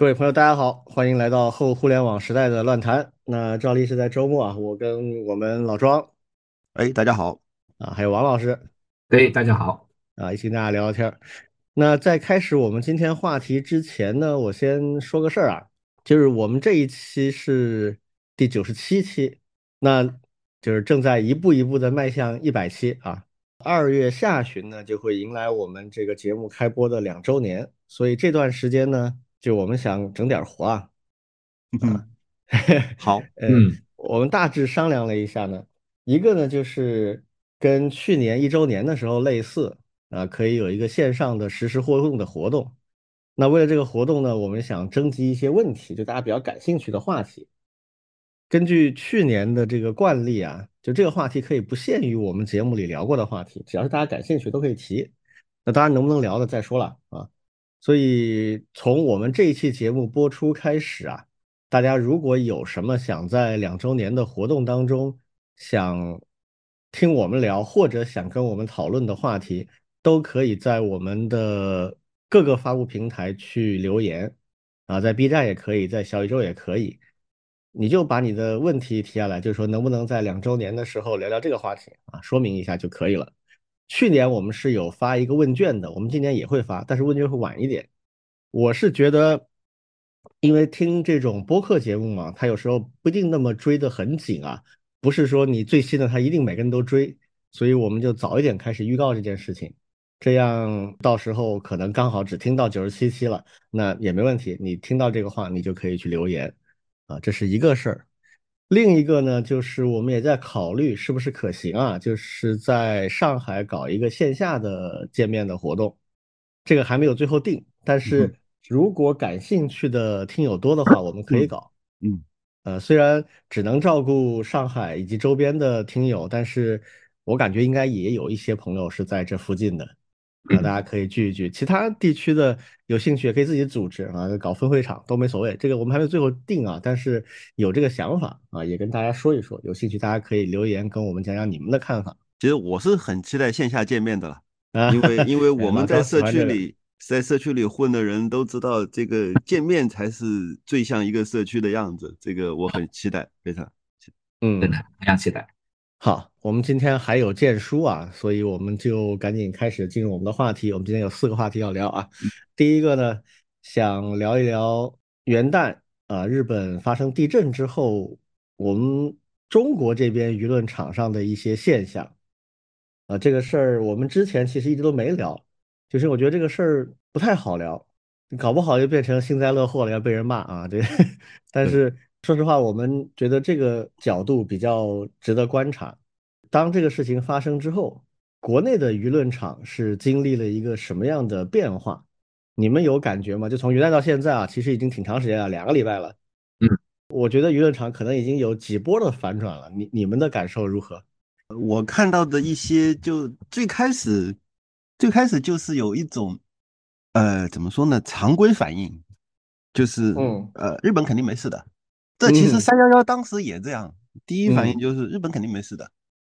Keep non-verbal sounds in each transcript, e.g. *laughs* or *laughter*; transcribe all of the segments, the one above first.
各位朋友，大家好，欢迎来到后互联网时代的乱谈。那照例是在周末啊，我跟我们老庄，哎，大家好啊，还有王老师，哎，大家好啊，一起跟大家聊聊天。那在开始我们今天话题之前呢，我先说个事儿啊，就是我们这一期是第九十七期，那就是正在一步一步的迈向一百期啊。二月下旬呢，就会迎来我们这个节目开播的两周年，所以这段时间呢。就我们想整点活啊，嗯，好，*laughs* 嗯，我们大致商量了一下呢，一个呢就是跟去年一周年的时候类似啊，可以有一个线上的实时互动的活动。那为了这个活动呢，我们想征集一些问题，就大家比较感兴趣的话题。根据去年的这个惯例啊，就这个话题可以不限于我们节目里聊过的话题，只要是大家感兴趣都可以提。那当然能不能聊的再说了啊。所以从我们这一期节目播出开始啊，大家如果有什么想在两周年的活动当中想听我们聊，或者想跟我们讨论的话题，都可以在我们的各个发布平台去留言。啊，在 B 站也可以，在小宇宙也可以，你就把你的问题提下来，就是说能不能在两周年的时候聊聊这个话题啊，说明一下就可以了。去年我们是有发一个问卷的，我们今年也会发，但是问卷会晚一点。我是觉得，因为听这种播客节目嘛，它有时候不一定那么追得很紧啊，不是说你最新的他一定每个人都追，所以我们就早一点开始预告这件事情，这样到时候可能刚好只听到九十七期了，那也没问题，你听到这个话你就可以去留言啊，这是一个事儿。另一个呢，就是我们也在考虑是不是可行啊，就是在上海搞一个线下的见面的活动，这个还没有最后定，但是如果感兴趣的听友多的话，我们可以搞。嗯，呃，虽然只能照顾上海以及周边的听友，但是我感觉应该也有一些朋友是在这附近的。啊，大家可以聚一聚，其他地区的有兴趣也可以自己组织啊，搞分会场都没所谓。这个我们还没最后定啊，但是有这个想法啊，也跟大家说一说。有兴趣大家可以留言跟我们讲讲你们的看法。其实我是很期待线下见面的了，*laughs* 因为因为我们在社区里，在社区里混的人都知道，这个 *laughs* 见面才是最像一个社区的样子。这个我很期待，非常，嗯，真的非常期待。好，我们今天还有荐书啊，所以我们就赶紧开始进入我们的话题。我们今天有四个话题要聊啊。*laughs* 第一个呢，想聊一聊元旦啊，日本发生地震之后，我们中国这边舆论场上的一些现象啊。这个事儿我们之前其实一直都没聊，就是我觉得这个事儿不太好聊，搞不好就变成幸灾乐祸了，要被人骂啊。这，*laughs* 但是。说实话，我们觉得这个角度比较值得观察。当这个事情发生之后，国内的舆论场是经历了一个什么样的变化？你们有感觉吗？就从元旦到现在啊，其实已经挺长时间了，两个礼拜了。嗯，我觉得舆论场可能已经有几波的反转了。你你们的感受如何？我看到的一些，就最开始，最开始就是有一种，呃，怎么说呢？常规反应，就是，嗯，呃，日本肯定没事的。这其实三幺幺当时也这样，第一反应就是日本肯定没事的，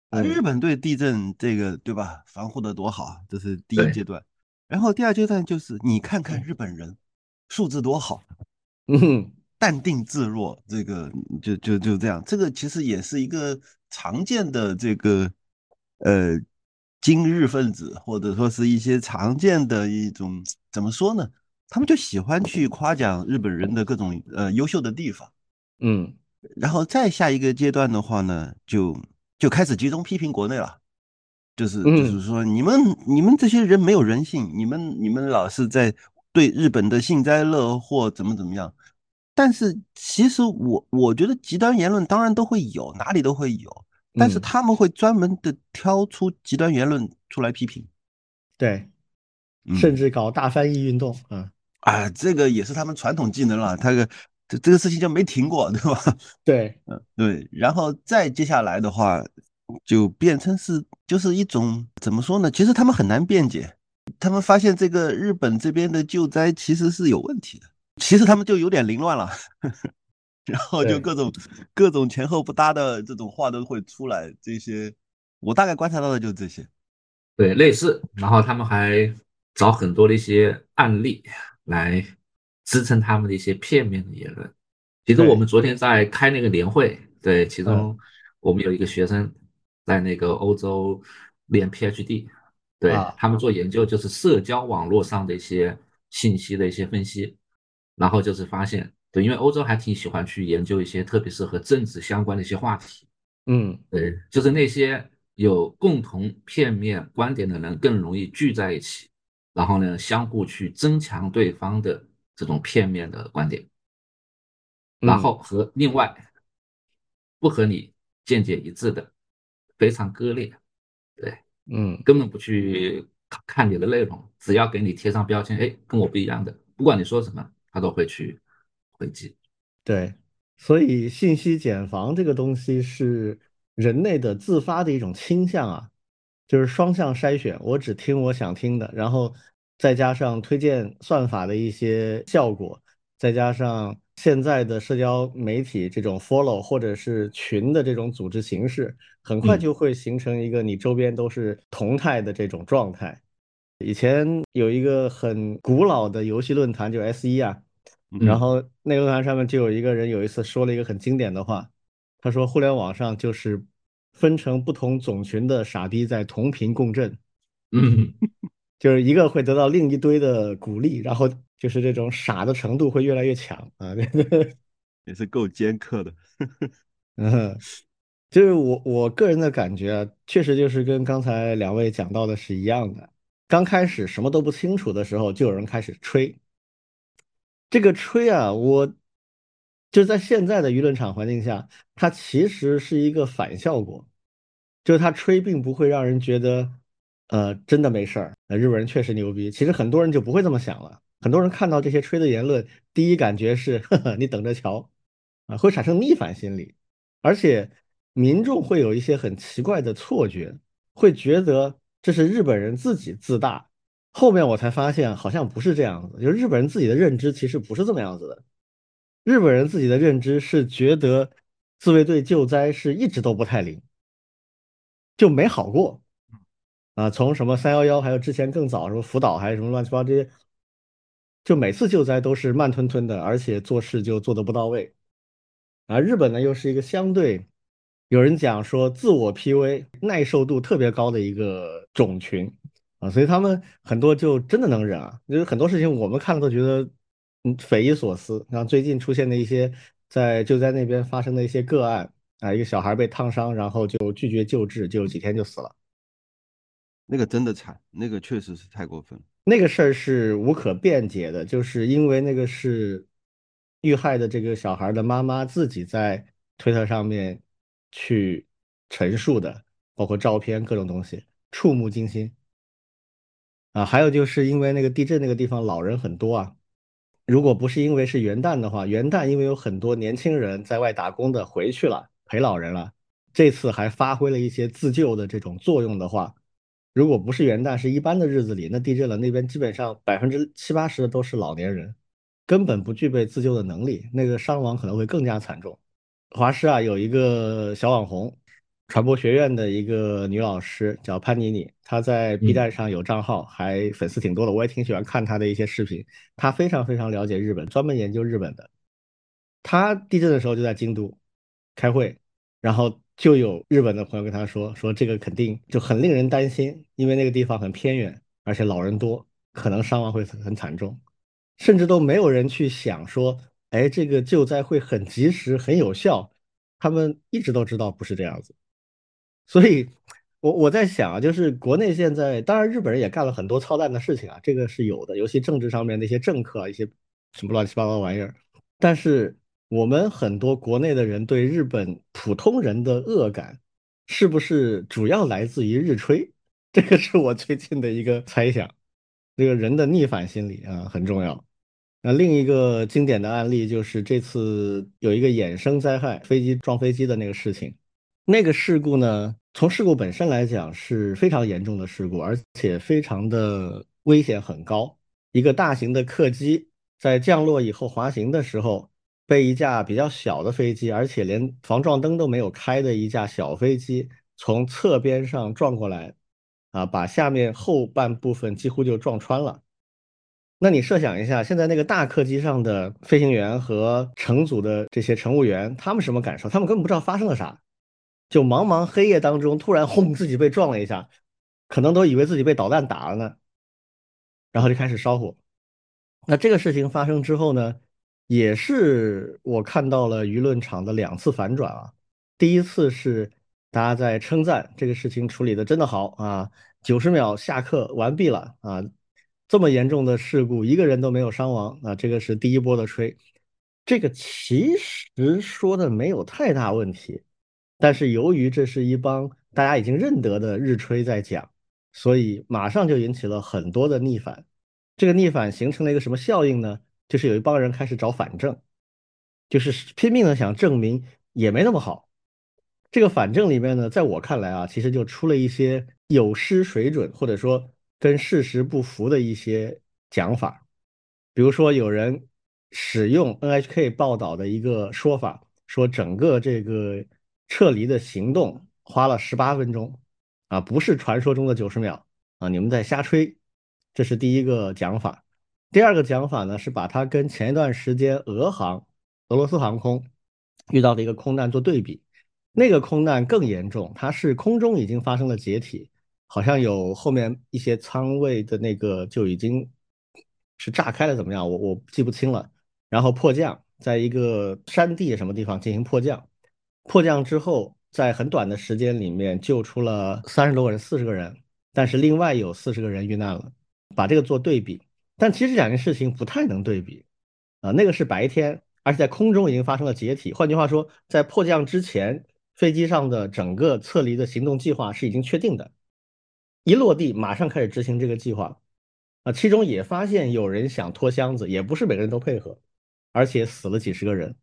啊，日本对地震这个对吧，防护的多好，这是第一阶段。然后第二阶段就是你看看日本人素质多好，嗯，淡定自若，这个就就就这样。这个其实也是一个常见的这个呃今日分子，或者说是一些常见的一种怎么说呢？他们就喜欢去夸奖日本人的各种呃优秀的地方。嗯，然后再下一个阶段的话呢，就就开始集中批评国内了，就是就是说你们你们这些人没有人性，你们你们老是在对日本的幸灾乐祸怎么怎么样，但是其实我我觉得极端言论当然都会有，哪里都会有，但是他们会专门的挑出极端言论出来批评，对，甚至搞大翻译运动啊啊，这个也是他们传统技能了，他个。这这个事情就没停过，对吧？*laughs* 对，嗯，对，然后再接下来的话，就变成是就是一种怎么说呢？其实他们很难辩解，他们发现这个日本这边的救灾其实是有问题的，其实他们就有点凌乱了，*laughs* 然后就各种各种前后不搭的这种话都会出来。这些我大概观察到的就是这些，对，类似，然后他们还找很多的一些案例来。支撑他们的一些片面的言论。其实我们昨天在开那个年会，对，其中我们有一个学生在那个欧洲练 PhD，对他们做研究就是社交网络上的一些信息的一些分析，然后就是发现，对，因为欧洲还挺喜欢去研究一些特别是和政治相关的一些话题，嗯，对，就是那些有共同片面观点的人更容易聚在一起，然后呢，相互去增强对方的这种片面的观点。然后和另外不和你见解一致的，非常割裂，对，嗯，根本不去看你的内容，只要给你贴上标签，哎，跟我不一样的，不管你说什么，他都会去回击。对，所以信息茧房这个东西是人类的自发的一种倾向啊，就是双向筛选，我只听我想听的，然后再加上推荐算法的一些效果，再加上。现在的社交媒体这种 follow 或者是群的这种组织形式，很快就会形成一个你周边都是同态的这种状态。以前有一个很古老的游戏论坛，就 S 一啊，然后那个论坛上面就有一个人有一次说了一个很经典的话，他说互联网上就是分成不同种群的傻逼在同频共振，嗯，就是一个会得到另一堆的鼓励，然后。就是这种傻的程度会越来越强啊，*laughs* 也是够尖刻的。*laughs* 嗯，就是我我个人的感觉啊，确实就是跟刚才两位讲到的是一样的。刚开始什么都不清楚的时候，就有人开始吹。这个吹啊，我就在现在的舆论场环境下，它其实是一个反效果，就是它吹并不会让人觉得，呃，真的没事儿，日本人确实牛逼。其实很多人就不会这么想了。很多人看到这些吹的言论，第一感觉是，呵呵，你等着瞧，啊，会产生逆反心理，而且民众会有一些很奇怪的错觉，会觉得这是日本人自己自大。后面我才发现，好像不是这样子，就日本人自己的认知其实不是这么样子的。日本人自己的认知是觉得自卫队救灾是一直都不太灵，就没好过，啊，从什么三幺幺，还有之前更早什么福岛，还有什么乱七八糟这些。就每次救灾都是慢吞吞的，而且做事就做的不到位。而日本呢，又是一个相对有人讲说自我 PUA 耐受度特别高的一个种群啊，所以他们很多就真的能忍啊。就是很多事情我们看了都觉得嗯匪夷所思。像最近出现的一些在救灾那边发生的一些个案啊，一个小孩被烫伤，然后就拒绝救治，就几天就死了。那个真的惨，那个确实是太过分了。那个事儿是无可辩解的，就是因为那个是遇害的这个小孩的妈妈自己在推特上面去陈述的，包括照片各种东西，触目惊心啊！还有就是因为那个地震那个地方老人很多啊，如果不是因为是元旦的话，元旦因为有很多年轻人在外打工的回去了陪老人了，这次还发挥了一些自救的这种作用的话。如果不是元旦，是一般的日子里，那地震了，那边基本上百分之七八十的都是老年人，根本不具备自救的能力，那个伤亡可能会更加惨重。华师啊，有一个小网红，传播学院的一个女老师叫潘妮妮，她在 B 站上有账号，还粉丝挺多的，我也挺喜欢看她的一些视频。她非常非常了解日本，专门研究日本的。她地震的时候就在京都开会，然后。就有日本的朋友跟他说，说这个肯定就很令人担心，因为那个地方很偏远，而且老人多，可能伤亡会很惨重，甚至都没有人去想说，哎，这个救灾会很及时、很有效。他们一直都知道不是这样子，所以，我我在想啊，就是国内现在，当然日本人也干了很多操蛋的事情啊，这个是有的，尤其政治上面那些政客啊，一些什么乱七八糟玩意儿，但是。我们很多国内的人对日本普通人的恶感，是不是主要来自于日吹？这个是我最近的一个猜想。这个人的逆反心理啊很重要。那另一个经典的案例就是这次有一个衍生灾害，飞机撞飞机的那个事情。那个事故呢，从事故本身来讲是非常严重的事故，而且非常的危险很高。一个大型的客机在降落以后滑行的时候。被一架比较小的飞机，而且连防撞灯都没有开的一架小飞机从侧边上撞过来，啊，把下面后半部分几乎就撞穿了。那你设想一下，现在那个大客机上的飞行员和乘组的这些乘务员，他们什么感受？他们根本不知道发生了啥，就茫茫黑夜当中，突然轰，自己被撞了一下，可能都以为自己被导弹打了呢，然后就开始烧火。那这个事情发生之后呢，也是我看到了舆论场的两次反转啊。第一次是大家在称赞这个事情处理的真的好啊，九十秒下课完毕了啊。这么严重的事故，一个人都没有伤亡啊！这个是第一波的吹，这个其实说的没有太大问题，但是由于这是一帮大家已经认得的日吹在讲，所以马上就引起了很多的逆反。这个逆反形成了一个什么效应呢？就是有一帮人开始找反证，就是拼命的想证明也没那么好。这个反证里面呢，在我看来啊，其实就出了一些有失水准，或者说。跟事实不符的一些讲法，比如说有人使用 NHK 报道的一个说法，说整个这个撤离的行动花了十八分钟，啊，不是传说中的九十秒啊，你们在瞎吹，这是第一个讲法。第二个讲法呢，是把它跟前一段时间俄航、俄罗斯航空遇到的一个空难做对比，那个空难更严重，它是空中已经发生了解体。好像有后面一些仓位的那个就已经是炸开了，怎么样？我我记不清了。然后迫降，在一个山地什么地方进行迫降，迫降之后，在很短的时间里面救出了三十多个人、四十个人，但是另外有四十个人遇难了。把这个做对比，但其实两件事情不太能对比啊。那个是白天，而且在空中已经发生了解体。换句话说，在迫降之前，飞机上的整个撤离的行动计划是已经确定的。一落地，马上开始执行这个计划，啊，其中也发现有人想拖箱子，也不是每个人都配合，而且死了几十个人，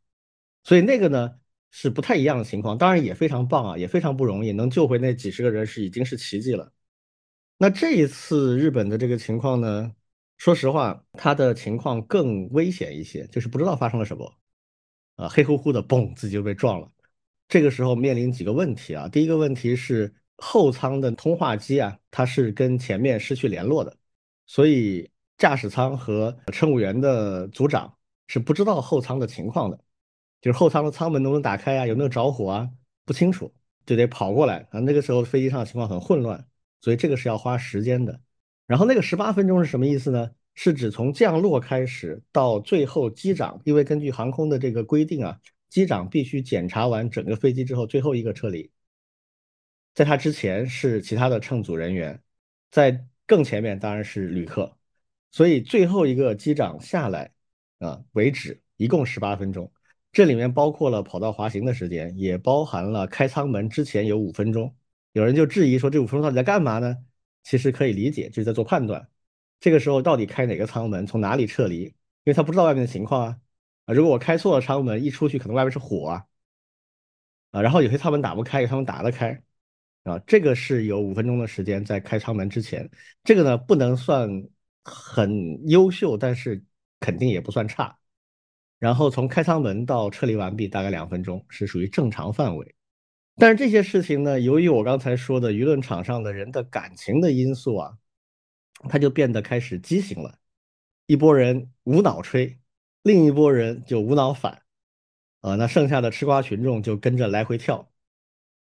所以那个呢是不太一样的情况，当然也非常棒啊，也非常不容易，能救回那几十个人是已经是奇迹了。那这一次日本的这个情况呢，说实话，他的情况更危险一些，就是不知道发生了什么，啊，黑乎乎的，嘣，自己就被撞了。这个时候面临几个问题啊，第一个问题是。后舱的通话机啊，它是跟前面失去联络的，所以驾驶舱和乘务员的组长是不知道后舱的情况的，就是后舱的舱门能不能打开啊，有没有着火啊，不清楚，就得跑过来啊。那个时候飞机上的情况很混乱，所以这个是要花时间的。然后那个十八分钟是什么意思呢？是指从降落开始到最后机长，因为根据航空的这个规定啊，机长必须检查完整个飞机之后，最后一个撤离。在他之前是其他的乘组人员，在更前面当然是旅客，所以最后一个机长下来啊为止，一共十八分钟。这里面包括了跑道滑行的时间，也包含了开舱门之前有五分钟。有人就质疑说，这五分钟到底在干嘛呢？其实可以理解，就是在做判断。这个时候到底开哪个舱门，从哪里撤离？因为他不知道外面的情况啊啊！如果我开错了舱门，一出去可能外面是火啊啊！然后有些舱门打不开，有舱门打得开。啊，这个是有五分钟的时间在开舱门之前，这个呢不能算很优秀，但是肯定也不算差。然后从开舱门到撤离完毕，大概两分钟是属于正常范围。但是这些事情呢，由于我刚才说的舆论场上的人的感情的因素啊，他就变得开始畸形了。一波人无脑吹，另一波人就无脑反，啊，那剩下的吃瓜群众就跟着来回跳。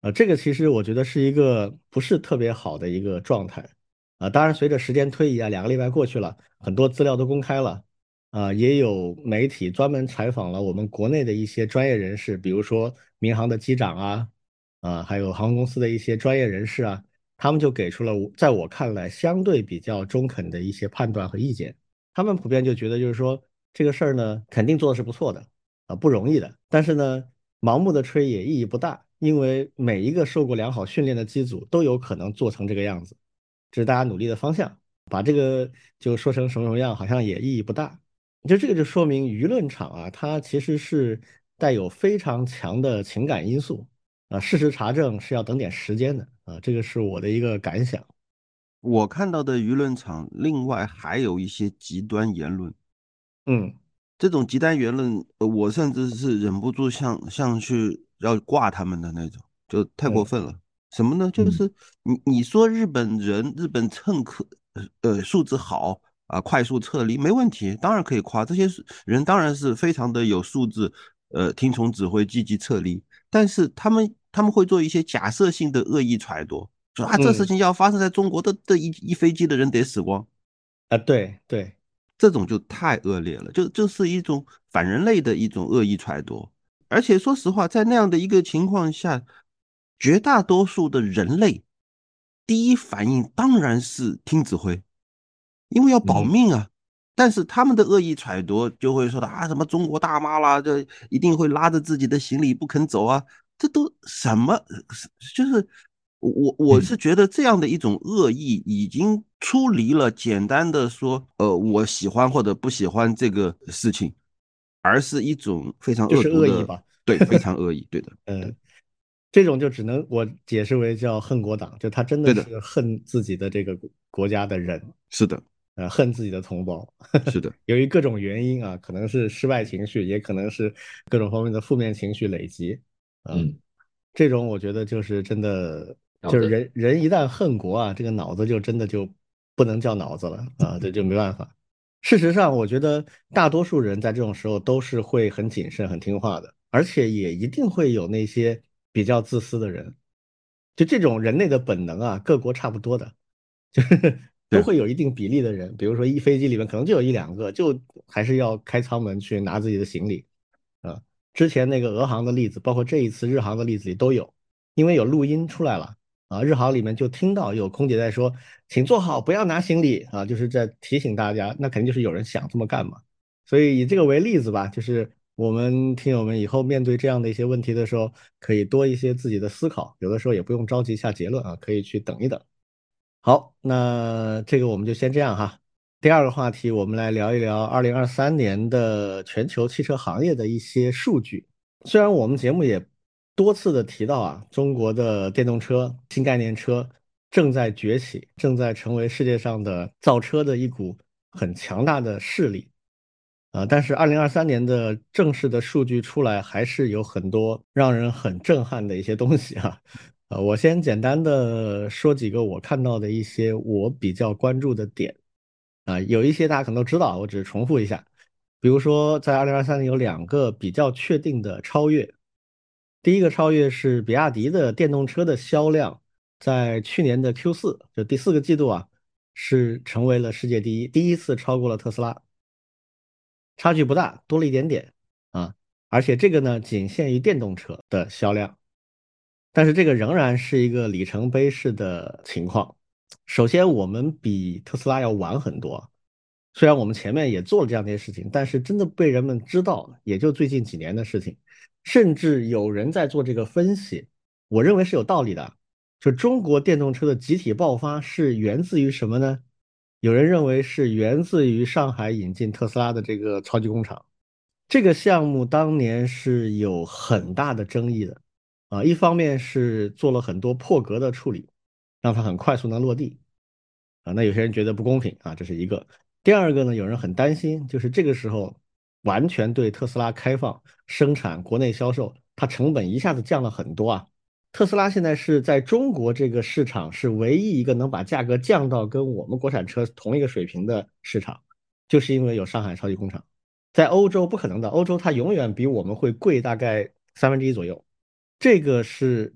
啊，这个其实我觉得是一个不是特别好的一个状态啊。当然，随着时间推移啊，两个礼拜过去了，很多资料都公开了啊，也有媒体专门采访了我们国内的一些专业人士，比如说民航的机长啊，啊，还有航空公司的一些专业人士啊，他们就给出了在我看来相对比较中肯的一些判断和意见。他们普遍就觉得，就是说这个事儿呢，肯定做的是不错的啊，不容易的，但是呢，盲目的吹也意义不大。因为每一个受过良好训练的机组都有可能做成这个样子，这是大家努力的方向。把这个就说成什么什么样，好像也意义不大。就这个就说明舆论场啊，它其实是带有非常强的情感因素啊。事实查证是要等点时间的啊，这个是我的一个感想。我看到的舆论场，另外还有一些极端言论，嗯，这种极端言论，我甚至是忍不住像像去。要挂他们的那种，就太过分了。什么呢？就是你你说日本人、日本乘客，呃，素质好，啊，快速撤离没问题，当然可以夸这些人，当然是非常的有素质，呃，听从指挥积极撤离。但是他们他们会做一些假设性的恶意揣度，说啊，这事情要发生在中国的这一一飞机的人得死光啊，对对，这种就太恶劣了，就就是一种反人类的一种恶意揣度。而且说实话，在那样的一个情况下，绝大多数的人类第一反应当然是听指挥。因为要保命啊，但是他们的恶意揣度就会说的啊，什么中国大妈啦，这一定会拉着自己的行李不肯走啊，这都什么？就是我我是觉得这样的一种恶意已经出离了简单的说，呃，我喜欢或者不喜欢这个事情，而是一种非常恶恶意吧？对，非常 *laughs* 恶意，对的，嗯，这种就只能我解释为叫恨国党，就他真的是恨自己的这个国家的人，是的。呃，恨自己的同胞，是的，*laughs* 由于各种原因啊，可能是失败情绪，也可能是各种方面的负面情绪累积，嗯，这种我觉得就是真的，就是人人一旦恨国啊，这个脑子就真的就不能叫脑子了啊，这就没办法。事实上，我觉得大多数人在这种时候都是会很谨慎、很听话的，而且也一定会有那些比较自私的人，就这种人类的本能啊，各国差不多的，就是。都会有一定比例的人，比如说一飞机里面可能就有一两个，就还是要开舱门去拿自己的行李，啊，之前那个俄航的例子，包括这一次日航的例子里都有，因为有录音出来了，啊，日航里面就听到有空姐在说，请坐好，不要拿行李，啊，就是在提醒大家，那肯定就是有人想这么干嘛，所以以这个为例子吧，就是我们听友们以后面对这样的一些问题的时候，可以多一些自己的思考，有的时候也不用着急下结论啊，可以去等一等。好，那这个我们就先这样哈。第二个话题，我们来聊一聊二零二三年的全球汽车行业的一些数据。虽然我们节目也多次的提到啊，中国的电动车、新概念车正在崛起，正在成为世界上的造车的一股很强大的势力啊，但是二零二三年的正式的数据出来，还是有很多让人很震撼的一些东西哈。*laughs* 呃，我先简单的说几个我看到的一些我比较关注的点，啊，有一些大家可能都知道，我只是重复一下。比如说，在二零二三年有两个比较确定的超越，第一个超越是比亚迪的电动车的销量，在去年的 Q 四，就第四个季度啊，是成为了世界第一，第一次超过了特斯拉，差距不大，多了一点点啊，而且这个呢，仅限于电动车的销量。但是这个仍然是一个里程碑式的情况。首先，我们比特斯拉要晚很多，虽然我们前面也做了这样的一些事情，但是真的被人们知道，也就最近几年的事情。甚至有人在做这个分析，我认为是有道理的。就中国电动车的集体爆发是源自于什么呢？有人认为是源自于上海引进特斯拉的这个超级工厂。这个项目当年是有很大的争议的。啊，一方面是做了很多破格的处理，让它很快速能落地，啊，那有些人觉得不公平啊，这是一个。第二个呢，有人很担心，就是这个时候完全对特斯拉开放生产、国内销售，它成本一下子降了很多啊。特斯拉现在是在中国这个市场是唯一一个能把价格降到跟我们国产车同一个水平的市场，就是因为有上海超级工厂。在欧洲不可能的，欧洲它永远比我们会贵大概三分之一左右。这个是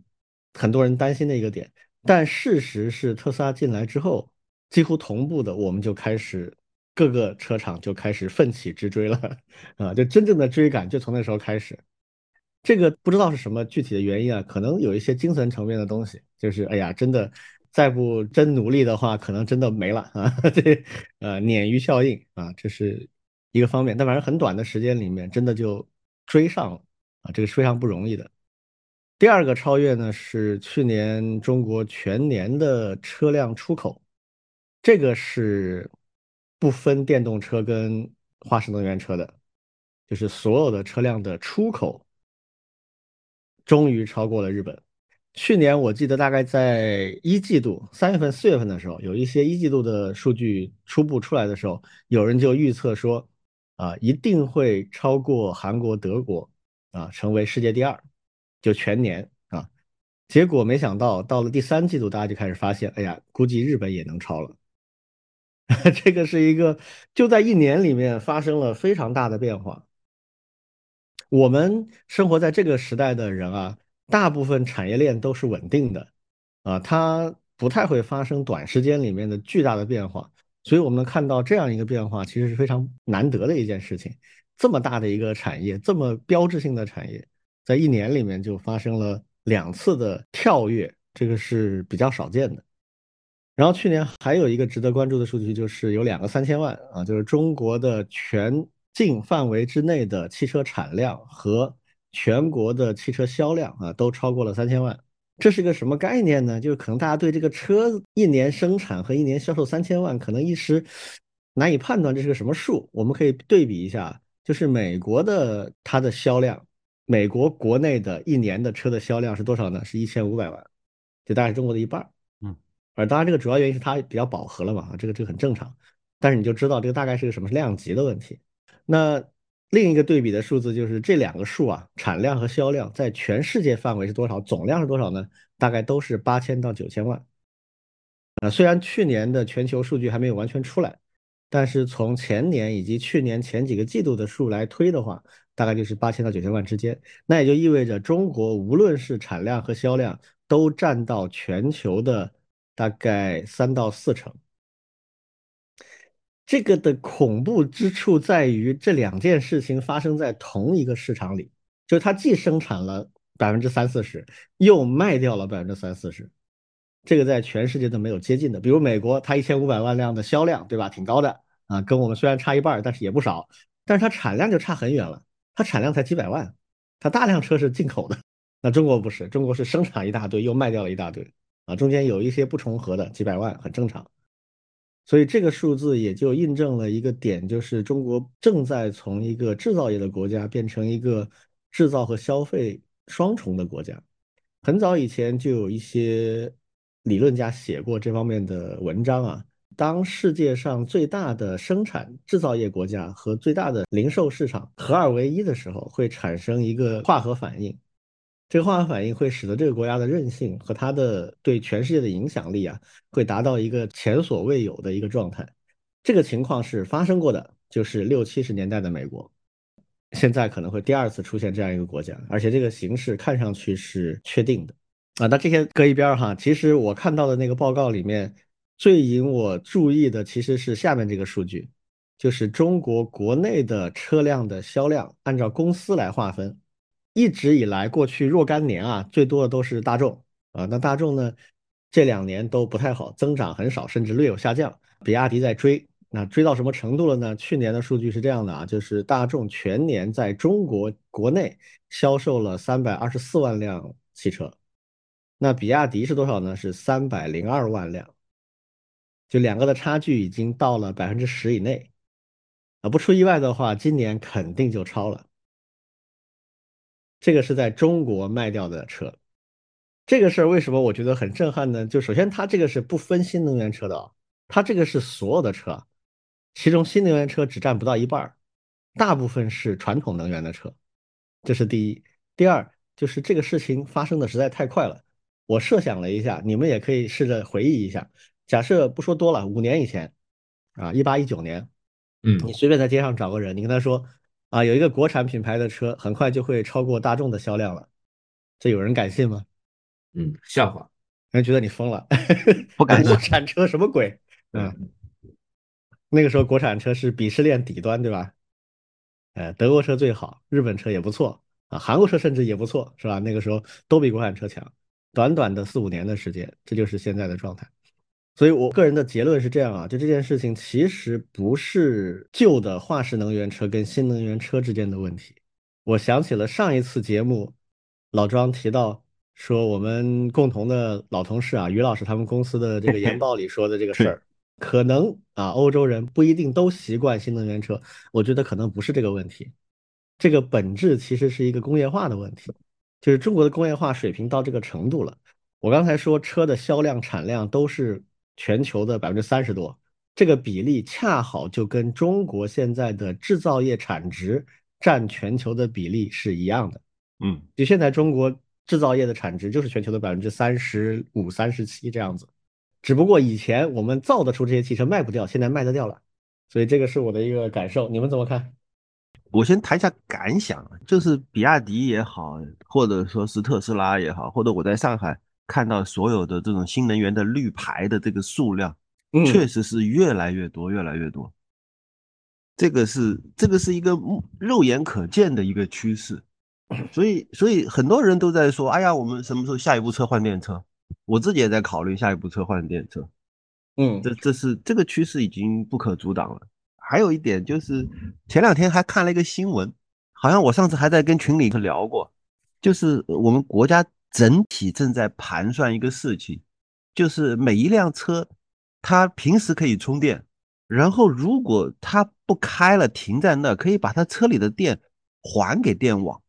很多人担心的一个点，但事实是特斯拉进来之后，几乎同步的，我们就开始各个车厂就开始奋起直追了啊，就真正的追赶就从那时候开始。这个不知道是什么具体的原因啊，可能有一些精神层面的东西，就是哎呀，真的再不真努力的话，可能真的没了啊。*laughs* 这呃鲶鱼效应啊，这是一个方面。但反正很短的时间里面，真的就追上了啊，这个是非常不容易的。第二个超越呢是去年中国全年的车辆出口，这个是不分电动车跟化石能源车的，就是所有的车辆的出口终于超过了日本。去年我记得大概在一季度三月份、四月份的时候，有一些一季度的数据初步出来的时候，有人就预测说，啊，一定会超过韩国、德国，啊，成为世界第二。就全年啊，结果没想到到了第三季度，大家就开始发现，哎呀，估计日本也能超了。*laughs* 这个是一个就在一年里面发生了非常大的变化。我们生活在这个时代的人啊，大部分产业链都是稳定的，啊，它不太会发生短时间里面的巨大的变化。所以我们看到这样一个变化，其实是非常难得的一件事情。这么大的一个产业，这么标志性的产业，在一年里面就发生了两次的跳跃，这个是比较少见的。然后去年还有一个值得关注的数据，就是有两个三千万啊，就是中国的全境范围之内的汽车产量和全国的汽车销量啊，都超过了三千万。这是个什么概念呢？就是可能大家对这个车一年生产和一年销售三千万，可能一时难以判断这是个什么数。我们可以对比一下，就是美国的它的销量，美国国内的一年的车的销量是多少呢？是一千五百万，就大概是中国的一半。嗯而当然，这个主要原因是它比较饱和了嘛，啊，这个这个很正常。但是你就知道这个大概是个什么量级的问题。那另一个对比的数字就是这两个数啊，产量和销量在全世界范围是多少？总量是多少呢？大概都是八千到九千万。啊，虽然去年的全球数据还没有完全出来，但是从前年以及去年前几个季度的数来推的话，大概就是八千到九千万之间。那也就意味着中国无论是产量和销量都占到全球的。大概三到四成，这个的恐怖之处在于这两件事情发生在同一个市场里，就是它既生产了百分之三四十，又卖掉了百分之三四十，这个在全世界都没有接近的。比如美国，它一千五百万辆的销量，对吧？挺高的啊，跟我们虽然差一半，但是也不少。但是它产量就差很远了，它产量才几百万，它大量车是进口的。那中国不是，中国是生产一大堆，又卖掉了一大堆。啊，中间有一些不重合的几百万，很正常。所以这个数字也就印证了一个点，就是中国正在从一个制造业的国家变成一个制造和消费双重的国家。很早以前就有一些理论家写过这方面的文章啊。当世界上最大的生产制造业国家和最大的零售市场合二为一的时候，会产生一个化合反应。这个化合反应会使得这个国家的韧性和它的对全世界的影响力啊，会达到一个前所未有的一个状态。这个情况是发生过的，就是六七十年代的美国，现在可能会第二次出现这样一个国家，而且这个形势看上去是确定的啊。那这些搁一边哈，其实我看到的那个报告里面最引我注意的其实是下面这个数据，就是中国国内的车辆的销量，按照公司来划分。一直以来，过去若干年啊，最多的都是大众啊。那大众呢，这两年都不太好，增长很少，甚至略有下降。比亚迪在追，那追到什么程度了呢？去年的数据是这样的啊，就是大众全年在中国国内销售了三百二十四万辆汽车，那比亚迪是多少呢？是三百零二万辆，就两个的差距已经到了百分之十以内啊。不出意外的话，今年肯定就超了。这个是在中国卖掉的车，这个事儿为什么我觉得很震撼呢？就首先它这个是不分新能源车的啊，它这个是所有的车，其中新能源车只占不到一半大部分是传统能源的车，这是第一。第二就是这个事情发生的实在太快了，我设想了一下，你们也可以试着回忆一下，假设不说多了，五年以前，啊，一八一九年，嗯，你随便在街上找个人，你跟他说。啊，有一个国产品牌的车，很快就会超过大众的销量了，这有人敢信吗？嗯，笑话，人觉得你疯了，不 *laughs* 敢国产车什么鬼？嗯，那个时候国产车是鄙视链底端，对吧？呃，德国车最好，日本车也不错啊，韩国车甚至也不错，是吧？那个时候都比国产车强，短短的四五年的时间，这就是现在的状态。所以我个人的结论是这样啊，就这件事情其实不是旧的化石能源车跟新能源车之间的问题。我想起了上一次节目，老庄提到说我们共同的老同事啊，于老师他们公司的这个研报里说的这个事 *laughs* 儿，可能啊欧洲人不一定都习惯新能源车。我觉得可能不是这个问题，这个本质其实是一个工业化的问题，就是中国的工业化水平到这个程度了。我刚才说车的销量、产量都是。全球的百分之三十多，这个比例恰好就跟中国现在的制造业产值占全球的比例是一样的。嗯，就现在中国制造业的产值就是全球的百分之三十五、三十七这样子。只不过以前我们造得出这些汽车卖不掉，现在卖得掉了，所以这个是我的一个感受，你们怎么看？我先谈一下感想，就是比亚迪也好，或者说是特斯拉也好，或者我在上海看到所有的这种新能源的绿牌的这个数量，确实是越来越多，越来越多。这个是这个是一个肉眼可见的一个趋势，所以所以很多人都在说，哎呀，我们什么时候下一步车换电车？我自己也在考虑下一步车换电车。嗯，这这是这个趋势已经不可阻挡了。还有一点就是，前两天还看了一个新闻，好像我上次还在跟群里头聊过，就是我们国家整体正在盘算一个事情，就是每一辆车，它平时可以充电。然后，如果它不开了，停在那，可以把它车里的电还给电网，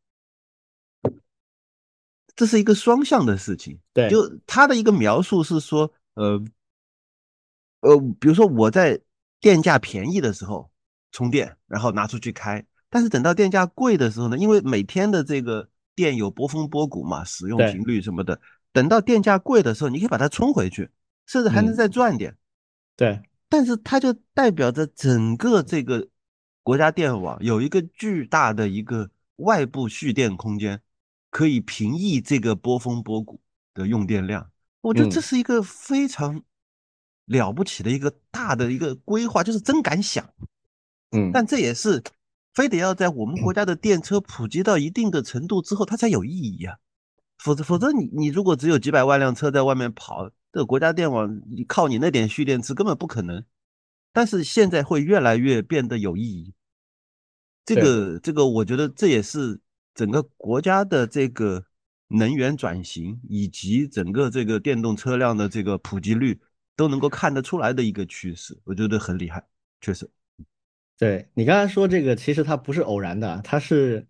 这是一个双向的事情。对，就他的一个描述是说，呃，呃，比如说我在电价便宜的时候充电，然后拿出去开，但是等到电价贵的时候呢，因为每天的这个电有波峰波谷嘛，使用频率什么的，等到电价贵的时候，你可以把它充回去，甚至还能再赚点。对。但是它就代表着整个这个国家电网有一个巨大的一个外部蓄电空间，可以平抑这个波峰波谷的用电量。我觉得这是一个非常了不起的一个大的一个规划，就是真敢想。嗯，但这也是非得要在我们国家的电车普及到一定的程度之后，它才有意义啊。否则，否则你你如果只有几百万辆车在外面跑。这个国家电网，你靠你那点蓄电池根本不可能。但是现在会越来越变得有意义。这个这个，我觉得这也是整个国家的这个能源转型以及整个这个电动车辆的这个普及率都能够看得出来的一个趋势。我觉得很厉害，确实。对你刚才说这个，其实它不是偶然的，它是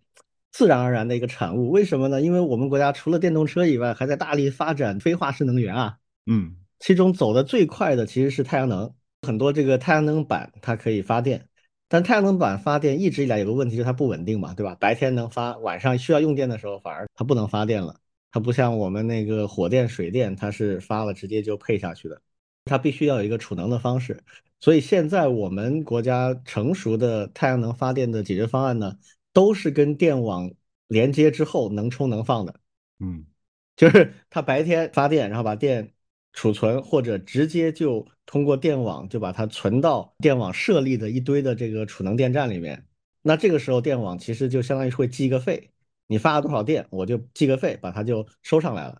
自然而然的一个产物。为什么呢？因为我们国家除了电动车以外，还在大力发展非化石能源啊。嗯，其中走的最快的其实是太阳能，很多这个太阳能板它可以发电，但太阳能板发电一直以来有个问题就是它不稳定嘛，对吧？白天能发，晚上需要用电的时候反而它不能发电了。它不像我们那个火电、水电，它是发了直接就配下去的，它必须要有一个储能的方式。所以现在我们国家成熟的太阳能发电的解决方案呢，都是跟电网连接之后能充能放的。嗯，*laughs* 就是它白天发电，然后把电。储存或者直接就通过电网就把它存到电网设立的一堆的这个储能电站里面，那这个时候电网其实就相当于会计个费，你发了多少电，我就计个费，把它就收上来了，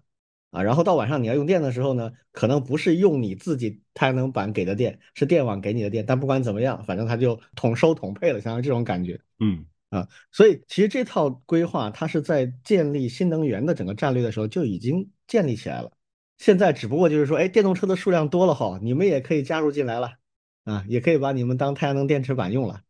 啊，然后到晚上你要用电的时候呢，可能不是用你自己太阳能板给的电，是电网给你的电，但不管怎么样，反正它就统收统配了，相当于这种感觉，嗯啊，所以其实这套规划它是在建立新能源的整个战略的时候就已经建立起来了。现在只不过就是说，哎，电动车的数量多了哈，你们也可以加入进来了，啊，也可以把你们当太阳能电池板用了，是，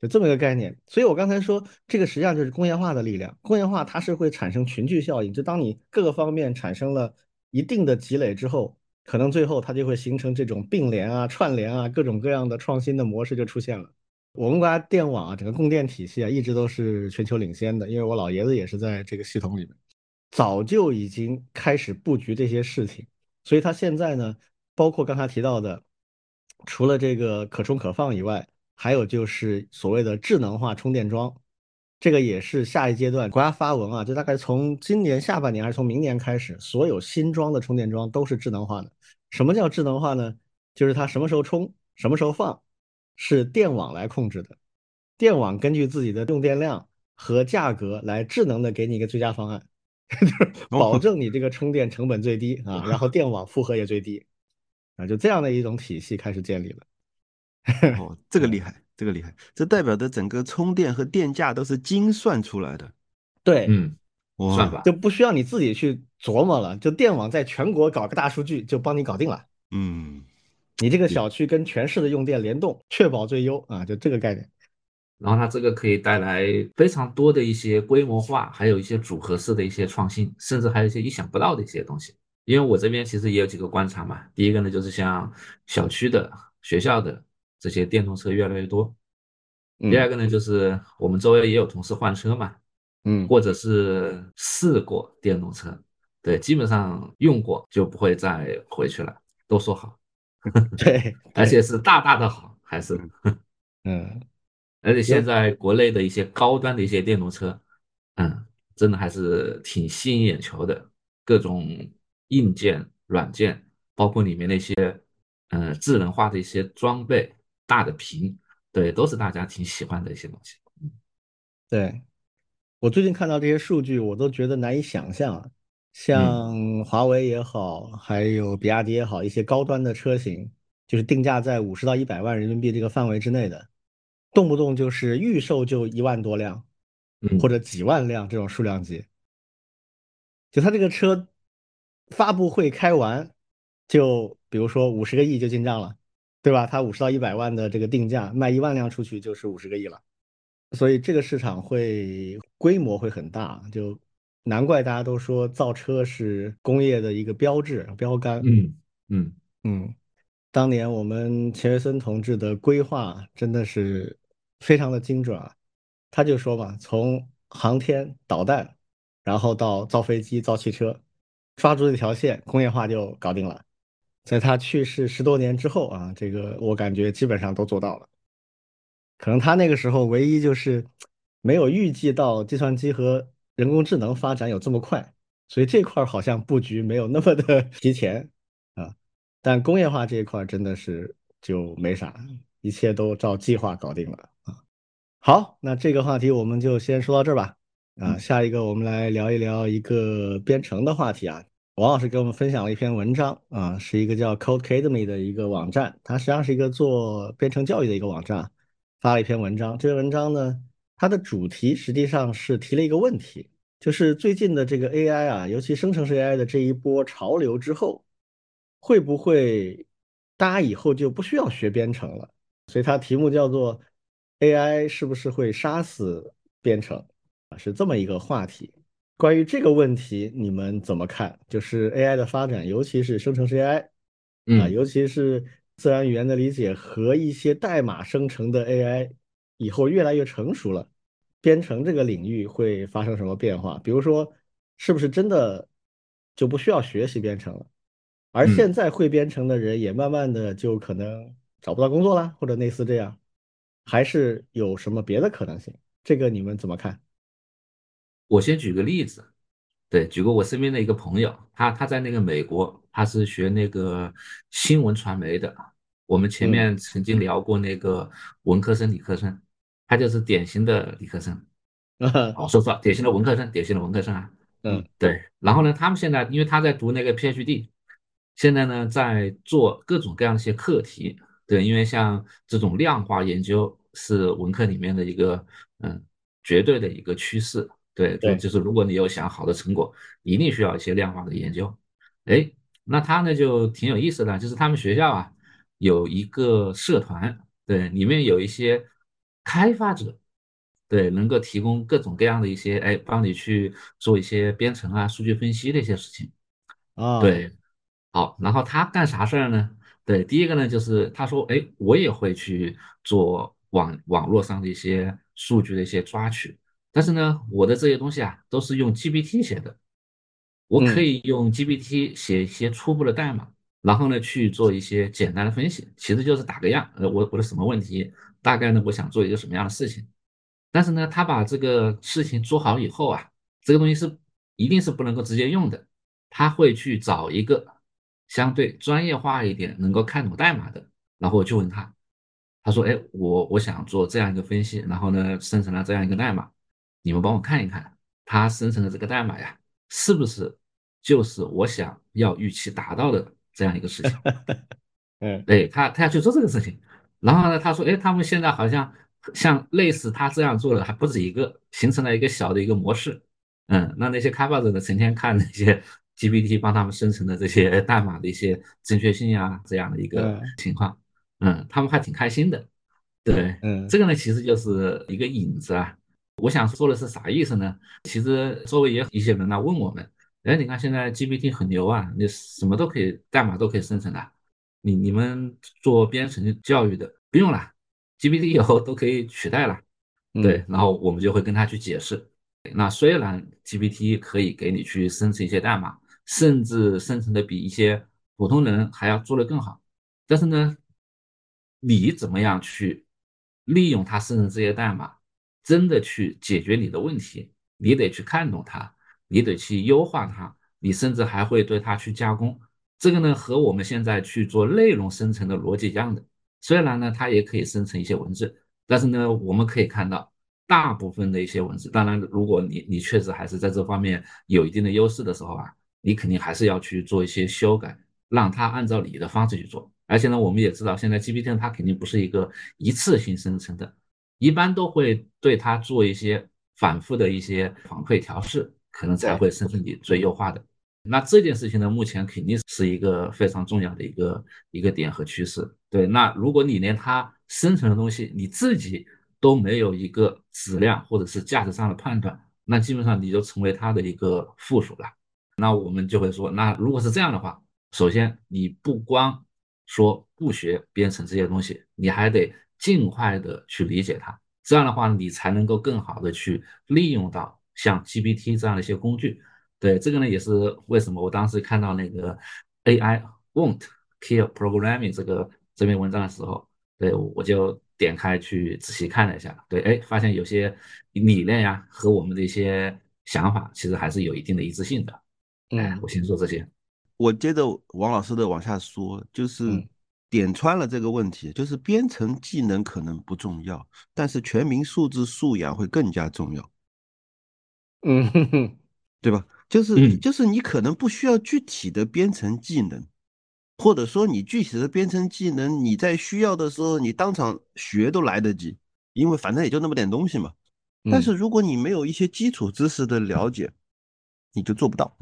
就这么一个概念。所以我刚才说，这个实际上就是工业化的力量。工业化它是会产生群聚效应，就当你各个方面产生了一定的积累之后，可能最后它就会形成这种并联啊、串联啊，各种各样的创新的模式就出现了。我们国家电网啊，整个供电体系啊，一直都是全球领先的，因为我老爷子也是在这个系统里面。早就已经开始布局这些事情，所以它现在呢，包括刚才提到的，除了这个可充可放以外，还有就是所谓的智能化充电桩，这个也是下一阶段国家发文啊，就大概从今年下半年还是从明年开始，所有新装的充电桩都是智能化的。什么叫智能化呢？就是它什么时候充，什么时候放，是电网来控制的，电网根据自己的用电量和价格来智能的给你一个最佳方案。*laughs* 就是保证你这个充电成本最低啊，*laughs* 然后电网负荷也最低啊，就这样的一种体系开始建立了。*laughs* 哦，这个厉害，这个厉害，这代表的整个充电和电价都是精算出来的。对，嗯，算法就不需要你自己去琢磨了，就电网在全国搞个大数据就帮你搞定了。嗯，你这个小区跟全市的用电联动，确保最优啊，就这个概念。然后它这个可以带来非常多的一些规模化，还有一些组合式的一些创新，甚至还有一些意想不到的一些东西。因为我这边其实也有几个观察嘛，第一个呢就是像小区的、学校的这些电动车越来越多，第二个呢就是我们周围也有同事换车嘛，嗯，或者是试过电动车，对，基本上用过就不会再回去了。都说好，*laughs* 对，*laughs* 而且是大大的好，还是嗯，*laughs* 而且现在国内的一些高端的一些电动车，嗯，真的还是挺吸引眼球的，各种硬件、软件，包括里面那些嗯智能化的一些装备、大的屏，对，都是大家挺喜欢的一些东西。对，我最近看到这些数据，我都觉得难以想象。像华为也好，还有比亚迪也好，一些高端的车型，就是定价在五十到一百万人民币这个范围之内的，动不动就是预售就一万多辆，或者几万辆这种数量级。就他这个车发布会开完，就比如说五十个亿就进账了，对吧？它五十到一百万的这个定价，卖一万辆出去就是五十个亿了。所以这个市场会规模会很大，就难怪大家都说造车是工业的一个标志标杆。嗯嗯嗯，当年我们钱学森同志的规划真的是非常的精准啊。他就说嘛，从航天导弹，然后到造飞机、造汽车，抓住这条线，工业化就搞定了。在他去世十多年之后啊，这个我感觉基本上都做到了。可能他那个时候唯一就是没有预计到计算机和人工智能发展有这么快，所以这块好像布局没有那么的 *laughs* 提前啊。但工业化这一块真的是就没啥，一切都照计划搞定了啊。好，那这个话题我们就先说到这儿吧。啊，下一个我们来聊一聊一个编程的话题啊。王老师给我们分享了一篇文章啊，是一个叫 Codecademy 的一个网站，它实际上是一个做编程教育的一个网站。发了一篇文章，这篇文章呢，它的主题实际上是提了一个问题，就是最近的这个 AI 啊，尤其生成式 AI 的这一波潮流之后，会不会大家以后就不需要学编程了？所以它题目叫做 AI 是不是会杀死编程啊？是这么一个话题。关于这个问题，你们怎么看？就是 AI 的发展，尤其是生成式 AI，啊，尤其是。自然语言的理解和一些代码生成的 AI 以后越来越成熟了，编程这个领域会发生什么变化？比如说，是不是真的就不需要学习编程了？而现在会编程的人也慢慢的就可能找不到工作了，或者类似这样，还是有什么别的可能性？这个你们怎么看？我先举个例子。对，举个我身边的一个朋友，他他在那个美国，他是学那个新闻传媒的。我们前面曾经聊过那个文科生、理科生，他就是典型的理科生。哦，说错，典型的文科生，典型的文科生啊。嗯，对。然后呢，他们现在因为他在读那个 PhD，现在呢在做各种各样的一些课题。对，因为像这种量化研究是文科里面的一个嗯绝对的一个趋势。对，对就是如果你有想好的成果，一定需要一些量化的研究。哎，那他呢就挺有意思的，就是他们学校啊有一个社团，对，里面有一些开发者，对，能够提供各种各样的一些，哎，帮你去做一些编程啊、数据分析的一些事情。啊，对，好，然后他干啥事儿呢？对，第一个呢就是他说，哎，我也会去做网网络上的一些数据的一些抓取。但是呢，我的这些东西啊，都是用 GPT 写的。我可以用 GPT 写一些初步的代码，然后呢去做一些简单的分析，其实就是打个样。呃，我我的什么问题，大概呢我想做一个什么样的事情。但是呢，他把这个事情做好以后啊，这个东西是一定是不能够直接用的。他会去找一个相对专业化一点、能够看懂代码的，然后我就问他，他说：“哎，我我想做这样一个分析，然后呢生成了这样一个代码。”你们帮我看一看，它生成的这个代码呀，是不是就是我想要预期达到的这样一个事情？*laughs* 嗯，对他，他要去做这个事情。然后呢，他说，哎，他们现在好像像类似他这样做的还不止一个，形成了一个小的一个模式。嗯，那那些开发者呢，成天看那些 *laughs* GPT 帮他们生成的这些代码的一些正确性呀，这样的一个情况，嗯，他们还挺开心的。对，嗯，这个呢，其实就是一个影子啊。我想说的是啥意思呢？其实周围也有一些人来问我们，哎，你看现在 GPT 很牛啊，你什么都可以，代码都可以生成的。你你们做编程教育的不用了，GPT 以后都可以取代了。对，然后我们就会跟他去解释，那虽然 GPT 可以给你去生成一些代码，甚至生成的比一些普通人还要做得更好。但是呢，你怎么样去利用它生成这些代码，真的去解决你的问题？你得去看懂它，你得去优化它，你甚至还会对它去加工。这个呢，和我们现在去做内容生成的逻辑一样的。虽然呢，它也可以生成一些文字，但是呢，我们可以看到，大部分的一些文字，当然，如果你你确实还是在这方面有一定的优势的时候啊，你肯定还是要去做一些修改，让它按照你的方式去做。而且呢，我们也知道，现在 GPT 它肯定不是一个一次性生成的，一般都会对它做一些反复的一些反馈调试，可能才会生成你最优化的。那这件事情呢，目前肯定是一个非常重要的一个一个点和趋势。对，那如果你连它生成的东西你自己都没有一个质量或者是价值上的判断，那基本上你就成为它的一个附属了。那我们就会说，那如果是这样的话，首先你不光说不学编程这些东西，你还得尽快的去理解它。这样的话，你才能够更好的去利用到像 GPT 这样的一些工具。对，这个呢也是为什么我当时看到那个 AI won't kill programming 这个这篇文章的时候，对我就点开去仔细看了一下。对，哎，发现有些理念呀和我们的一些想法其实还是有一定的一致性的。嗯，我先说这些。我接着王老师的往下说，就是点穿了这个问题，就是编程技能可能不重要，但是全民素质素养会更加重要。*laughs* 嗯，哼哼，对吧？就是就是你可能不需要具体的编程技能，或者说你具体的编程技能，你在需要的时候你当场学都来得及，因为反正也就那么点东西嘛。但是如果你没有一些基础知识的了解，你就做不到。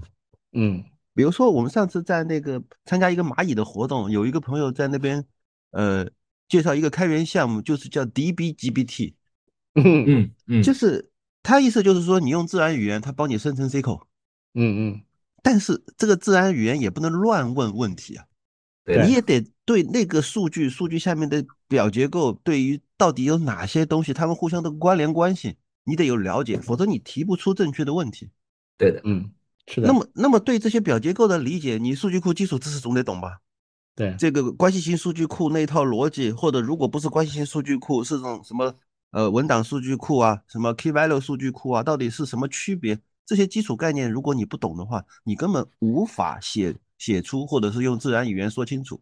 嗯。比如说，我们上次在那个参加一个蚂蚁的活动，有一个朋友在那边，呃，介绍一个开源项目，就是叫 DBGBT，。嗯嗯嗯，就是他意思就是说，你用自然语言，他帮你生成 SQL。嗯嗯，但是这个自然语言也不能乱问问题啊，你也得对那个数据、数据下面的表结构，对于到底有哪些东西，它们互相的关联关系，你得有了解，否则你提不出正确的问题。对的，嗯。是的，那么，那么对这些表结构的理解，你数据库基础知识总得懂吧？对，这个关系型数据库那一套逻辑，或者如果不是关系型数据库，是这种什么呃文档数据库啊，什么 key value 数据库啊，到底是什么区别？这些基础概念，如果你不懂的话，你根本无法写写出，或者是用自然语言说清楚。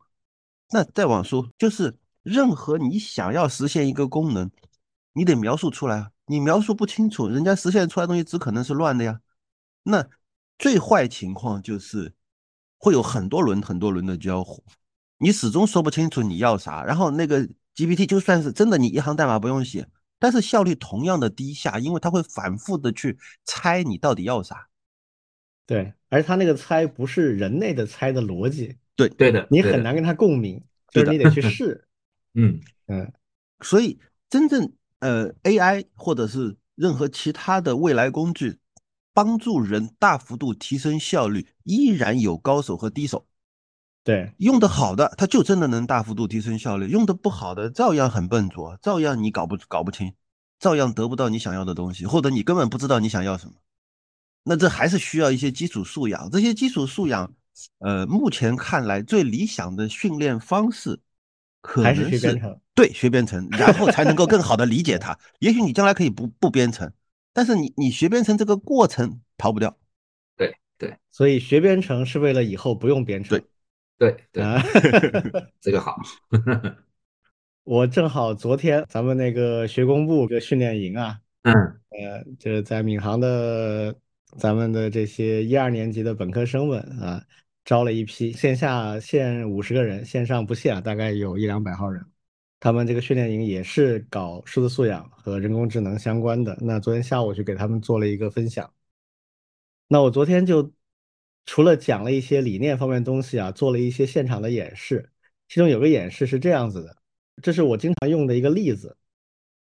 那再往说，就是任何你想要实现一个功能，你得描述出来啊，你描述不清楚，人家实现出来东西只可能是乱的呀。那最坏情况就是会有很多轮、很多轮的交互，你始终说不清楚你要啥。然后那个 GPT 就算是真的，你一行代码不用写，但是效率同样的低下，因为它会反复的去猜你到底要啥。对，而它那个猜不是人类的猜的逻辑。对，对的，你很难跟它共鸣，就是你得去 *laughs* 试。嗯嗯，所以真正呃 AI 或者是任何其他的未来工具。帮助人大幅度提升效率，依然有高手和低手。对，用的好的，他就真的能大幅度提升效率；用的不好的，照样很笨拙，照样你搞不搞不清，照样得不到你想要的东西，或者你根本不知道你想要什么。那这还是需要一些基础素养。这些基础素养，呃，目前看来最理想的训练方式，可能是对学编程，然后才能够更好的理解它。*laughs* 也许你将来可以不不编程。但是你你学编程这个过程逃不掉，对对，所以学编程是为了以后不用编程，对。对对，*laughs* 这个好。*laughs* 我正好昨天咱们那个学工部个训练营啊，嗯。呃，就是在闵行的咱们的这些一二年级的本科生们啊，招了一批线下限五十个人，线上不限，大概有一两百号人。他们这个训练营也是搞数字素养和人工智能相关的。那昨天下午去给他们做了一个分享。那我昨天就除了讲了一些理念方面的东西啊，做了一些现场的演示。其中有个演示是这样子的，这是我经常用的一个例子，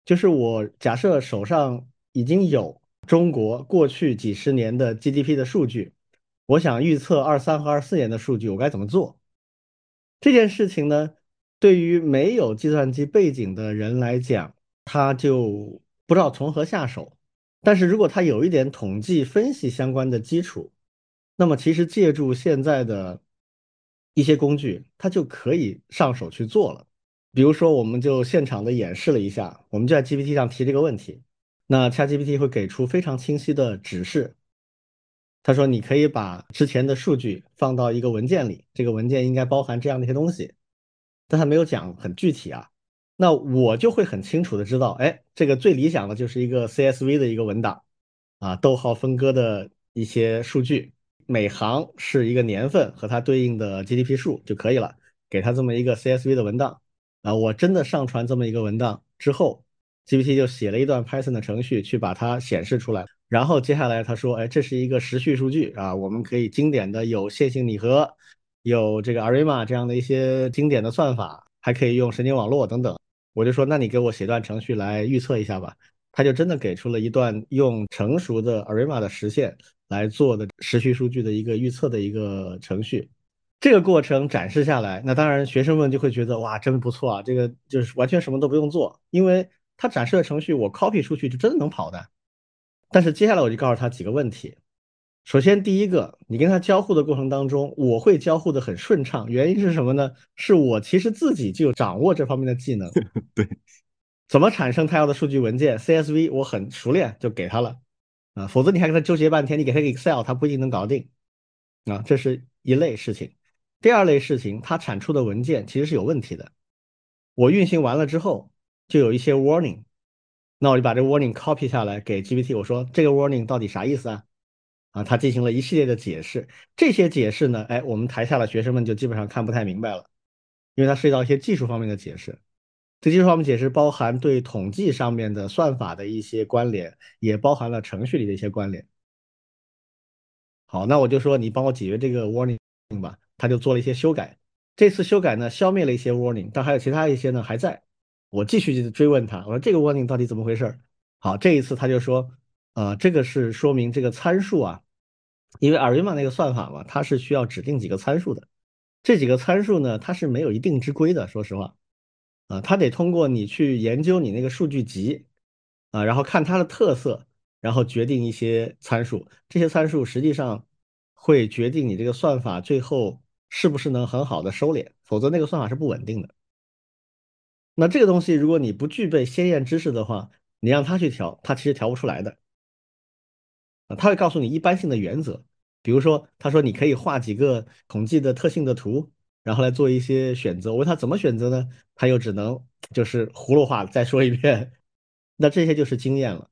就是我假设手上已经有中国过去几十年的 GDP 的数据，我想预测二三和二四年的数据，我该怎么做？这件事情呢？对于没有计算机背景的人来讲，他就不知道从何下手。但是如果他有一点统计分析相关的基础，那么其实借助现在的一些工具，他就可以上手去做了。比如说，我们就现场的演示了一下，我们就在 GPT 上提这个问题，那 ChatGPT 会给出非常清晰的指示。他说：“你可以把之前的数据放到一个文件里，这个文件应该包含这样的一些东西。”但他没有讲很具体啊。那我就会很清楚的知道，哎，这个最理想的就是一个 CSV 的一个文档啊，逗号分割的一些数据，每行是一个年份和它对应的 GDP 数就可以了。给他这么一个 CSV 的文档啊，我真的上传这么一个文档之后，GPT 就写了一段 Python 的程序去把它显示出来。然后接下来他说，哎，这是一个时序数据啊，我们可以经典的有线性拟合，有这个 ARIMA 这样的一些经典的算法，还可以用神经网络等等。我就说，那你给我写段程序来预测一下吧。他就真的给出了一段用成熟的 ARIMA 的实现来做的时序数据的一个预测的一个程序。这个过程展示下来，那当然学生们就会觉得哇，真不错啊！这个就是完全什么都不用做，因为他展示的程序我 copy 出去就真的能跑的。但是接下来我就告诉他几个问题。首先，第一个，你跟他交互的过程当中，我会交互的很顺畅，原因是什么呢？是我其实自己就掌握这方面的技能。*laughs* 对，怎么产生他要的数据文件？CSV 我很熟练，就给他了啊。否则你还跟他纠结半天，你给他 Excel，他不一定能搞定啊。这是一类事情。第二类事情，他产出的文件其实是有问题的。我运行完了之后，就有一些 warning，那我就把这 warning copy 下来给 GPT，我说这个 warning 到底啥意思啊？啊，他进行了一系列的解释，这些解释呢，哎，我们台下的学生们就基本上看不太明白了，因为它涉及到一些技术方面的解释。这技术方面解释包含对统计上面的算法的一些关联，也包含了程序里的一些关联。好，那我就说你帮我解决这个 warning 吧，他就做了一些修改。这次修改呢，消灭了一些 warning，但还有其他一些呢还在。我继续追问他，我说这个 warning 到底怎么回事？好，这一次他就说。呃，这个是说明这个参数啊，因为 ARIMA 那个算法嘛，它是需要指定几个参数的。这几个参数呢，它是没有一定之规的。说实话，啊，它得通过你去研究你那个数据集啊，然后看它的特色，然后决定一些参数。这些参数实际上会决定你这个算法最后是不是能很好的收敛，否则那个算法是不稳定的。那这个东西，如果你不具备先验知识的话，你让它去调，它其实调不出来的。他会告诉你一般性的原则，比如说，他说你可以画几个统计的特性的图，然后来做一些选择。我问他怎么选择呢？他又只能就是葫芦话再说一遍。*laughs* 那这些就是经验了。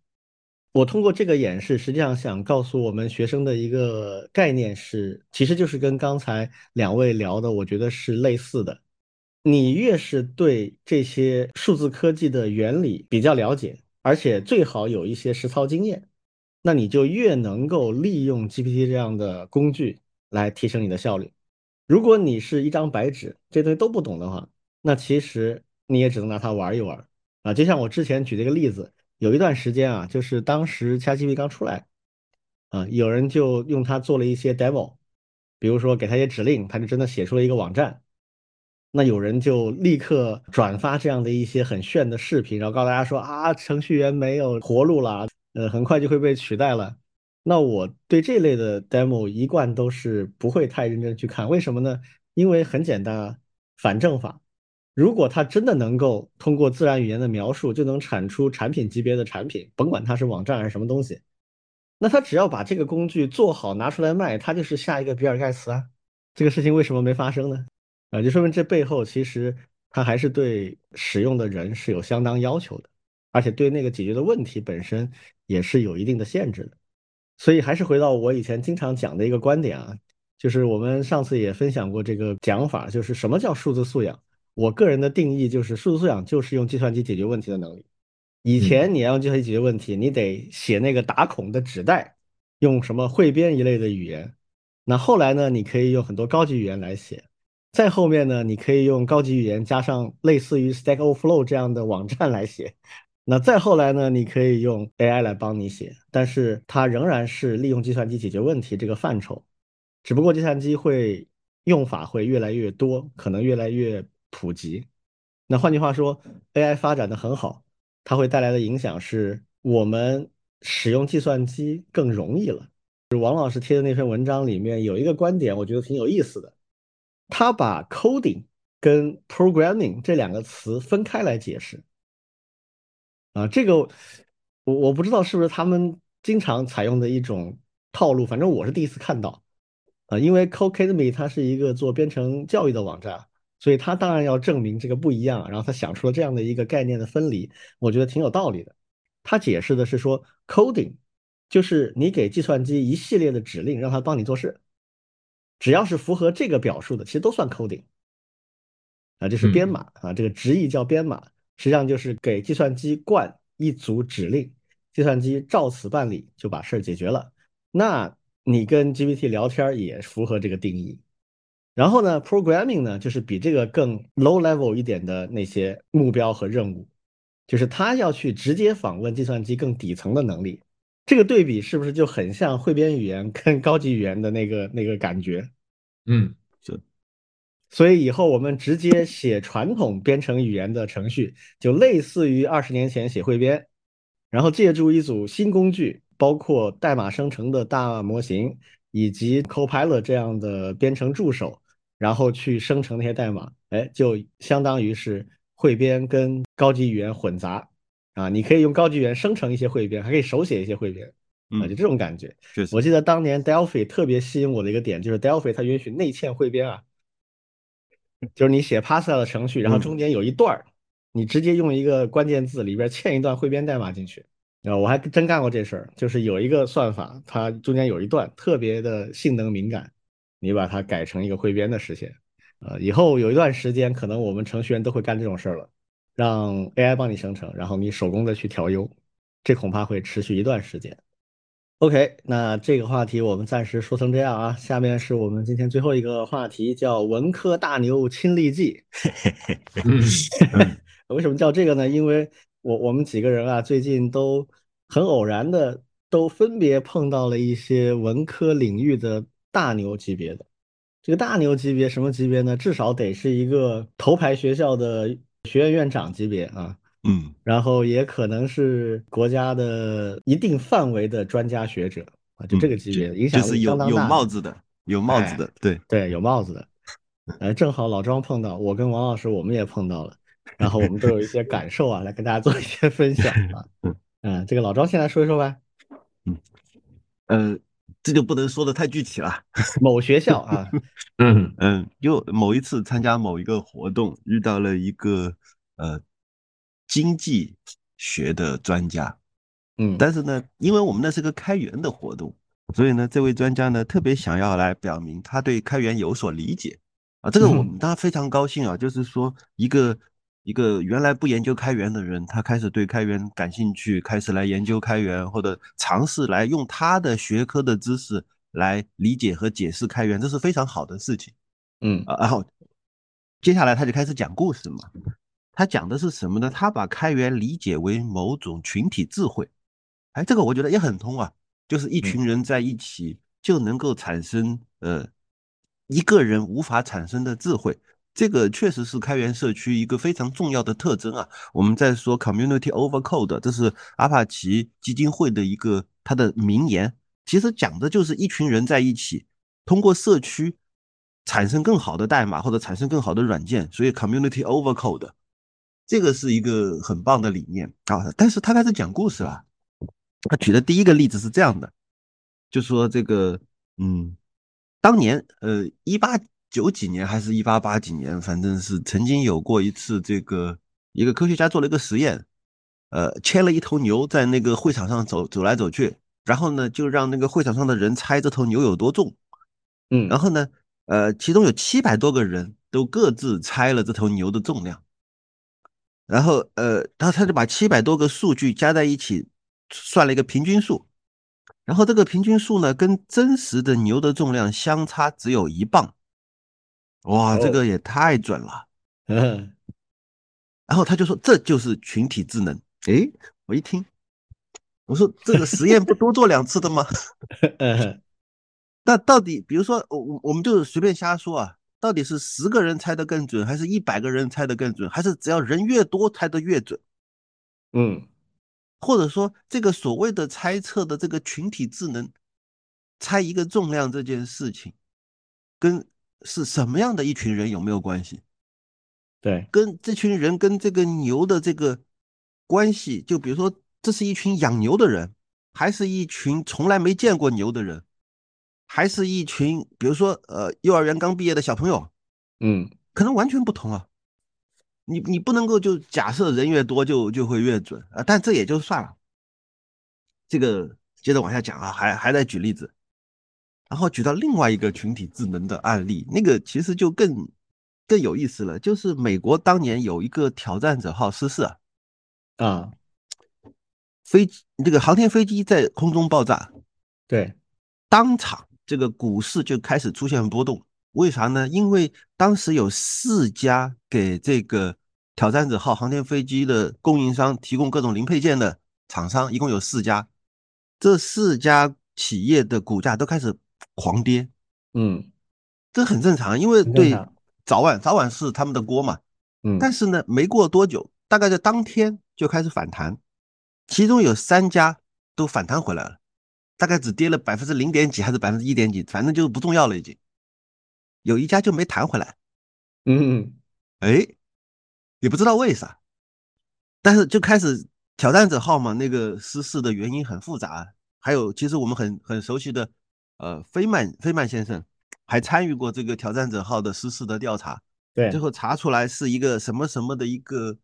我通过这个演示，实际上想告诉我们学生的一个概念是，其实就是跟刚才两位聊的，我觉得是类似的。你越是对这些数字科技的原理比较了解，而且最好有一些实操经验。那你就越能够利用 GPT 这样的工具来提升你的效率。如果你是一张白纸，这东西都不懂的话，那其实你也只能拿它玩一玩啊。就像我之前举这个例子，有一段时间啊，就是当时 ChatGPT 刚出来啊，有人就用它做了一些 demo，比如说给他一些指令，他就真的写出了一个网站。那有人就立刻转发这样的一些很炫的视频，然后告诉大家说啊，程序员没有活路了。呃，很快就会被取代了。那我对这类的 demo 一贯都是不会太认真去看，为什么呢？因为很简单啊，反证法。如果它真的能够通过自然语言的描述就能产出产品级别的产品，甭管它是网站还是什么东西，那他只要把这个工具做好拿出来卖，他就是下一个比尔盖茨啊。这个事情为什么没发生呢？啊，就说明这背后其实他还是对使用的人是有相当要求的。而且对那个解决的问题本身也是有一定的限制的，所以还是回到我以前经常讲的一个观点啊，就是我们上次也分享过这个讲法，就是什么叫数字素养？我个人的定义就是数字素养就是用计算机解决问题的能力。以前你要用计算机解决问题，你得写那个打孔的纸带，用什么汇编一类的语言。那后来呢，你可以用很多高级语言来写。再后面呢，你可以用高级语言加上类似于 Stack Overflow 这样的网站来写。那再后来呢？你可以用 AI 来帮你写，但是它仍然是利用计算机解决问题这个范畴，只不过计算机会用法会越来越多，可能越来越普及。那换句话说，AI 发展的很好，它会带来的影响是我们使用计算机更容易了。就王老师贴的那篇文章里面有一个观点，我觉得挺有意思的。他把 coding 跟 programming 这两个词分开来解释。啊，这个我我不知道是不是他们经常采用的一种套路，反正我是第一次看到。啊，因为 Codecademy 它是一个做编程教育的网站，所以它当然要证明这个不一样，然后他想出了这样的一个概念的分离，我觉得挺有道理的。他解释的是说，coding 就是你给计算机一系列的指令，让它帮你做事，只要是符合这个表述的，其实都算 coding。啊，这是编码啊，这个直译叫编码，实际上就是给计算机灌一组指令，计算机照此办理就把事儿解决了。那你跟 GPT 聊天也符合这个定义，然后呢，programming 呢就是比这个更 low level 一点的那些目标和任务，就是他要去直接访问计算机更底层的能力。这个对比是不是就很像汇编语言跟高级语言的那个那个感觉？嗯，所以以后我们直接写传统编程语言的程序，就类似于二十年前写汇编，然后借助一组新工具。包括代码生成的大模型，以及 Copilot 这样的编程助手，然后去生成那些代码，哎，就相当于是汇编跟高级语言混杂啊！你可以用高级语言生成一些汇编，还可以手写一些汇编，啊，就这种感觉。我记得当年 Delphi 特别吸引我的一个点，就是 Delphi 它允许内嵌汇编啊，就是你写 Pascal 的程序，然后中间有一段儿，你直接用一个关键字里边嵌一段汇编代码进去。啊，我还真干过这事儿，就是有一个算法，它中间有一段特别的性能敏感，你把它改成一个汇编的实现。呃，以后有一段时间，可能我们程序员都会干这种事儿了，让 AI 帮你生成，然后你手工的去调优，这恐怕会持续一段时间。OK，那这个话题我们暂时说成这样啊，下面是我们今天最后一个话题，叫文科大牛亲历记。*laughs* *laughs* 为什么叫这个呢？因为我我们几个人啊，最近都很偶然的，都分别碰到了一些文科领域的大牛级别的。这个大牛级别什么级别呢？至少得是一个头牌学校的学院院长级别啊。嗯，然后也可能是国家的一定范围的专家学者啊，就这个级别，影响力相当大。有帽子的，有帽子的，对对，有帽子的。哎，正好老庄碰到，我跟王老师我们也碰到了。然后我们都有一些感受啊，来跟大家做一些分享啊。*laughs* 嗯，这个老庄先来说一说吧。嗯，呃，这就不能说的太具体了。*laughs* 某学校啊，嗯嗯，就某一次参加某一个活动，遇到了一个呃经济学的专家。嗯，但是呢，因为我们那是个开源的活动，所以呢，这位专家呢特别想要来表明他对开源有所理解啊。这个我们当然非常高兴啊，就是说一个。一个原来不研究开源的人，他开始对开源感兴趣，开始来研究开源，或者尝试来用他的学科的知识来理解和解释开源，这是非常好的事情。嗯，然后接下来他就开始讲故事嘛。他讲的是什么呢？他把开源理解为某种群体智慧。哎，这个我觉得也很通啊，就是一群人在一起就能够产生呃一个人无法产生的智慧。这个确实是开源社区一个非常重要的特征啊！我们在说 community over code，这是阿帕奇基金会的一个他的名言，其实讲的就是一群人在一起，通过社区产生更好的代码或者产生更好的软件，所以 community over code，这个是一个很棒的理念啊！但是他开始讲故事了，他举的第一个例子是这样的，就说这个，嗯，当年呃一八。九几年还是一八八几年，反正是曾经有过一次，这个一个科学家做了一个实验，呃，牵了一头牛在那个会场上走走来走去，然后呢，就让那个会场上的人猜这头牛有多重，嗯，然后呢，呃，其中有七百多个人都各自猜了这头牛的重量，然后呃，他他就把七百多个数据加在一起，算了一个平均数，然后这个平均数呢，跟真实的牛的重量相差只有一磅。哇，这个也太准了！嗯，*laughs* 然后他就说这就是群体智能。诶，我一听，我说这个实验不多做两次的吗？*laughs* *laughs* 那到底，比如说我我我们就随便瞎说啊，到底是十个人猜的更准，还是一百个人猜的更准，还是只要人越多猜的越准？嗯，或者说这个所谓的猜测的这个群体智能，猜一个重量这件事情，跟是什么样的一群人有没有关系？对，跟这群人跟这个牛的这个关系，就比如说，这是一群养牛的人，还是一群从来没见过牛的人，还是一群比如说呃幼儿园刚毕业的小朋友，嗯，可能完全不同啊。你你不能够就假设人越多就就会越准啊，但这也就算了。这个接着往下讲啊，还还在举例子，然后举到另外一个群体智能的案例，那个其实就更。更有意思了，就是美国当年有一个挑战者号失事啊，飞这个航天飞机在空中爆炸，对，当场这个股市就开始出现波动。为啥呢？因为当时有四家给这个挑战者号航天飞机的供应商提供各种零配件的厂商，一共有四家，这四家企业的股价都开始狂跌。嗯，这很正常，因为对。早晚早晚是他们的锅嘛，嗯，但是呢，没过多久，大概在当天就开始反弹，其中有三家都反弹回来了，大概只跌了百分之零点几还是百分之一点几，反正就不重要了已经。有一家就没弹回来，嗯，哎，也不知道为啥，但是就开始挑战者号嘛，那个失事的原因很复杂，还有其实我们很很熟悉的，呃，菲曼菲曼先生。还参与过这个挑战者号的失事的调查，对，最后查出来是一个什么什么的一个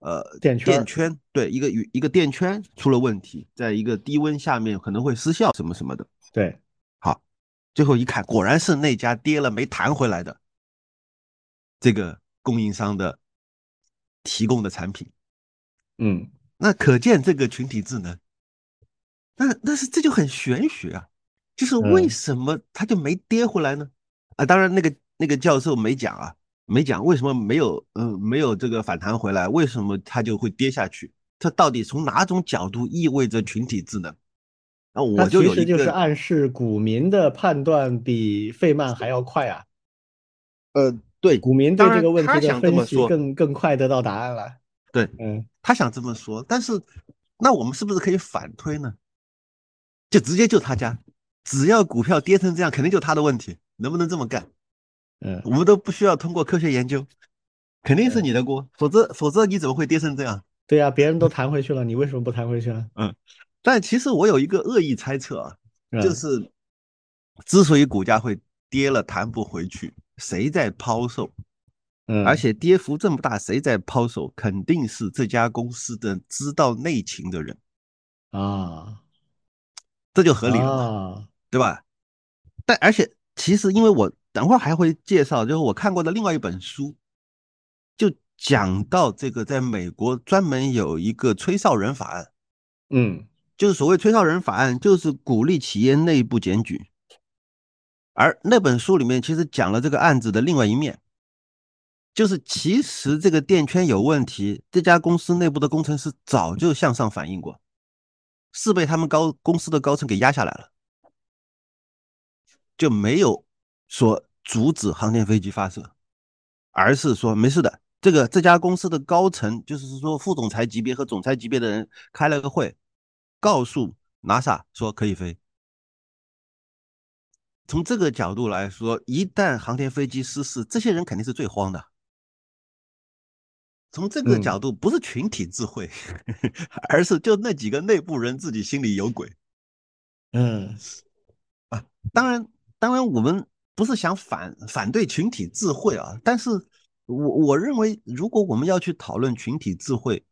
呃电圈，电圈，对，一个与一个电圈出了问题，在一个低温下面可能会失效什么什么的，对，好，最后一看，果然是那家跌了没弹回来的这个供应商的提供的产品，嗯，那可见这个群体智能，那但是这就很玄学啊。就是为什么它就没跌回来呢？啊，当然那个那个教授没讲啊，没讲为什么没有，嗯，没有这个反弹回来，为什么它就会跌下去？它到底从哪种角度意味着群体智能？那我就有一个，就是暗示股民的判断比费曼还要快啊。呃，对，股民对这个问题的分析更更快得到答案了。对，嗯，他想这么说，但是那我们是不是可以反推呢？就直接就他家。只要股票跌成这样，肯定就他的问题，能不能这么干？嗯，我们都不需要通过科学研究，肯定是你的锅，否则否则你怎么会跌成这样？对呀，别人都弹回去了，你为什么不弹回去啊？嗯，但其实我有一个恶意猜测啊，就是之所以股价会跌了弹不回去，谁在抛售？嗯，而且跌幅这么大，谁在抛售？肯定是这家公司的知道内情的人啊，这就合理了。对吧？但而且其实，因为我等会儿还会介绍，就是我看过的另外一本书，就讲到这个，在美国专门有一个吹哨人法案，嗯，就是所谓吹哨人法案，就是鼓励企业内部检举。而那本书里面其实讲了这个案子的另外一面，就是其实这个电圈有问题，这家公司内部的工程师早就向上反映过，是被他们高公司的高层给压下来了。就没有说阻止航天飞机发射，而是说没事的。这个这家公司的高层，就是说副总裁级别和总裁级别的人开了个会，告诉 NASA 说可以飞。从这个角度来说，一旦航天飞机失事，这些人肯定是最慌的。从这个角度，不是群体智慧，而是就那几个内部人自己心里有鬼。嗯，啊，当然。当然，我们不是想反反对群体智慧啊，但是我我认为，如果我们要去讨论群体智慧，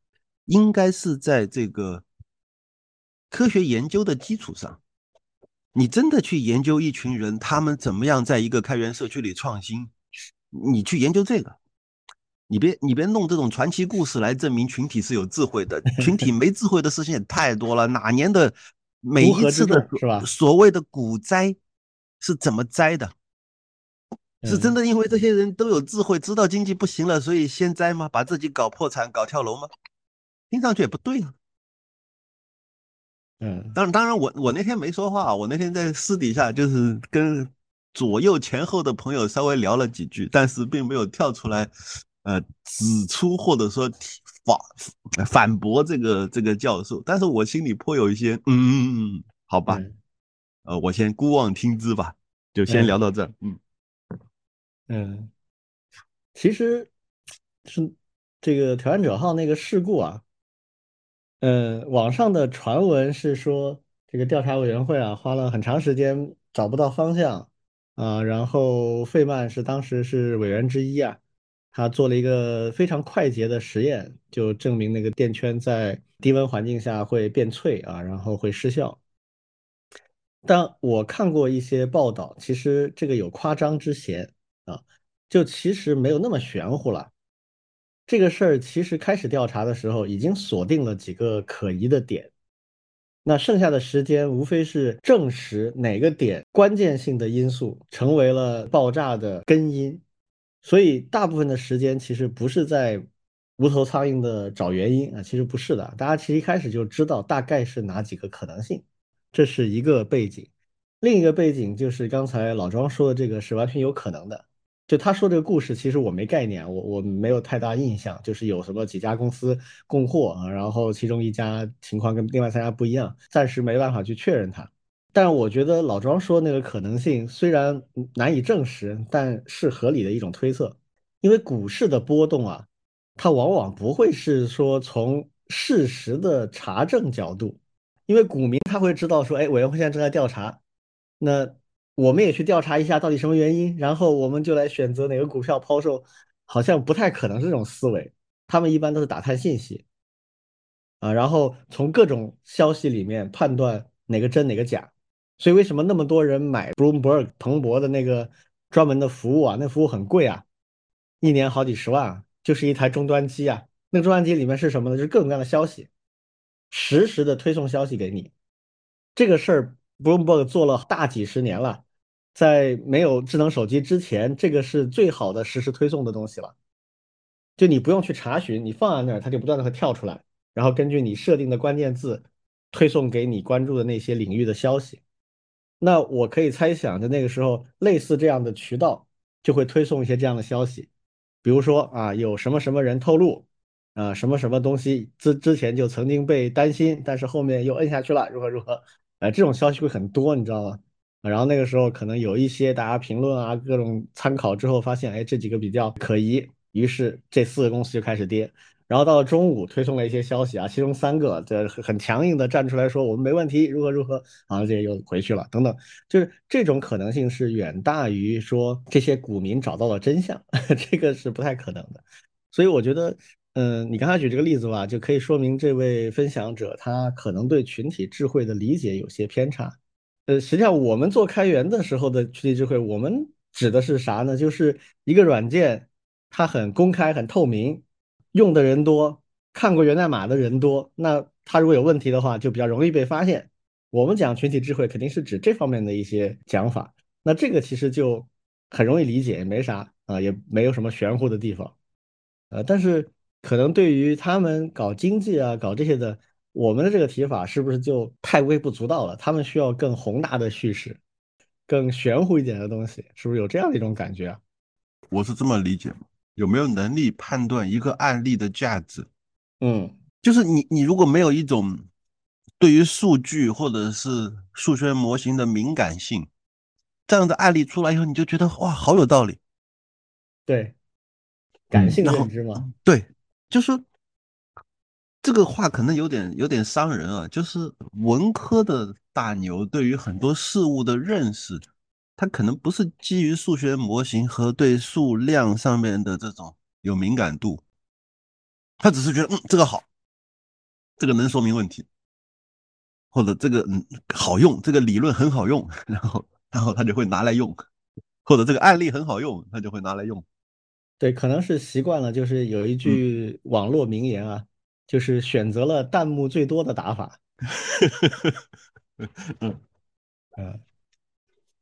应该是在这个科学研究的基础上，你真的去研究一群人，他们怎么样在一个开源社区里创新，你去研究这个，你别你别弄这种传奇故事来证明群体是有智慧的，群体没智慧的事情也太多了，哪年的每一次的是吧？所谓的股灾。是怎么灾的？是真的因为这些人都有智慧，知道经济不行了，所以先栽吗？把自己搞破产、搞跳楼吗？听上去也不对啊。嗯，当然，当然，我我那天没说话，我那天在私底下就是跟左右前后的朋友稍微聊了几句，但是并没有跳出来，呃，指出或者说反反驳这个这个教授。但是我心里颇有一些，嗯，好吧。呃，我先姑妄听之吧，就先聊到这儿。嗯。嗯，嗯其实是这个挑战者号那个事故啊，嗯，网上的传闻是说，这个调查委员会啊花了很长时间找不到方向啊，然后费曼是当时是委员之一啊，他做了一个非常快捷的实验，就证明那个电圈在低温环境下会变脆啊，然后会失效。但我看过一些报道，其实这个有夸张之嫌啊，就其实没有那么玄乎了。这个事儿其实开始调查的时候已经锁定了几个可疑的点，那剩下的时间无非是证实哪个点关键性的因素成为了爆炸的根因。所以大部分的时间其实不是在无头苍蝇的找原因啊，其实不是的，大家其实一开始就知道大概是哪几个可能性。这是一个背景，另一个背景就是刚才老庄说的这个是完全有可能的。就他说这个故事，其实我没概念，我我没有太大印象。就是有什么几家公司供货啊，然后其中一家情况跟另外三家不一样，暂时没办法去确认它。但我觉得老庄说那个可能性虽然难以证实，但是合理的一种推测。因为股市的波动啊，它往往不会是说从事实的查证角度。因为股民他会知道说，哎，委员会现在正在调查，那我们也去调查一下到底什么原因，然后我们就来选择哪个股票抛售，好像不太可能是这种思维。他们一般都是打探信息，啊，然后从各种消息里面判断哪个真哪个假。所以为什么那么多人买 Bloomberg 彭博的那个专门的服务啊？那服务很贵啊，一年好几十万，就是一台终端机啊。那个终端机里面是什么呢？就是各种各样的消息。实时的推送消息给你，这个事儿 Bloomberg 做了大几十年了，在没有智能手机之前，这个是最好的实时推送的东西了。就你不用去查询，你放在那儿，它就不断的会跳出来，然后根据你设定的关键字推送给你关注的那些领域的消息。那我可以猜想，在那个时候，类似这样的渠道就会推送一些这样的消息，比如说啊，有什么什么人透露。啊，什么什么东西之之前就曾经被担心，但是后面又摁下去了，如何如何？呃，这种消息会很多，你知道吗？然后那个时候可能有一些大家评论啊，各种参考之后发现，哎，这几个比较可疑，于是这四个公司就开始跌。然后到了中午推送了一些消息啊，其中三个这很强硬的站出来说我们没问题，如何如何，然后这些又回去了，等等，就是这种可能性是远大于说这些股民找到了真相，*laughs* 这个是不太可能的。所以我觉得。嗯，你刚才举这个例子吧，就可以说明这位分享者他可能对群体智慧的理解有些偏差。呃，实际上我们做开源的时候的群体智慧，我们指的是啥呢？就是一个软件，它很公开、很透明，用的人多，看过源代码的人多，那它如果有问题的话，就比较容易被发现。我们讲群体智慧，肯定是指这方面的一些讲法。那这个其实就很容易理解，没啥啊，也没有什么玄乎的地方。呃，但是。可能对于他们搞经济啊、搞这些的，我们的这个提法是不是就太微不足道了？他们需要更宏大的叙事，更玄乎一点的东西，是不是有这样的一种感觉啊？我是这么理解，有没有能力判断一个案例的价值？嗯，就是你你如果没有一种对于数据或者是数学模型的敏感性，这样的案例出来以后，你就觉得哇，好有道理。对，感性认知吗？对。就是这个话可能有点有点伤人啊。就是文科的大牛对于很多事物的认识，他可能不是基于数学模型和对数量上面的这种有敏感度，他只是觉得嗯这个好，这个能说明问题，或者这个嗯好用，这个理论很好用，*laughs* 然后然后他就会拿来用，或者这个案例很好用，他就会拿来用。对，可能是习惯了，就是有一句网络名言啊，就是选择了弹幕最多的打法。*laughs* 嗯嗯，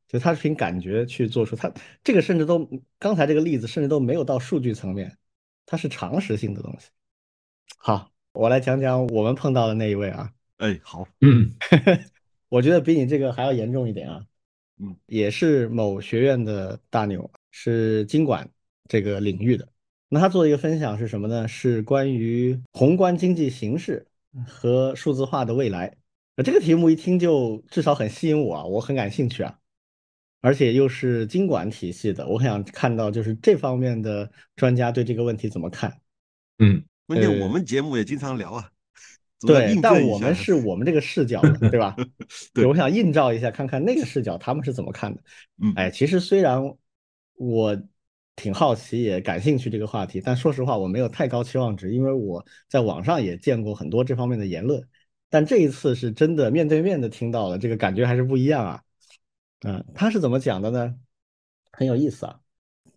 就他是凭感觉去做出他这个，甚至都刚才这个例子，甚至都没有到数据层面，它是常识性的东西。好，我来讲讲我们碰到的那一位啊。哎，好，嗯，*laughs* 我觉得比你这个还要严重一点啊。嗯，也是某学院的大牛，是经管。这个领域的，那他做的一个分享是什么呢？是关于宏观经济形势和数字化的未来。那这个题目一听就至少很吸引我啊，我很感兴趣啊。而且又是经管体系的，我很想看到就是这方面的专家对这个问题怎么看。嗯，关键我们节目也经常聊啊。对，但我们是我们这个视角，*laughs* 对吧？对，我想映照一下，看看那个视角他们是怎么看的。嗯，哎，其实虽然我挺好奇也感兴趣这个话题，但说实话我没有太高期望值，因为我在网上也见过很多这方面的言论，但这一次是真的面对面的听到了，这个感觉还是不一样啊。嗯，他是怎么讲的呢？很有意思啊。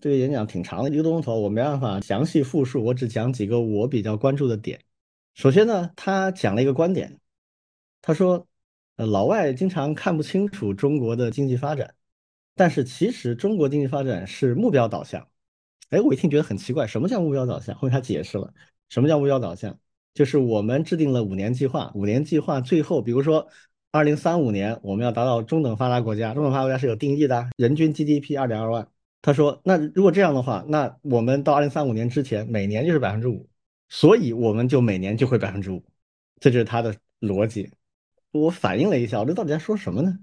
这个演讲挺长的，一个多钟头，我没办法详细复述，我只讲几个我比较关注的点。首先呢，他讲了一个观点，他说，呃，老外经常看不清楚中国的经济发展，但是其实中国经济发展是目标导向。哎，我一听觉得很奇怪，什么叫目标导向？后面他解释了，什么叫目标导向，就是我们制定了五年计划，五年计划最后，比如说二零三五年我们要达到中等发达国家，中等发达国家是有定义的，人均 GDP 二点二万。他说，那如果这样的话，那我们到二零三五年之前，每年就是百分之五。所以我们就每年就会百分之五，这就是他的逻辑。我反应了一下，我这到底在说什么呢？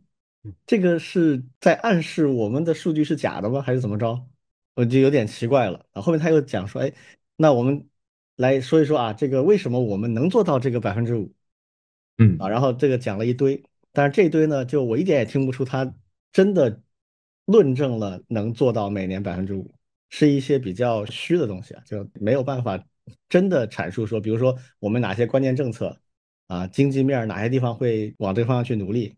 这个是在暗示我们的数据是假的吗？还是怎么着？我就有点奇怪了。啊，后面他又讲说，哎，那我们来说一说啊，这个为什么我们能做到这个百分之五？嗯啊，然后这个讲了一堆，但是这一堆呢，就我一点也听不出他真的论证了能做到每年百分之五，是一些比较虚的东西啊，就没有办法。真的阐述说，比如说我们哪些关键政策啊，经济面哪些地方会往这个方向去努力，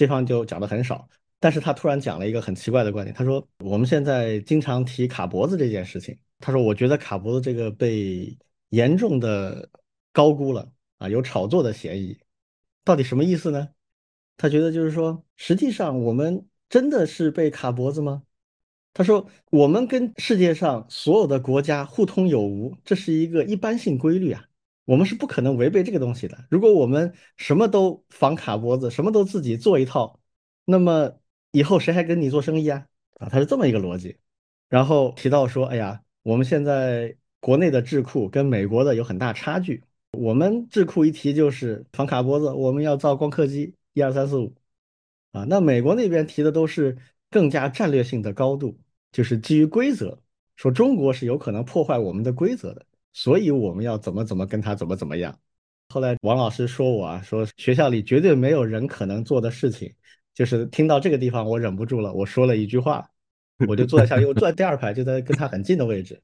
这方就讲的很少。但是他突然讲了一个很奇怪的观点，他说我们现在经常提卡脖子这件事情，他说我觉得卡脖子这个被严重的高估了啊，有炒作的嫌疑。到底什么意思呢？他觉得就是说，实际上我们真的是被卡脖子吗？他说：“我们跟世界上所有的国家互通有无，这是一个一般性规律啊，我们是不可能违背这个东西的。如果我们什么都防卡脖子，什么都自己做一套，那么以后谁还跟你做生意啊？啊，他是这么一个逻辑。然后提到说，哎呀，我们现在国内的智库跟美国的有很大差距。我们智库一提就是防卡脖子，我们要造光刻机，一二三四五，啊，那美国那边提的都是。”更加战略性的高度，就是基于规则，说中国是有可能破坏我们的规则的，所以我们要怎么怎么跟他怎么怎么样。后来王老师说我啊，说学校里绝对没有人可能做的事情，就是听到这个地方我忍不住了，我说了一句话，我就坐在下面，我坐在第二排，就在跟他很近的位置，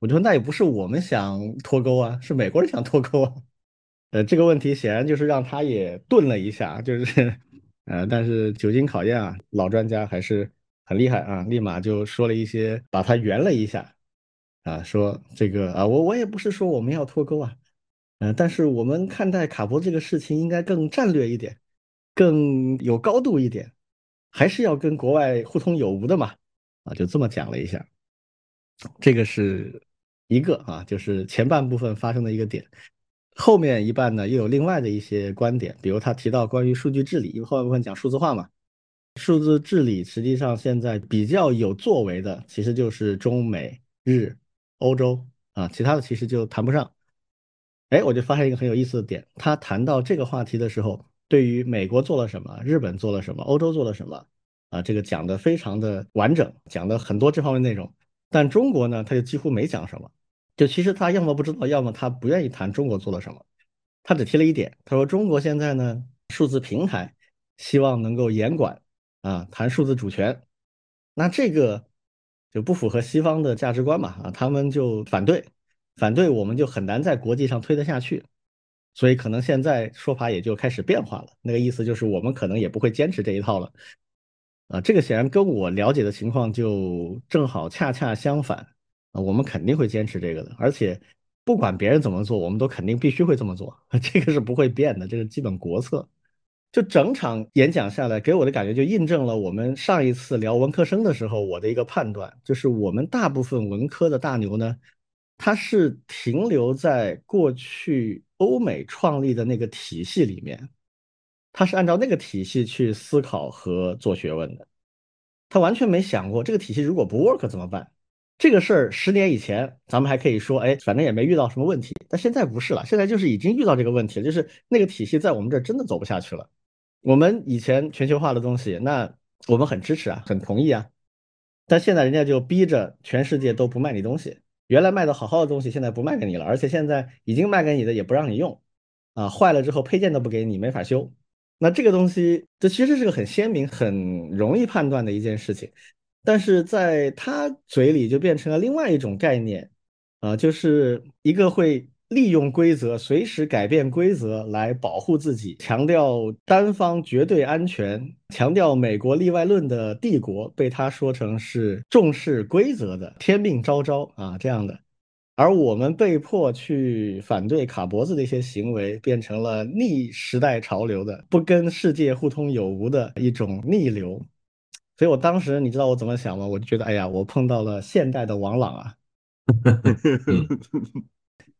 我就说那也不是我们想脱钩啊，是美国人想脱钩啊。呃，这个问题显然就是让他也顿了一下，就是。呃，但是久经考验啊，老专家还是很厉害啊，立马就说了一些，把他圆了一下，啊，说这个啊，我我也不是说我们要脱钩啊，嗯，但是我们看待卡博这个事情应该更战略一点，更有高度一点，还是要跟国外互通有无的嘛，啊，就这么讲了一下，这个是一个啊，就是前半部分发生的一个点。后面一半呢，又有另外的一些观点，比如他提到关于数据治理，因为后半部分讲数字化嘛，数字治理实际上现在比较有作为的，其实就是中美日欧洲啊，其他的其实就谈不上。哎，我就发现一个很有意思的点，他谈到这个话题的时候，对于美国做了什么，日本做了什么，欧洲做了什么，啊，这个讲的非常的完整，讲的很多这方面内容，但中国呢，他就几乎没讲什么。就其实他要么不知道，要么他不愿意谈中国做了什么，他只提了一点，他说中国现在呢，数字平台希望能够严管啊，谈数字主权，那这个就不符合西方的价值观嘛啊，他们就反对，反对我们就很难在国际上推得下去，所以可能现在说法也就开始变化了，那个意思就是我们可能也不会坚持这一套了，啊，这个显然跟我了解的情况就正好恰恰相反啊。我们肯定会坚持这个的，而且不管别人怎么做，我们都肯定必须会这么做，*laughs* 这个是不会变的，这是基本国策。就整场演讲下来，给我的感觉就印证了我们上一次聊文科生的时候我的一个判断，就是我们大部分文科的大牛呢，他是停留在过去欧美创立的那个体系里面，他是按照那个体系去思考和做学问的，他完全没想过这个体系如果不 work 怎么办。这个事儿十年以前，咱们还可以说，哎，反正也没遇到什么问题。但现在不是了，现在就是已经遇到这个问题了，就是那个体系在我们这儿真的走不下去了。我们以前全球化的东西，那我们很支持啊，很同意啊。但现在人家就逼着全世界都不卖你东西，原来卖的好好的东西现在不卖给你了，而且现在已经卖给你的也不让你用，啊，坏了之后配件都不给你，没法修。那这个东西，这其实是个很鲜明、很容易判断的一件事情，但是在他嘴里就变成了另外一种概念，啊，就是一个会。利用规则，随时改变规则来保护自己，强调单方绝对安全，强调美国例外论的帝国，被他说成是重视规则的天命昭昭啊这样的，而我们被迫去反对卡脖子的一些行为，变成了逆时代潮流的，不跟世界互通有无的一种逆流。所以我当时你知道我怎么想吗？我就觉得，哎呀，我碰到了现代的王朗啊。*laughs*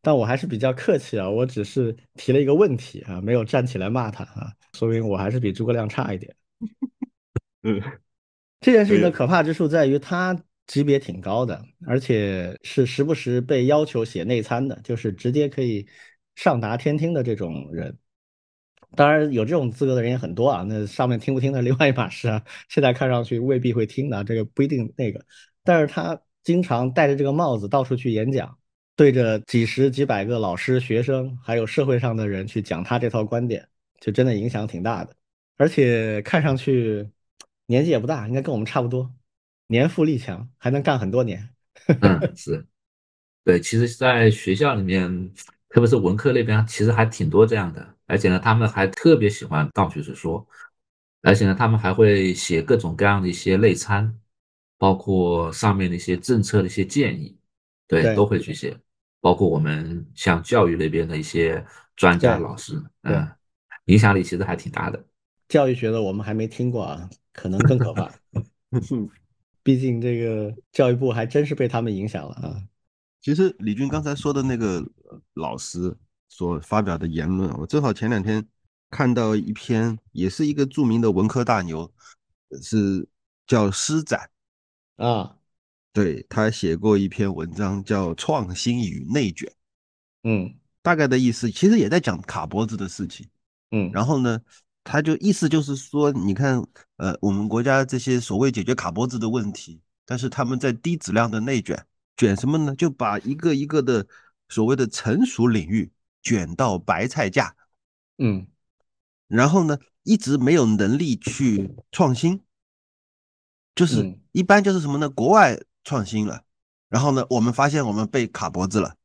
但我还是比较客气啊，我只是提了一个问题啊，没有站起来骂他啊，说明我还是比诸葛亮差一点。*laughs* 嗯，这件事情的可怕之处在于他级别挺高的，而且是时不时被要求写内参的，就是直接可以上达天听的这种人。当然有这种资格的人也很多啊，那上面听不听的另外一码事啊。现在看上去未必会听的，这个不一定那个。但是他经常戴着这个帽子到处去演讲。对着几十几百个老师、学生，还有社会上的人去讲他这套观点，就真的影响挺大的。而且看上去年纪也不大，应该跟我们差不多，年富力强，还能干很多年。嗯，*laughs* 是对。其实，在学校里面，特别是文科那边，其实还挺多这样的。而且呢，他们还特别喜欢道学说，而且呢，他们还会写各种各样的一些内参，包括上面的一些政策的一些建议，对，都会去写。包括我们像教育那边的一些专家老师，嗯，影响力其实还挺大的。教育学的我们还没听过啊，可能更可怕。*laughs* 毕竟这个教育部还真是被他们影响了啊。其实李军刚才说的那个老师所发表的言论，我正好前两天看到一篇，也是一个著名的文科大牛，是叫施展啊。对他写过一篇文章，叫《创新与内卷》。嗯，大概的意思其实也在讲卡脖子的事情。嗯，然后呢，他就意思就是说，你看，呃，我们国家这些所谓解决卡脖子的问题，但是他们在低质量的内卷，卷什么呢？就把一个一个的所谓的成熟领域卷到白菜价。嗯，然后呢，一直没有能力去创新，就是一般就是什么呢？国外。创新了，然后呢，我们发现我们被卡脖子了，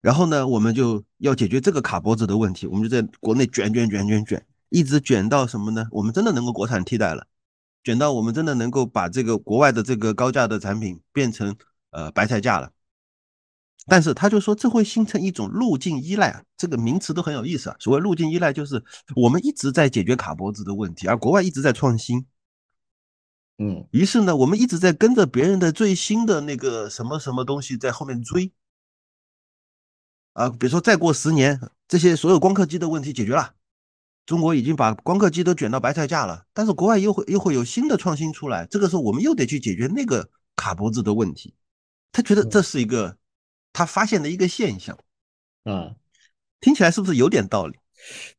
然后呢，我们就要解决这个卡脖子的问题，我们就在国内卷卷卷卷卷，一直卷到什么呢？我们真的能够国产替代了，卷到我们真的能够把这个国外的这个高价的产品变成呃白菜价了。但是他就说这会形成一种路径依赖啊，这个名词都很有意思啊。所谓路径依赖，就是我们一直在解决卡脖子的问题，而国外一直在创新。嗯，于是呢，我们一直在跟着别人的最新的那个什么什么东西在后面追，啊，比如说再过十年，这些所有光刻机的问题解决了，中国已经把光刻机都卷到白菜价了，但是国外又会又会有新的创新出来，这个时候我们又得去解决那个卡脖子的问题。他觉得这是一个他发现的一个现象，啊，听起来是不是有点道理？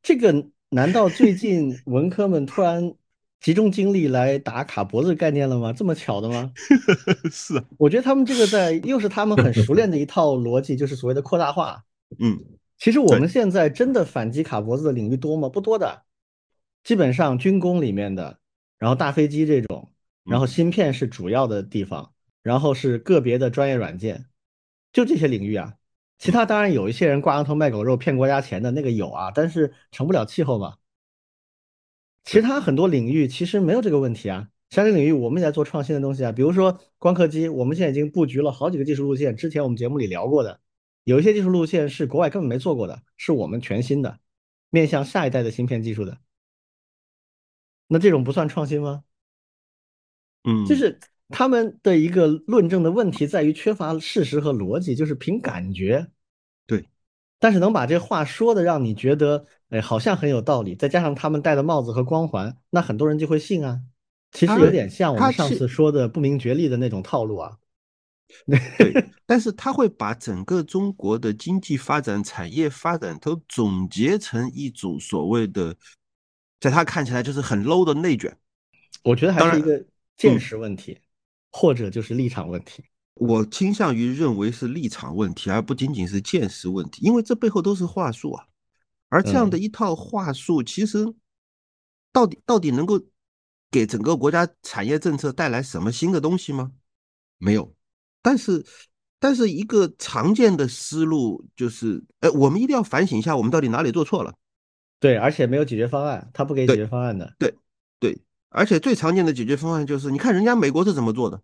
这个难道最近文科们突然？集中精力来打卡脖子概念了吗？这么巧的吗？*laughs* 是，我觉得他们这个在又是他们很熟练的一套逻辑，就是所谓的扩大化。嗯，其实我们现在真的反击卡脖子的领域多吗？不多的，基本上军工里面的，然后大飞机这种，然后芯片是主要的地方，然后是个别的专业软件，就这些领域啊。其他当然有一些人挂羊头卖狗肉骗国家钱的那个有啊，但是成不了气候嘛。其他很多领域其实没有这个问题啊，相关领域我们也在做创新的东西啊，比如说光刻机，我们现在已经布局了好几个技术路线，之前我们节目里聊过的，有一些技术路线是国外根本没做过的，是我们全新的，面向下一代的芯片技术的。那这种不算创新吗？嗯，就是他们的一个论证的问题在于缺乏事实和逻辑，就是凭感觉。对，但是能把这话说的让你觉得。哎，好像很有道理，再加上他们戴的帽子和光环，那很多人就会信啊。其实有点像我们上次说的不明觉厉的那种套路啊。对，*laughs* 但是他会把整个中国的经济发展、产业发展都总结成一种所谓的，在他看起来就是很 low 的内卷。我觉得还是一个见识问题，或者就是立场问题。我倾向于认为是立场问题，而不仅仅是见识问题，因为这背后都是话术啊。而这样的一套话术，其实到底到底能够给整个国家产业政策带来什么新的东西吗？没有。但是，但是一个常见的思路就是，哎，我们一定要反省一下，我们到底哪里做错了。对，而且没有解决方案，他不给解决方案的。对，对，而且最常见的解决方案就是，你看人家美国是怎么做的。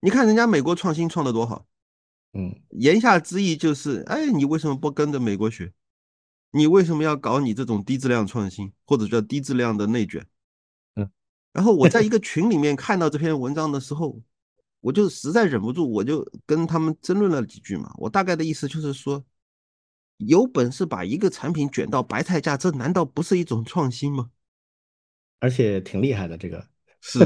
你看人家美国创新创的多好，嗯，言下之意就是，哎，你为什么不跟着美国学？你为什么要搞你这种低质量创新，或者叫低质量的内卷？嗯，然后我在一个 *laughs* 群里面看到这篇文章的时候，我就实在忍不住，我就跟他们争论了几句嘛。我大概的意思就是说，有本事把一个产品卷到白菜价，这难道不是一种创新吗？而且挺厉害的，这个是。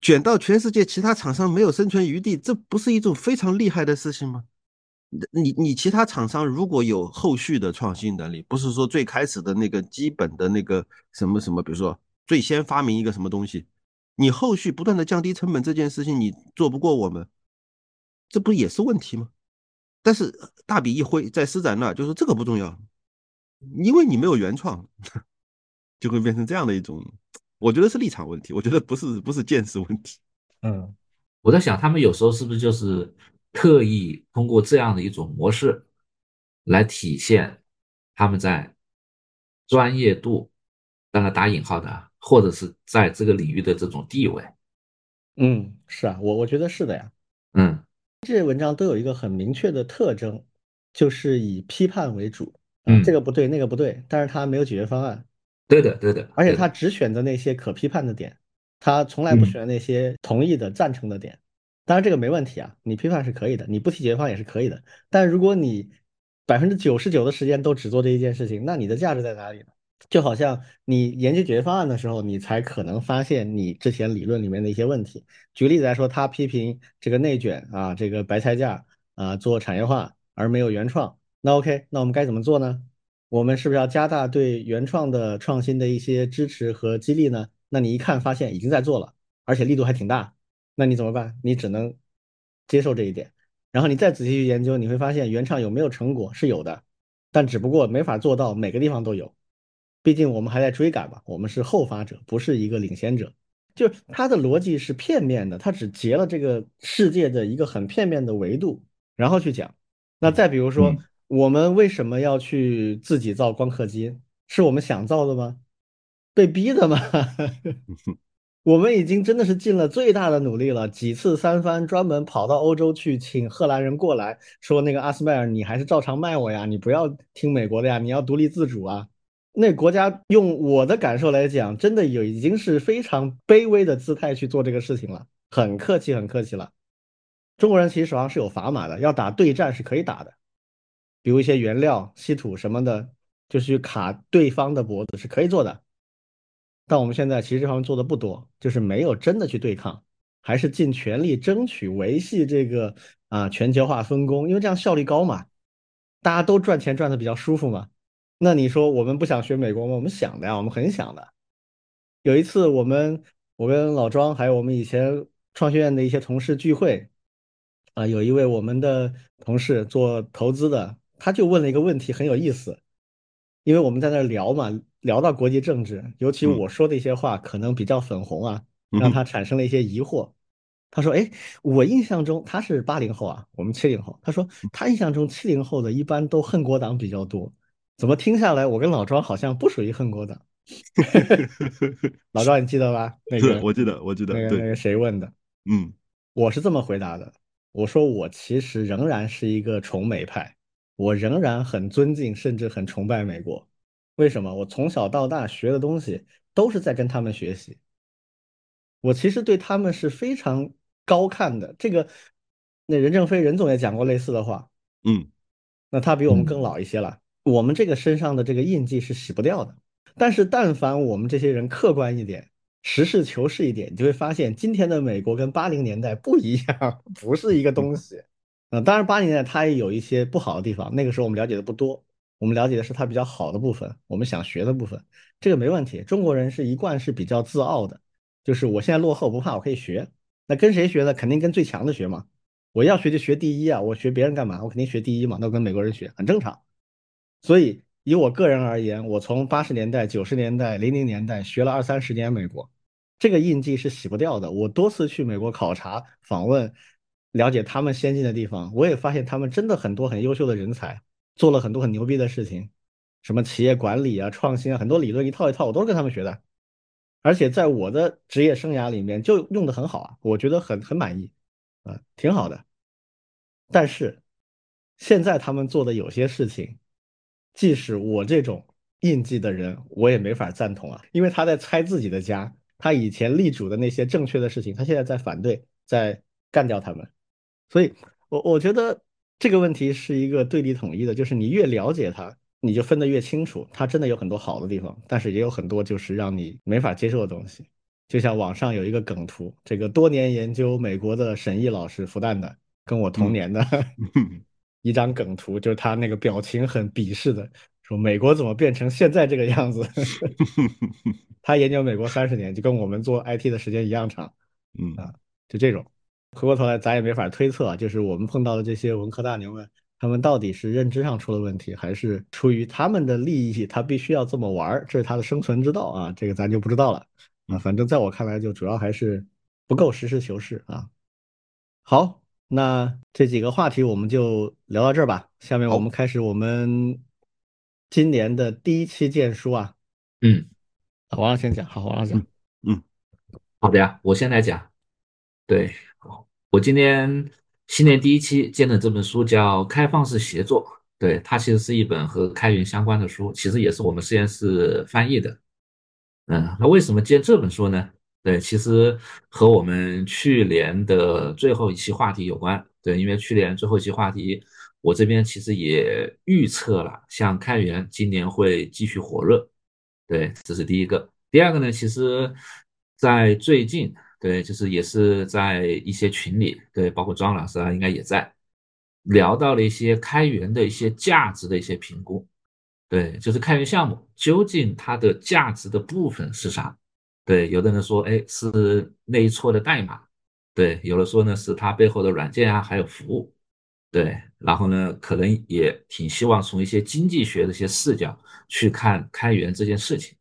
卷到全世界其他厂商没有生存余地，这不是一种非常厉害的事情吗？你你其他厂商如果有后续的创新能力，不是说最开始的那个基本的那个什么什么，比如说最先发明一个什么东西，你后续不断的降低成本这件事情，你做不过我们，这不也是问题吗？但是大笔一挥，在施展那就是这个不重要，因为你没有原创，就会变成这样的一种。我觉得是立场问题，我觉得不是不是见识问题。嗯，我在想，他们有时候是不是就是特意通过这样的一种模式来体现他们在专业度，当然打引号的，或者是在这个领域的这种地位。嗯，是啊，我我觉得是的呀。嗯，这些文章都有一个很明确的特征，就是以批判为主。嗯，这个不对，那个不对，但是他没有解决方案。对的，对的，而且他只选择那些可批判的点，他从来不选那些同意的、赞成的点。当然这个没问题啊，你批判是可以的，你不提解决方案也是可以的。但如果你百分之九十九的时间都只做这一件事情，那你的价值在哪里呢？就好像你研究解决方案的时候，你才可能发现你之前理论里面的一些问题。举例子来说，他批评这个内卷啊，这个白菜价啊，做产业化而没有原创。那 OK，那我们该怎么做呢？我们是不是要加大对原创的创新的一些支持和激励呢？那你一看发现已经在做了，而且力度还挺大，那你怎么办？你只能接受这一点，然后你再仔细去研究，你会发现原创有没有成果是有的，但只不过没法做到每个地方都有。毕竟我们还在追赶嘛，我们是后发者，不是一个领先者。就是它的逻辑是片面的，它只截了这个世界的一个很片面的维度，然后去讲。那再比如说。我们为什么要去自己造光刻机？是我们想造的吗？被逼的吗？*laughs* *laughs* 我们已经真的是尽了最大的努力了，几次三番，专门跑到欧洲去请荷兰人过来，说那个阿斯麦尔，你还是照常卖我呀，你不要听美国的呀，你要独立自主啊。那国家用我的感受来讲，真的有已经是非常卑微的姿态去做这个事情了，很客气，很客气了。中国人其实手上是有砝码的，要打对战是可以打的。比如一些原料、稀土什么的，就是去卡对方的脖子是可以做的，但我们现在其实这方面做的不多，就是没有真的去对抗，还是尽全力争取维系这个啊全球化分工，因为这样效率高嘛，大家都赚钱赚的比较舒服嘛。那你说我们不想学美国吗？我们想的呀，我们很想的。有一次我们我跟老庄还有我们以前创学院的一些同事聚会，啊，有一位我们的同事做投资的。他就问了一个问题，很有意思，因为我们在那聊嘛，聊到国际政治，尤其我说的一些话可能比较粉红啊，让他产生了一些疑惑。他说：“哎，我印象中他是八零后啊，我们七零后。他说他印象中七零后的一般都恨国党比较多，怎么听下来我跟老庄好像不属于恨国党？*laughs* 老庄你记得吧？那个 *laughs* 我记得，我记得，那个那个谁问的？嗯，我是这么回答的，我说我其实仍然是一个崇美派。”我仍然很尊敬，甚至很崇拜美国。为什么？我从小到大学的东西都是在跟他们学习。我其实对他们是非常高看的。这个，那任正非任总也讲过类似的话。嗯，那他比我们更老一些了。我们这个身上的这个印记是洗不掉的。但是，但凡我们这些人客观一点、实事求是一点，你就会发现，今天的美国跟八零年代不一样，不是一个东西。嗯，嗯当然八零年代它也有一些不好的地方，那个时候我们了解的不多。我们了解的是他比较好的部分，我们想学的部分，这个没问题。中国人是一贯是比较自傲的，就是我现在落后不怕，我可以学。那跟谁学呢？肯定跟最强的学嘛。我要学就学第一啊，我学别人干嘛？我肯定学第一嘛。那我跟美国人学很正常。所以以我个人而言，我从八十年代、九十年代、零零年代学了二三十年美国，这个印记是洗不掉的。我多次去美国考察、访问，了解他们先进的地方，我也发现他们真的很多很优秀的人才。做了很多很牛逼的事情，什么企业管理啊、创新啊，很多理论一套一套，我都跟他们学的。而且在我的职业生涯里面就用的很好啊，我觉得很很满意，啊，挺好的。但是现在他们做的有些事情，即使我这种印记的人，我也没法赞同啊，因为他在拆自己的家，他以前立主的那些正确的事情，他现在在反对，在干掉他们。所以，我我觉得。这个问题是一个对立统一的，就是你越了解它，你就分得越清楚。它真的有很多好的地方，但是也有很多就是让你没法接受的东西。就像网上有一个梗图，这个多年研究美国的沈毅老师，复旦的，跟我同年的 *laughs* 一张梗图，就是他那个表情很鄙视的说：“美国怎么变成现在这个样子？” *laughs* 他研究美国三十年，就跟我们做 IT 的时间一样长。嗯啊，就这种。回过头来，咱也没法推测，就是我们碰到的这些文科大牛们，他们到底是认知上出了问题，还是出于他们的利益，他必须要这么玩这是他的生存之道啊，这个咱就不知道了啊。反正在我看来，就主要还是不够实事求是啊。好，那这几个话题我们就聊到这儿吧。下面我们开始我们今年的第一期荐书啊。嗯，王老先讲，好，王老师。嗯，好的呀，我先来讲。对。我今天新年第一期见的这本书叫《开放式协作》，对它其实是一本和开源相关的书，其实也是我们实验室翻译的。嗯，那为什么见这本书呢？对，其实和我们去年的最后一期话题有关。对，因为去年最后一期话题，我这边其实也预测了，像开源今年会继续火热。对，这是第一个。第二个呢，其实在最近。对，就是也是在一些群里，对，包括庄老师啊，应该也在聊到了一些开源的一些价值的一些评估。对，就是开源项目究竟它的价值的部分是啥？对，有的人说，哎，是那一撮的代码。对，有的说呢是它背后的软件啊，还有服务。对，然后呢，可能也挺希望从一些经济学的一些视角去看开源这件事情。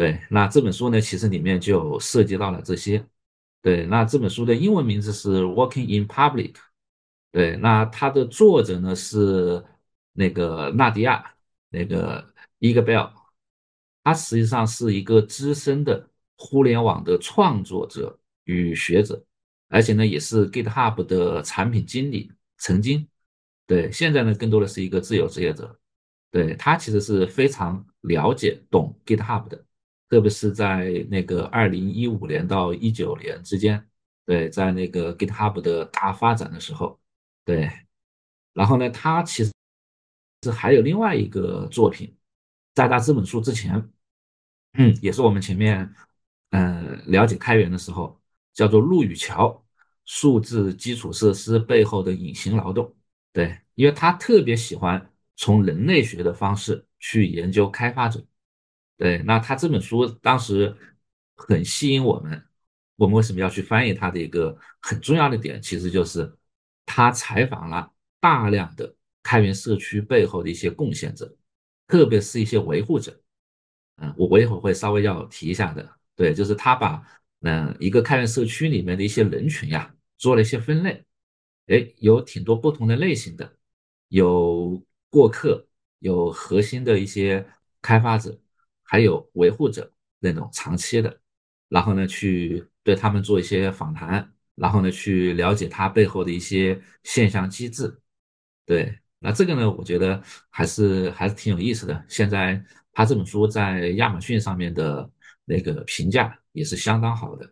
对，那这本书呢，其实里面就涉及到了这些。对，那这本书的英文名字是《Working in Public》。对，那它的作者呢是那个纳迪亚，那个伊格贝尔，他实际上是一个资深的互联网的创作者与学者，而且呢也是 GitHub 的产品经理，曾经。对，现在呢更多的是一个自由职业者。对他其实是非常了解懂 GitHub 的。特别是在那个二零一五年到一九年之间，对，在那个 GitHub 的大发展的时候，对，然后呢，他其实是还有另外一个作品，在他这本书之前，嗯，也是我们前面嗯了解开源的时候，叫做陆羽桥数字基础设施背后的隐形劳动，对，因为他特别喜欢从人类学的方式去研究开发者。对，那他这本书当时很吸引我们。我们为什么要去翻译他的一个很重要的点，其实就是他采访了大量的开源社区背后的一些贡献者，特别是一些维护者。嗯，我我一会儿会稍微要提一下的。对，就是他把嗯一个开源社区里面的一些人群呀做了一些分类。哎，有挺多不同的类型的，有过客，有核心的一些开发者。还有维护者那种长期的，然后呢，去对他们做一些访谈，然后呢，去了解他背后的一些现象机制。对，那这个呢，我觉得还是还是挺有意思的。现在他这本书在亚马逊上面的那个评价也是相当好的。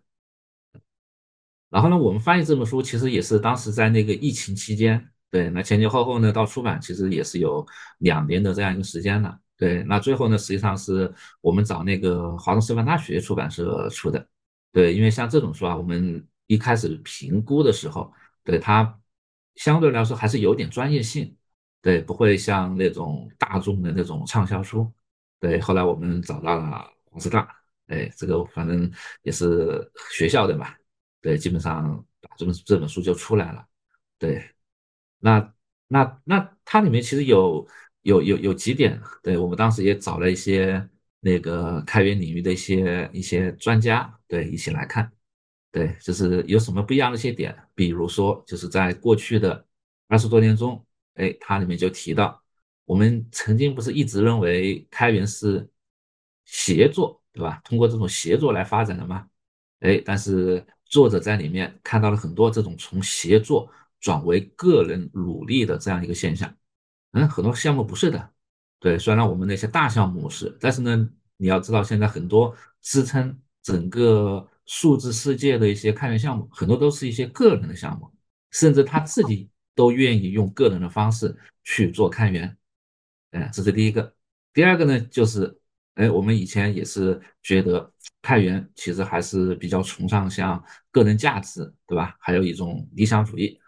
然后呢，我们翻译这本书其实也是当时在那个疫情期间，对，那前前后后呢到出版其实也是有两年的这样一个时间了。对，那最后呢，实际上是我们找那个华东师范大学出版社出的。对，因为像这种书啊，我们一开始评估的时候，对它相对来说还是有点专业性。对，不会像那种大众的那种畅销书。对，后来我们找到了黄师大，哎，这个反正也是学校的嘛，对，基本上这本这本书就出来了。对，那那那它里面其实有有有有几点，对我们当时也找了一些那个开源领域的一些一些专家，对，一起来看，对，就是有什么不一样的一些点，比如说就是在过去的二十多年中，哎，它里面就提到。我们曾经不是一直认为开源是协作，对吧？通过这种协作来发展的吗？哎，但是作者在里面看到了很多这种从协作转为个人努力的这样一个现象。嗯，很多项目不是的。对，虽然我们那些大项目是，但是呢，你要知道现在很多支撑整个数字世界的一些开源项目，很多都是一些个人的项目，甚至他自己都愿意用个人的方式去做开源。哎，这是第一个。第二个呢，就是，哎，我们以前也是觉得开源其实还是比较崇尚像个人价值，对吧？还有一种理想主义。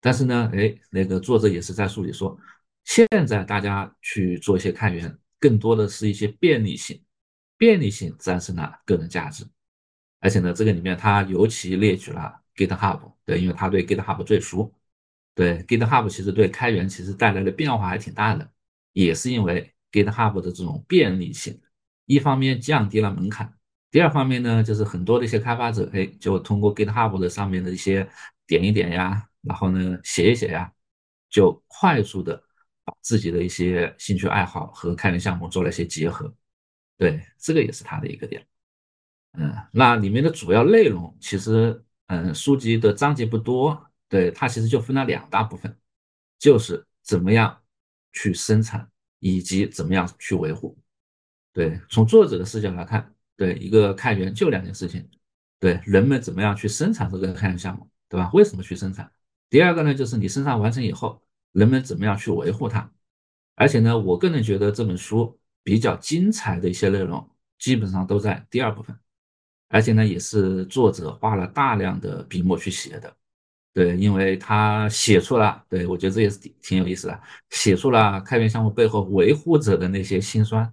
但是呢，哎，那个作者也是在书里说，现在大家去做一些开源，更多的是一些便利性，便利性战胜了个人价值。而且呢，这个里面它尤其列举了 GitHub，对，因为他对 GitHub 最熟。对，GitHub 其实对开源其实带来的变化还挺大的。也是因为 GitHub 的这种便利性，一方面降低了门槛，第二方面呢，就是很多的一些开发者，哎，就通过 GitHub 的上面的一些点一点呀，然后呢写一写呀，就快速的把自己的一些兴趣爱好和开源项目做了一些结合，对，这个也是它的一个点。嗯，那里面的主要内容其实，嗯，书籍的章节不多，对，它其实就分了两大部分，就是怎么样。去生产以及怎么样去维护，对，从作者的视角来看，对一个开源就两件事情，对人们怎么样去生产这个开源项目，对吧？为什么去生产？第二个呢，就是你生产完成以后，人们怎么样去维护它？而且呢，我个人觉得这本书比较精彩的一些内容，基本上都在第二部分，而且呢，也是作者花了大量的笔墨去写的。对，因为他写出了，对我觉得这也是挺挺有意思的，写出了开源项目背后维护者的那些辛酸。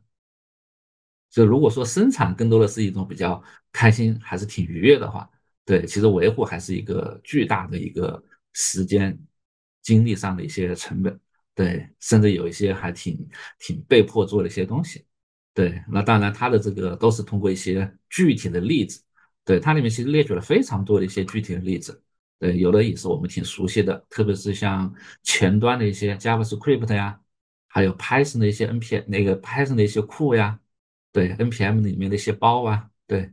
就如果说生产更多的是一种比较开心，还是挺愉悦的话，对，其实维护还是一个巨大的一个时间、精力上的一些成本，对，甚至有一些还挺挺被迫做的一些东西，对。那当然，他的这个都是通过一些具体的例子，对，它里面其实列举了非常多的一些具体的例子。对，有的也是我们挺熟悉的，特别是像前端的一些 JavaScript 呀，还有 Python 的一些 npm 那个 Python 的一些库呀，对 npm 里面的一些包啊，对，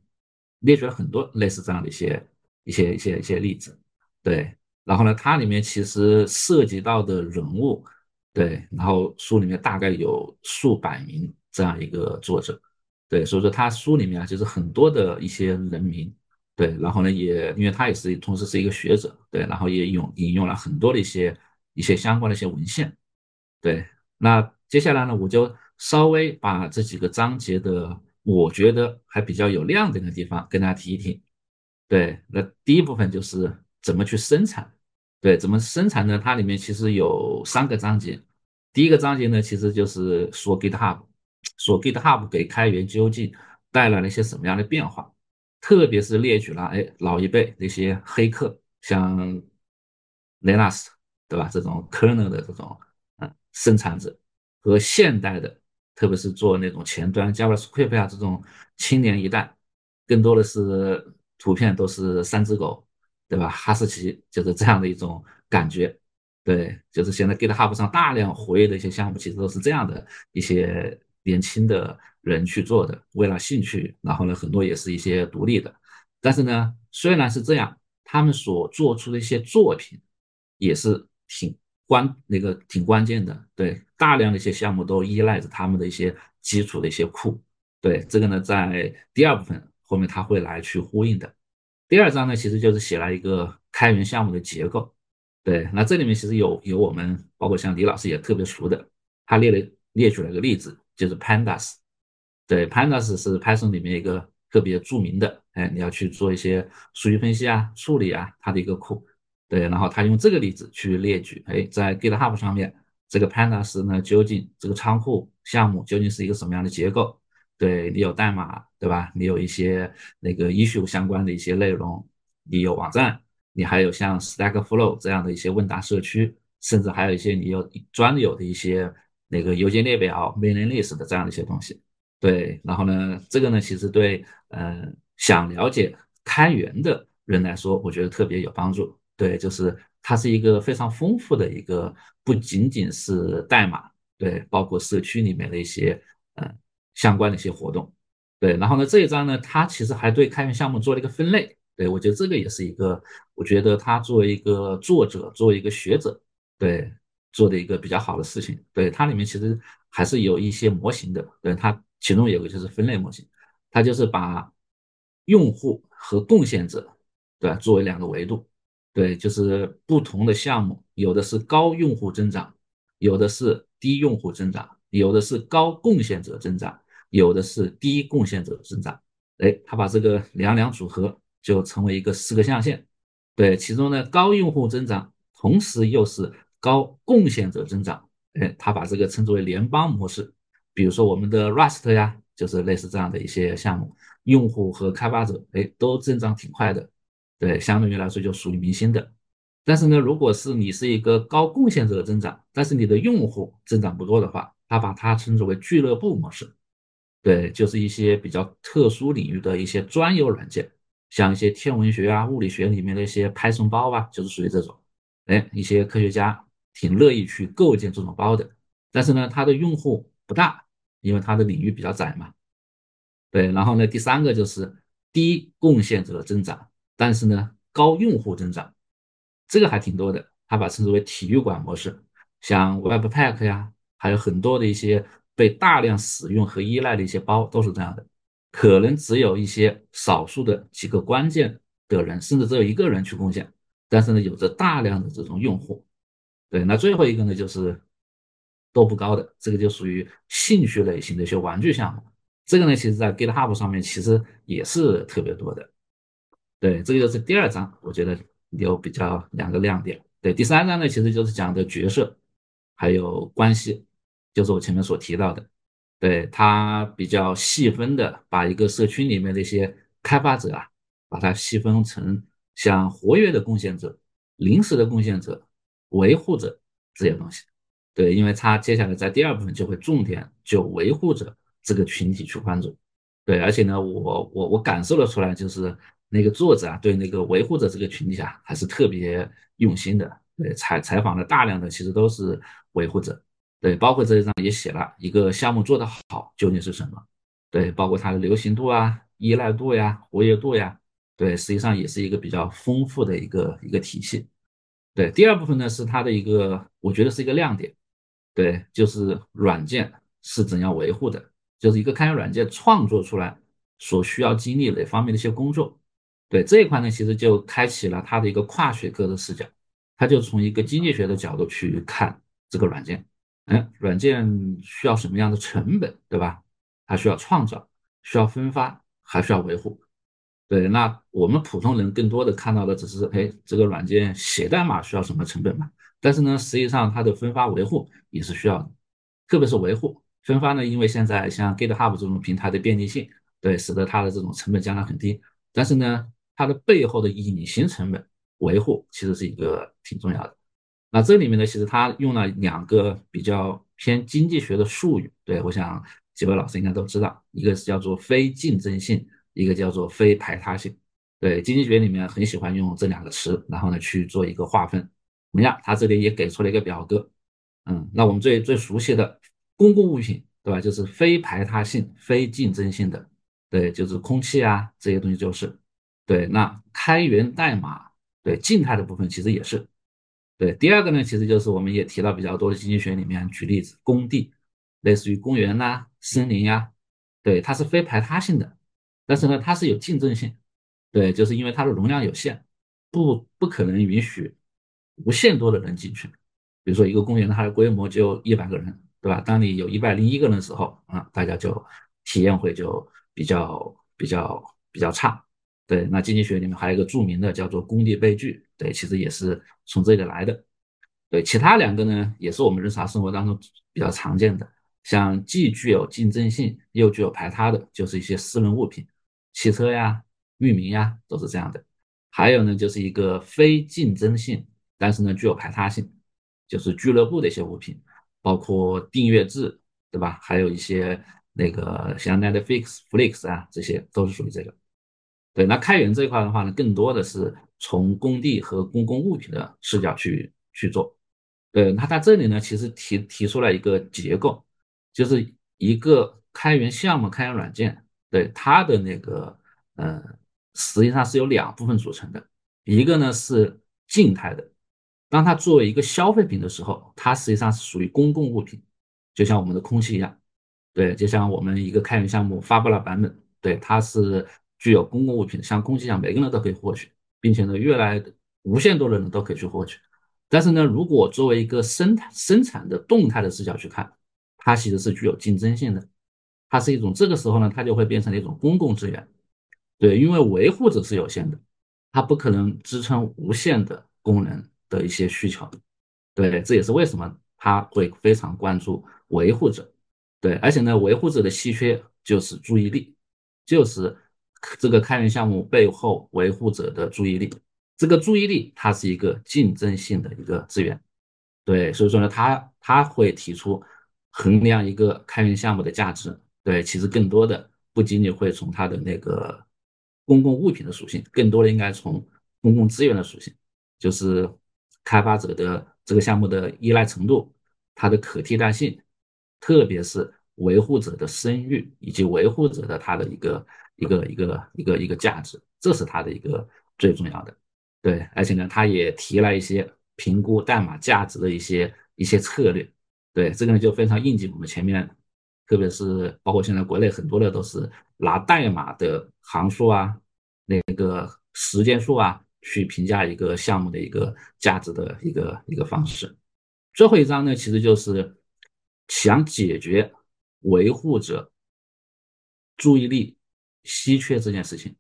列举了很多类似这样的一些一些一些一些例子。对，然后呢，它里面其实涉及到的人物，对，然后书里面大概有数百名这样一个作者，对，所以说他书里面啊，就是很多的一些人名。对，然后呢，也因为他也是同时是一个学者，对，然后也用引用了很多的一些一些相关的一些文献，对。那接下来呢，我就稍微把这几个章节的我觉得还比较有亮点的地方跟大家提一提。对，那第一部分就是怎么去生产，对，怎么生产呢？它里面其实有三个章节，第一个章节呢，其实就是说 GitHub，说 GitHub 给开源究竟带来了一些什么样的变化。特别是列举了，哎，老一辈那些黑客，像 Linux，对吧？这种 kernel 的这种，嗯，生产者和现代的，特别是做那种前端 JavaScript 啊这种青年一代，更多的是图片都是三只狗，对吧？哈士奇就是这样的一种感觉，对，就是现在 GitHub 上大量活跃的一些项目，其实都是这样的一些年轻的。人去做的，为了兴趣，然后呢，很多也是一些独立的，但是呢，虽然是这样，他们所做出的一些作品也是挺关那个挺关键的，对，大量的一些项目都依赖着他们的一些基础的一些库，对，这个呢，在第二部分后面他会来去呼应的。第二章呢，其实就是写了一个开源项目的结构，对，那这里面其实有有我们包括像李老师也特别熟的，他列了列举了一个例子，就是 Pandas。对，Pandas 是 Python 里面一个特别著名的，哎，你要去做一些数据分析啊、处理啊，它的一个库。对，然后他用这个例子去列举，哎，在 GitHub 上面这个 Pandas 呢，究竟这个仓库项目究竟是一个什么样的结构？对你有代码，对吧？你有一些那个 issue 相关的一些内容，你有网站，你还有像 Stack Flow 这样的一些问答社区，甚至还有一些你有专有的一些那个邮件列表 mailing list 的这样的一些东西。对，然后呢，这个呢，其实对呃想了解开源的人来说，我觉得特别有帮助。对，就是它是一个非常丰富的一个，不仅仅是代码，对，包括社区里面的一些呃相关的一些活动。对，然后呢，这一章呢，它其实还对开源项目做了一个分类。对我觉得这个也是一个，我觉得他作为一个作者，作为一个学者，对做的一个比较好的事情。对，它里面其实还是有一些模型的。对它。其中有个就是分类模型，它就是把用户和贡献者，对，作为两个维度，对，就是不同的项目，有的是高用户增长，有的是低用户增长，有的是高贡献者增长，有的是低贡献者增长。哎，他把这个两两组合，就成为一个四个象限。对，其中呢，高用户增长，同时又是高贡献者增长。哎，他把这个称之为联邦模式。比如说我们的 Rust 呀，就是类似这样的一些项目，用户和开发者哎都增长挺快的，对，相对于来说就属于明星的。但是呢，如果是你是一个高贡献者增长，但是你的用户增长不多的话，他把它称之为俱乐部模式，对，就是一些比较特殊领域的一些专有软件，像一些天文学啊、物理学里面的一些 Python 包啊，就是属于这种，哎，一些科学家挺乐意去构建这种包的，但是呢，它的用户不大。因为它的领域比较窄嘛，对，然后呢，第三个就是低贡献者的增长，但是呢高用户增长，这个还挺多的，它把称之为体育馆模式，像 Webpack 呀，还有很多的一些被大量使用和依赖的一些包都是这样的，可能只有一些少数的几个关键的人，甚至只有一个人去贡献，但是呢有着大量的这种用户，对，那最后一个呢就是。都不高的，这个就属于兴趣类型的一些玩具项目。这个呢，其实在 GitHub 上面其实也是特别多的。对，这个就是第二章，我觉得有比较两个亮点。对，第三章呢，其实就是讲的角色还有关系，就是我前面所提到的。对，它比较细分的把一个社区里面的一些开发者啊，把它细分成像活跃的贡献者、临时的贡献者、维护者这些东西。对，因为他接下来在第二部分就会重点就维护者这个群体去关注。对，而且呢，我我我感受了出来，就是那个作者啊，对那个维护者这个群体啊，还是特别用心的。对，采采访了大量的，其实都是维护者。对，包括这一章也写了一个项目做得好究竟是什么。对，包括它的流行度啊、依赖度呀、活跃度呀。对，实际上也是一个比较丰富的一个一个体系。对，第二部分呢是它的一个，我觉得是一个亮点。对，就是软件是怎样维护的，就是一个开源软件创作出来所需要经历哪方面的一些工作。对这一块呢，其实就开启了它的一个跨学科的视角，它就从一个经济学的角度去看这个软件。嗯，软件需要什么样的成本，对吧？它需要创造，需要分发，还需要维护。对，那我们普通人更多的看到的只是，哎，这个软件写代码需要什么成本嘛？但是呢，实际上它的分发维护也是需要的，特别是维护分发呢，因为现在像 GitHub 这种平台的便利性，对，使得它的这种成本降得很低。但是呢，它的背后的隐形成本维护其实是一个挺重要的。那这里面呢，其实它用了两个比较偏经济学的术语，对我想几位老师应该都知道，一个是叫做非竞争性，一个叫做非排他性。对，经济学里面很喜欢用这两个词，然后呢去做一个划分。怎么样？他这里也给出了一个表格，嗯，那我们最最熟悉的公共物品，对吧？就是非排他性、非竞争性的，对，就是空气啊这些东西就是，对。那开源代码，对，静态的部分其实也是，对。第二个呢，其实就是我们也提到比较多的经济学里面举例子，工地，类似于公园呐、森林呀，对，它是非排他性的，但是呢，它是有竞争性，对，就是因为它的容量有限，不不可能允许。无限多的人进去，比如说一个公园它的规模就一百个人，对吧？当你有一百零一个人的时候，啊，大家就体验会就比较比较比较差。对，那经济学里面还有一个著名的叫做工地悲剧，对，其实也是从这里来的。对，其他两个呢，也是我们日常生活当中比较常见的，像既具有竞争性又具有排他的，就是一些私人物品，汽车呀、域名呀，都是这样的。还有呢，就是一个非竞争性，但是呢具有排他性，就是俱乐部的一些物品，包括订阅制，对吧？还有一些那个像 Netflix、Flix 啊，这些都是属于这个。对，那开源这一块的话呢，更多的是从工地和公共物品的视角去去做。对，那它这里呢，其实提提出了一个结构，就是一个开源项目、开源软件，对它的那个，呃，实际上是由两部分组成的，一个呢是静态的，当它作为一个消费品的时候，它实际上是属于公共物品，就像我们的空气一样，对，就像我们一个开源项目发布了版本，对，它是具有公共物品，像空气一样，每个人都可以获取，并且呢，越来无限多的人都可以去获取。但是呢，如果作为一个生产生产的动态的视角去看，它其实是具有竞争性的，它是一种这个时候呢，它就会变成了一种公共资源，对，因为维护者是有限的，它不可能支撑无限的功能的一些需求，对，这也是为什么他会非常关注维护者，对，而且呢，维护者的稀缺就是注意力，就是这个开源项目背后维护者的注意力。这个注意力，它是一个竞争性的一个资源，对，所以说呢，他他会提出衡量一个开源项目的价值，对，其实更多的不仅仅会从它的那个公共物品的属性，更多的应该从公共资源的属性，就是开发者的这个项目的依赖程度，它的可替代性，特别是维护者的声誉以及维护者的他的一个一个一个一个一个价值，这是它的一个最重要的。对，而且呢，他也提了一些评估代码价值的一些一些策略。对，这个呢就非常应景我们前面，特别是包括现在国内很多的都是拿代码的行数啊、那个时间数啊去评价一个项目的一个价值的一个一个方式。最后一章呢，其实就是想解决维护者注意力稀缺这件事情。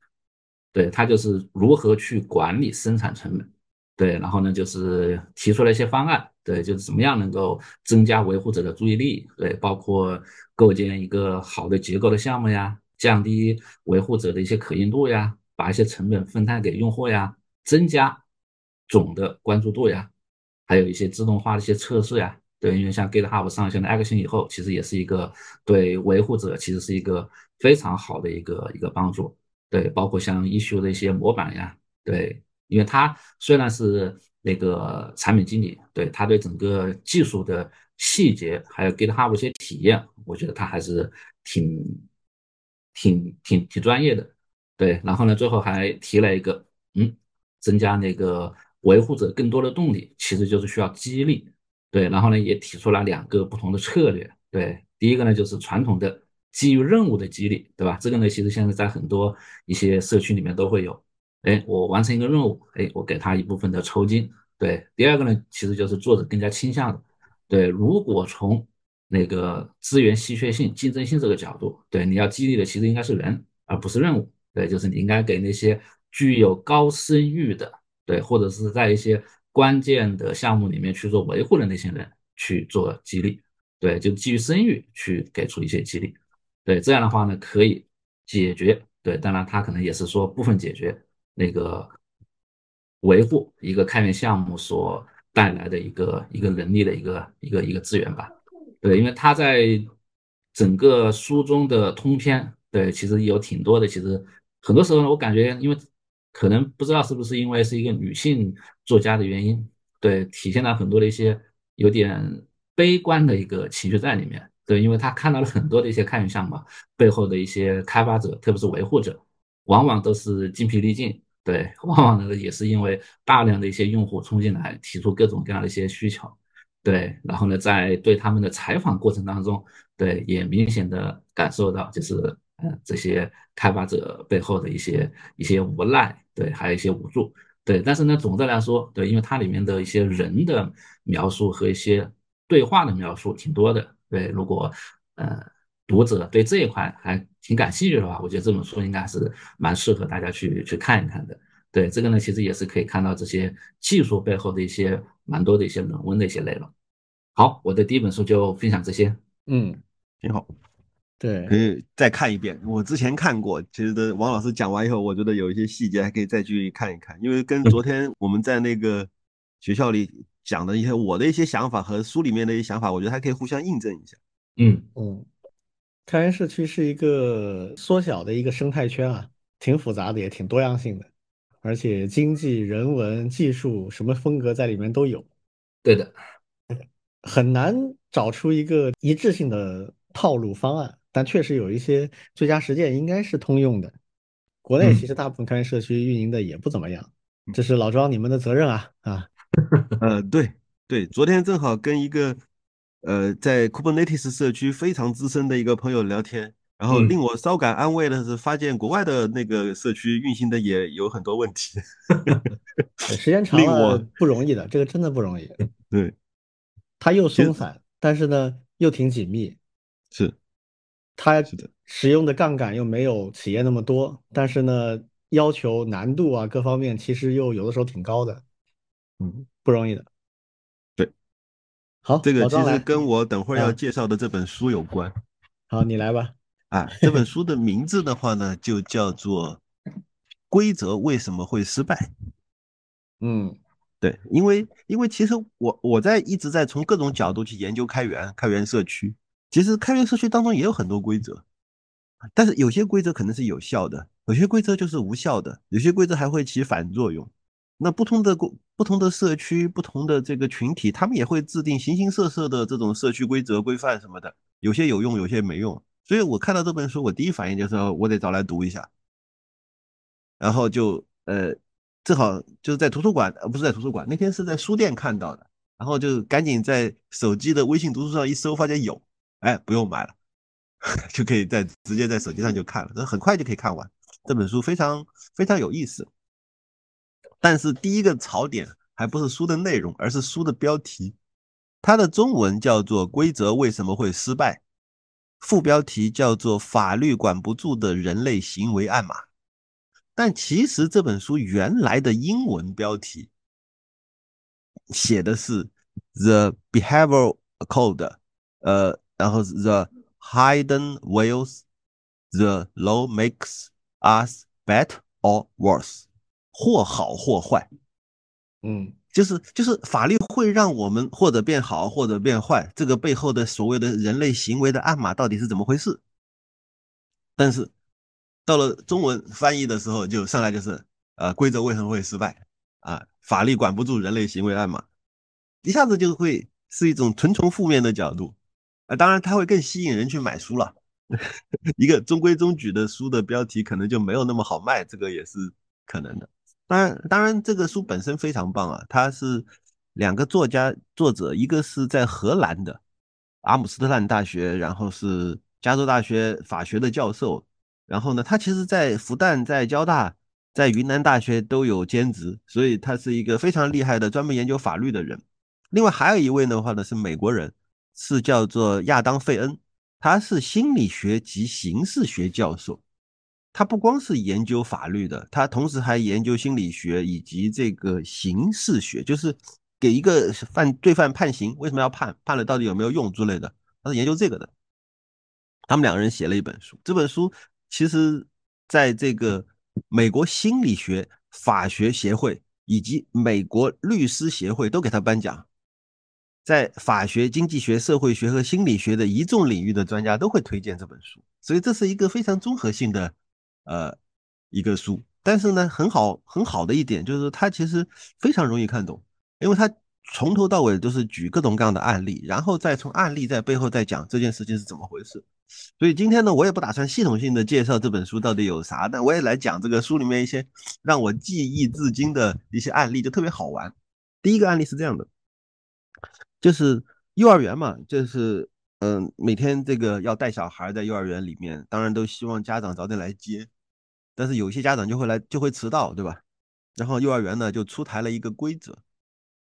对他就是如何去管理生产成本，对，然后呢就是提出了一些方案，对，就是怎么样能够增加维护者的注意力，对，包括构建一个好的结构的项目呀，降低维护者的一些可信度呀，把一些成本分摊给用户呀，增加总的关注度呀，还有一些自动化的一些测试呀，对，因为像 GitHub 上线了 Action 以后，其实也是一个对维护者其实是一个非常好的一个一个帮助。对，包括像 issue 的一些模板呀，对，因为他虽然是那个产品经理，对他对整个技术的细节还有 GitHub 一些体验，我觉得他还是挺挺挺挺专业的。对，然后呢，最后还提了一个，嗯，增加那个维护者更多的动力，其实就是需要激励。对，然后呢，也提出了两个不同的策略。对，第一个呢，就是传统的。基于任务的激励，对吧？这个呢，其实现在在很多一些社区里面都会有。哎，我完成一个任务，哎，我给他一部分的酬金。对，第二个呢，其实就是做的更加倾向的。对，如果从那个资源稀缺性、竞争性这个角度，对，你要激励的其实应该是人，而不是任务。对，就是你应该给那些具有高声誉的，对，或者是在一些关键的项目里面去做维护的那些人去做激励。对，就基于声誉去给出一些激励。对这样的话呢，可以解决。对，当然他可能也是说部分解决那个维护一个开源项目所带来的一个一个能力的一个一个一个资源吧。对，因为他在整个书中的通篇，对，其实有挺多的。其实很多时候呢，我感觉，因为可能不知道是不是因为是一个女性作家的原因，对，体现了很多的一些有点悲观的一个情绪在里面。对，因为他看到了很多的一些开源项目背后的一些开发者，特别是维护者，往往都是精疲力尽。对，往往呢也是因为大量的一些用户冲进来，提出各种各样的一些需求。对，然后呢，在对他们的采访过程当中，对，也明显的感受到，就是呃这些开发者背后的一些一些无奈，对，还有一些无助。对，但是呢，总的来说，对，因为它里面的一些人的描述和一些对话的描述挺多的。对，如果呃读者对这一块还挺感兴趣的话，我觉得这本书应该是蛮适合大家去去看一看的。对，这个呢，其实也是可以看到这些技术背后的一些蛮多的一些人文的一些内容。好，我的第一本书就分享这些。嗯，挺好。对，可以再看一遍。我之前看过，其实的王老师讲完以后，我觉得有一些细节还可以再去看一看，因为跟昨天我们在那个学校里讲的一些我的一些想法和书里面的一些想法，我觉得还可以互相印证一下。嗯嗯，开源社区是一个缩小的一个生态圈啊，挺复杂的，也挺多样性的，而且经济、人文、技术什么风格在里面都有。对的，*laughs* 很难找出一个一致性的套路方案。但确实有一些最佳实践应该是通用的。国内其实大部分开源社区运营的也不怎么样，这是老庄你们的责任啊啊。*laughs* 呃，对对，昨天正好跟一个呃在 Kubernetes 社区非常资深的一个朋友聊天，然后令我稍感安慰的是，发现国外的那个社区运行的也有很多问题。*laughs* 时间长了不容易的，这个真的不容易。*laughs* 对，它又松散，但是呢又挺紧密。是。它使用的杠杆又没有企业那么多，但是呢，要求难度啊各方面其实又有的时候挺高的，嗯，不容易的。对，好，这个其实跟我等会儿要介绍的这本书有关。*laughs* 好，你来吧。啊，这本书的名字的话呢，就叫做《规则为什么会失败》。嗯，对，因为因为其实我我在一直在从各种角度去研究开源开源社区。其实开源社区当中也有很多规则，但是有些规则可能是有效的，有些规则就是无效的，有些规则还会起反作用。那不同的不同的社区、不同的这个群体，他们也会制定形形色色的这种社区规则规范什么的，有些有用，有些没用。所以我看到这本书，我第一反应就是我得找来读一下，然后就呃正好就是在图书馆，呃不是在图书馆，那天是在书店看到的，然后就赶紧在手机的微信读书上一搜，发现有。哎，不用买了，*laughs* 就可以在直接在手机上就看了，这很快就可以看完。这本书非常非常有意思，但是第一个槽点还不是书的内容，而是书的标题。它的中文叫做《规则为什么会失败》，副标题叫做《法律管不住的人类行为暗码》。但其实这本书原来的英文标题写的是 The Behavioral Code，呃。然后 the hidden wheels, the law makes us better or worse，或好或坏，嗯，就是就是法律会让我们或者变好或者变坏，这个背后的所谓的人类行为的暗码到底是怎么回事？但是到了中文翻译的时候，就上来就是呃规则为什么会失败啊？法律管不住人类行为暗码，一下子就会是一种纯从负面的角度。啊，当然，它会更吸引人去买书了。*laughs* 一个中规中矩的书的标题，可能就没有那么好卖，这个也是可能的。当然，当然，这个书本身非常棒啊。它是两个作家作者，一个是在荷兰的阿姆斯特丹大学，然后是加州大学法学的教授。然后呢，他其实在复旦、在交大、在云南大学都有兼职，所以他是一个非常厉害的专门研究法律的人。另外还有一位的话呢，是美国人。是叫做亚当·费恩，他是心理学及刑事学教授。他不光是研究法律的，他同时还研究心理学以及这个刑事学，就是给一个犯罪犯判刑，为什么要判，判了到底有没有用之类的，他是研究这个的。他们两个人写了一本书，这本书其实在这个美国心理学法学协会以及美国律师协会都给他颁奖。在法学、经济学、社会学和心理学的一众领域的专家都会推荐这本书，所以这是一个非常综合性的呃一个书。但是呢，很好很好的一点就是它其实非常容易看懂，因为它从头到尾都是举各种各样的案例，然后再从案例在背后再讲这件事情是怎么回事。所以今天呢，我也不打算系统性的介绍这本书到底有啥，但我也来讲这个书里面一些让我记忆至今的一些案例，就特别好玩。第一个案例是这样的。就是幼儿园嘛，就是嗯，每天这个要带小孩在幼儿园里面，当然都希望家长早点来接，但是有些家长就会来就会迟到，对吧？然后幼儿园呢就出台了一个规则，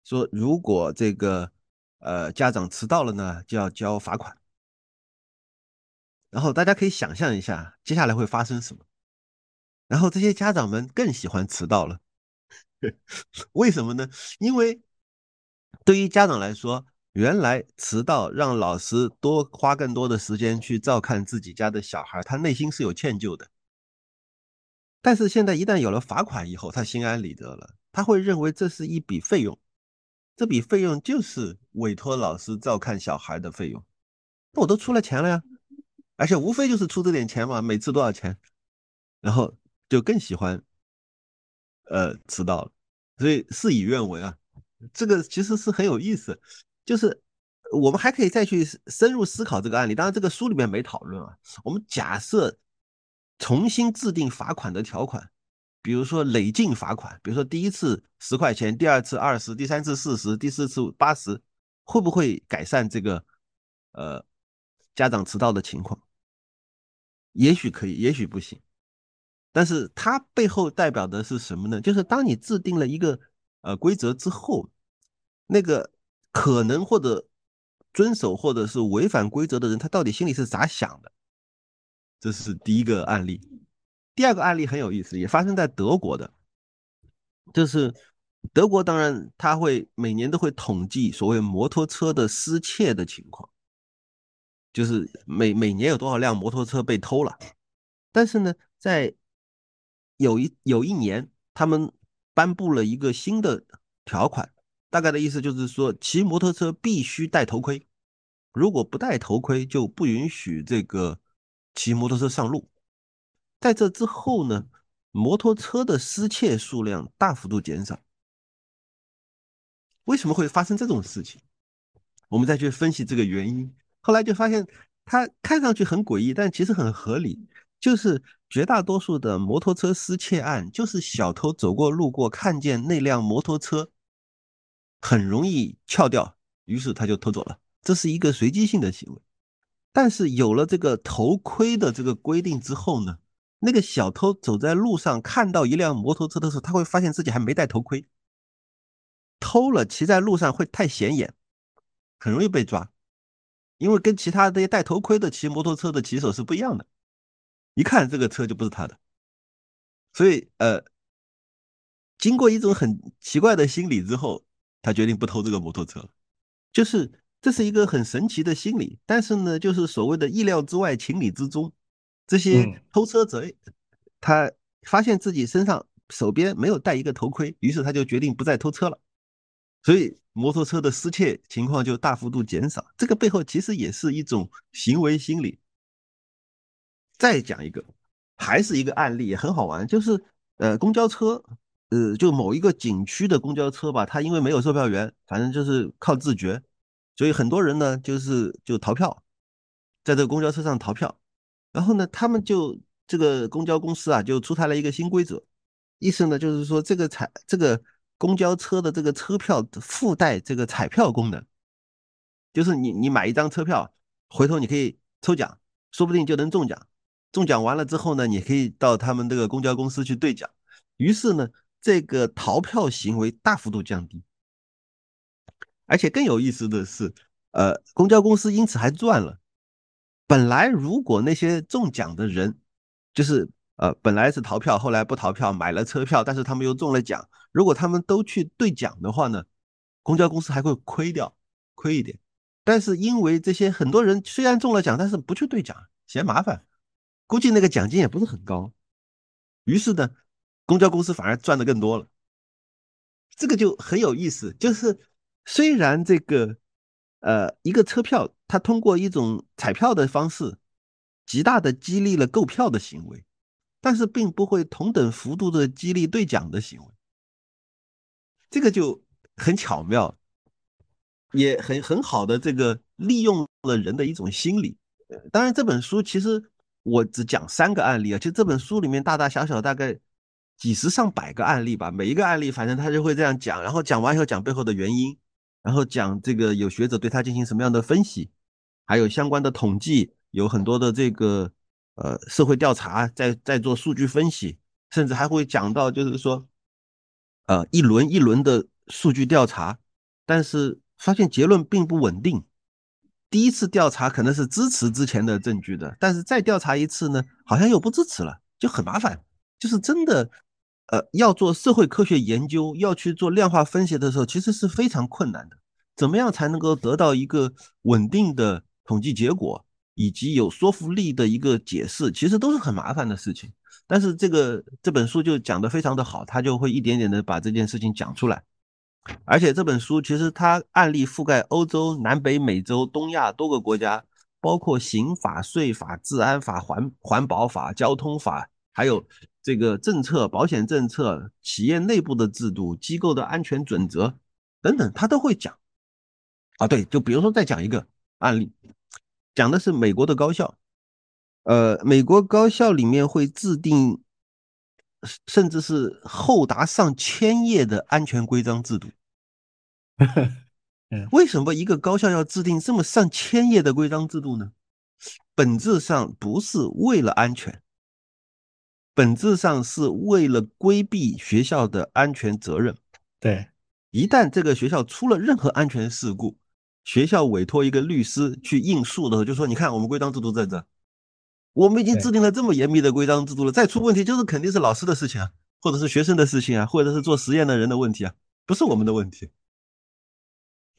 说如果这个呃家长迟到了呢，就要交罚款。然后大家可以想象一下接下来会发生什么。然后这些家长们更喜欢迟到了，*laughs* 为什么呢？因为对于家长来说，原来迟到让老师多花更多的时间去照看自己家的小孩，他内心是有歉疚的。但是现在一旦有了罚款以后，他心安理得了，他会认为这是一笔费用，这笔费用就是委托老师照看小孩的费用，那我都出了钱了呀，而且无非就是出这点钱嘛，每次多少钱，然后就更喜欢，呃，迟到了，所以事与愿违啊，这个其实是很有意思，就是我们还可以再去深入思考这个案例，当然这个书里面没讨论啊，我们假设。重新制定罚款的条款，比如说累进罚款，比如说第一次十块钱，第二次二十，第三次四十，第四次八十，会不会改善这个呃家长迟到的情况？也许可以，也许不行。但是它背后代表的是什么呢？就是当你制定了一个呃规则之后，那个可能或者遵守或者是违反规则的人，他到底心里是咋想的？这是第一个案例，第二个案例很有意思，也发生在德国的，就是德国当然他会每年都会统计所谓摩托车的失窃的情况，就是每每年有多少辆摩托车被偷了，但是呢，在有一有一年他们颁布了一个新的条款，大概的意思就是说骑摩托车必须戴头盔，如果不戴头盔就不允许这个。骑摩托车上路，在这之后呢，摩托车的失窃数量大幅度减少。为什么会发生这种事情？我们再去分析这个原因，后来就发现它看上去很诡异，但其实很合理。就是绝大多数的摩托车失窃案，就是小偷走过路过，看见那辆摩托车很容易撬掉，于是他就偷走了。这是一个随机性的行为。但是有了这个头盔的这个规定之后呢，那个小偷走在路上看到一辆摩托车的时候，他会发现自己还没戴头盔，偷了骑在路上会太显眼，很容易被抓，因为跟其他这些戴头盔的骑摩托车的骑手是不一样的，一看这个车就不是他的，所以呃，经过一种很奇怪的心理之后，他决定不偷这个摩托车了，就是。这是一个很神奇的心理，但是呢，就是所谓的意料之外，情理之中。这些偷车贼，他发现自己身上手边没有带一个头盔，于是他就决定不再偷车了，所以摩托车的失窃情况就大幅度减少。这个背后其实也是一种行为心理。再讲一个，还是一个案例，很好玩，就是呃，公交车，呃，就某一个景区的公交车吧，它因为没有售票员，反正就是靠自觉。所以很多人呢，就是就逃票，在这个公交车上逃票，然后呢，他们就这个公交公司啊，就出台了一个新规则，意思呢就是说，这个彩这个公交车的这个车票附带这个彩票功能，就是你你买一张车票，回头你可以抽奖，说不定就能中奖，中奖完了之后呢，你可以到他们这个公交公司去兑奖，于是呢，这个逃票行为大幅度降低。而且更有意思的是，呃，公交公司因此还赚了。本来如果那些中奖的人，就是呃，本来是逃票，后来不逃票，买了车票，但是他们又中了奖，如果他们都去兑奖的话呢，公交公司还会亏掉，亏一点。但是因为这些很多人虽然中了奖，但是不去兑奖，嫌麻烦，估计那个奖金也不是很高，于是呢，公交公司反而赚的更多了。这个就很有意思，就是。虽然这个，呃，一个车票，它通过一种彩票的方式，极大的激励了购票的行为，但是并不会同等幅度的激励兑奖的行为。这个就很巧妙，也很很好的这个利用了人的一种心理。当然，这本书其实我只讲三个案例啊，其实这本书里面大大小小大概几十上百个案例吧，每一个案例反正他就会这样讲，然后讲完以后讲背后的原因。然后讲这个有学者对他进行什么样的分析，还有相关的统计，有很多的这个呃社会调查在在做数据分析，甚至还会讲到就是说，呃一轮一轮的数据调查，但是发现结论并不稳定。第一次调查可能是支持之前的证据的，但是再调查一次呢，好像又不支持了，就很麻烦。就是真的。呃，要做社会科学研究，要去做量化分析的时候，其实是非常困难的。怎么样才能够得到一个稳定的统计结果，以及有说服力的一个解释，其实都是很麻烦的事情。但是这个这本书就讲得非常的好，他就会一点点的把这件事情讲出来。而且这本书其实它案例覆盖欧洲、南北美洲、东亚多个国家，包括刑法、税法、治安法、环环保法、交通法，还有这个政策、保险政策、企业内部的制度、机构的安全准则等等，他都会讲。啊，对，就比如说再讲一个案例，讲的是美国的高校，呃，美国高校里面会制定。甚至是厚达上千页的安全规章制度。*laughs* 为什么一个高校要制定这么上千页的规章制度呢？本质上不是为了安全，本质上是为了规避学校的安全责任。对，一旦这个学校出了任何安全事故，学校委托一个律师去应诉的时候，就说：“你看，我们规章制度在这。”我们已经制定了这么严密的规章制度了，再出问题就是肯定是老师的事情啊，或者是学生的事情啊，或者是做实验的人的问题啊，不是我们的问题。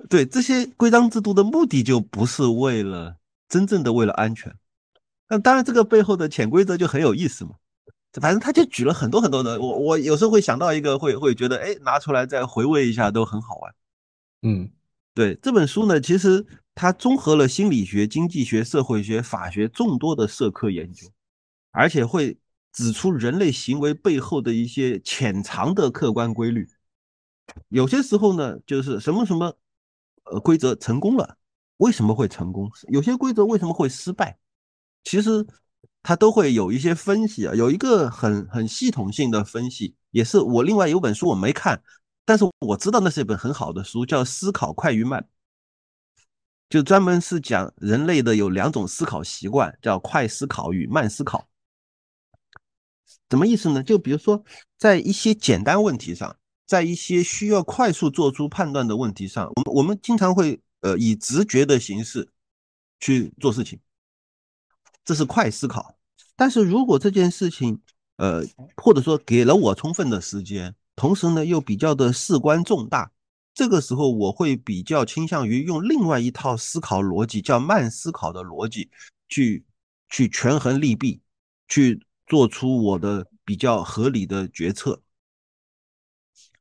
对这些规章制度的目的就不是为了真正的为了安全。那当然，这个背后的潜规则就很有意思嘛。反正他就举了很多很多的，我我有时候会想到一个，会会觉得哎，拿出来再回味一下都很好玩。嗯，对这本书呢，其实。它综合了心理学、经济学、社会学、法学众多的社科研究，而且会指出人类行为背后的一些潜藏的客观规律。有些时候呢，就是什么什么呃规则成功了，为什么会成功？有些规则为什么会失败？其实它都会有一些分析啊，有一个很很系统性的分析，也是我另外有本书我没看，但是我知道那是一本很好的书，叫《思考快与慢》。就专门是讲人类的有两种思考习惯，叫快思考与慢思考。什么意思呢？就比如说，在一些简单问题上，在一些需要快速做出判断的问题上，我们我们经常会呃以直觉的形式去做事情，这是快思考。但是如果这件事情呃或者说给了我充分的时间，同时呢又比较的事关重大。这个时候，我会比较倾向于用另外一套思考逻辑，叫慢思考的逻辑，去去权衡利弊，去做出我的比较合理的决策。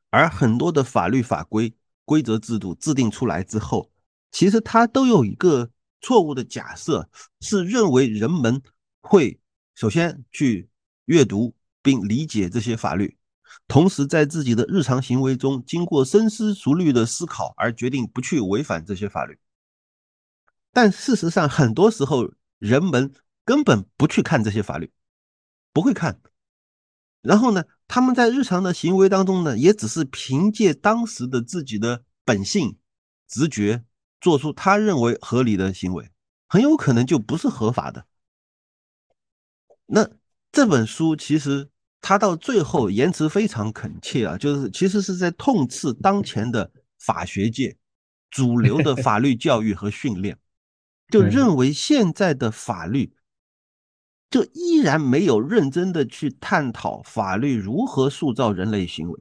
而很多的法律法规、规则制度制定出来之后，其实它都有一个错误的假设，是认为人们会首先去阅读并理解这些法律。同时，在自己的日常行为中，经过深思熟虑的思考而决定不去违反这些法律。但事实上，很多时候人们根本不去看这些法律，不会看。然后呢，他们在日常的行为当中呢，也只是凭借当时的自己的本性、直觉，做出他认为合理的行为，很有可能就不是合法的。那这本书其实。他到最后言辞非常恳切啊，就是其实是在痛斥当前的法学界主流的法律教育和训练，就认为现在的法律就依然没有认真的去探讨法律如何塑造人类行为，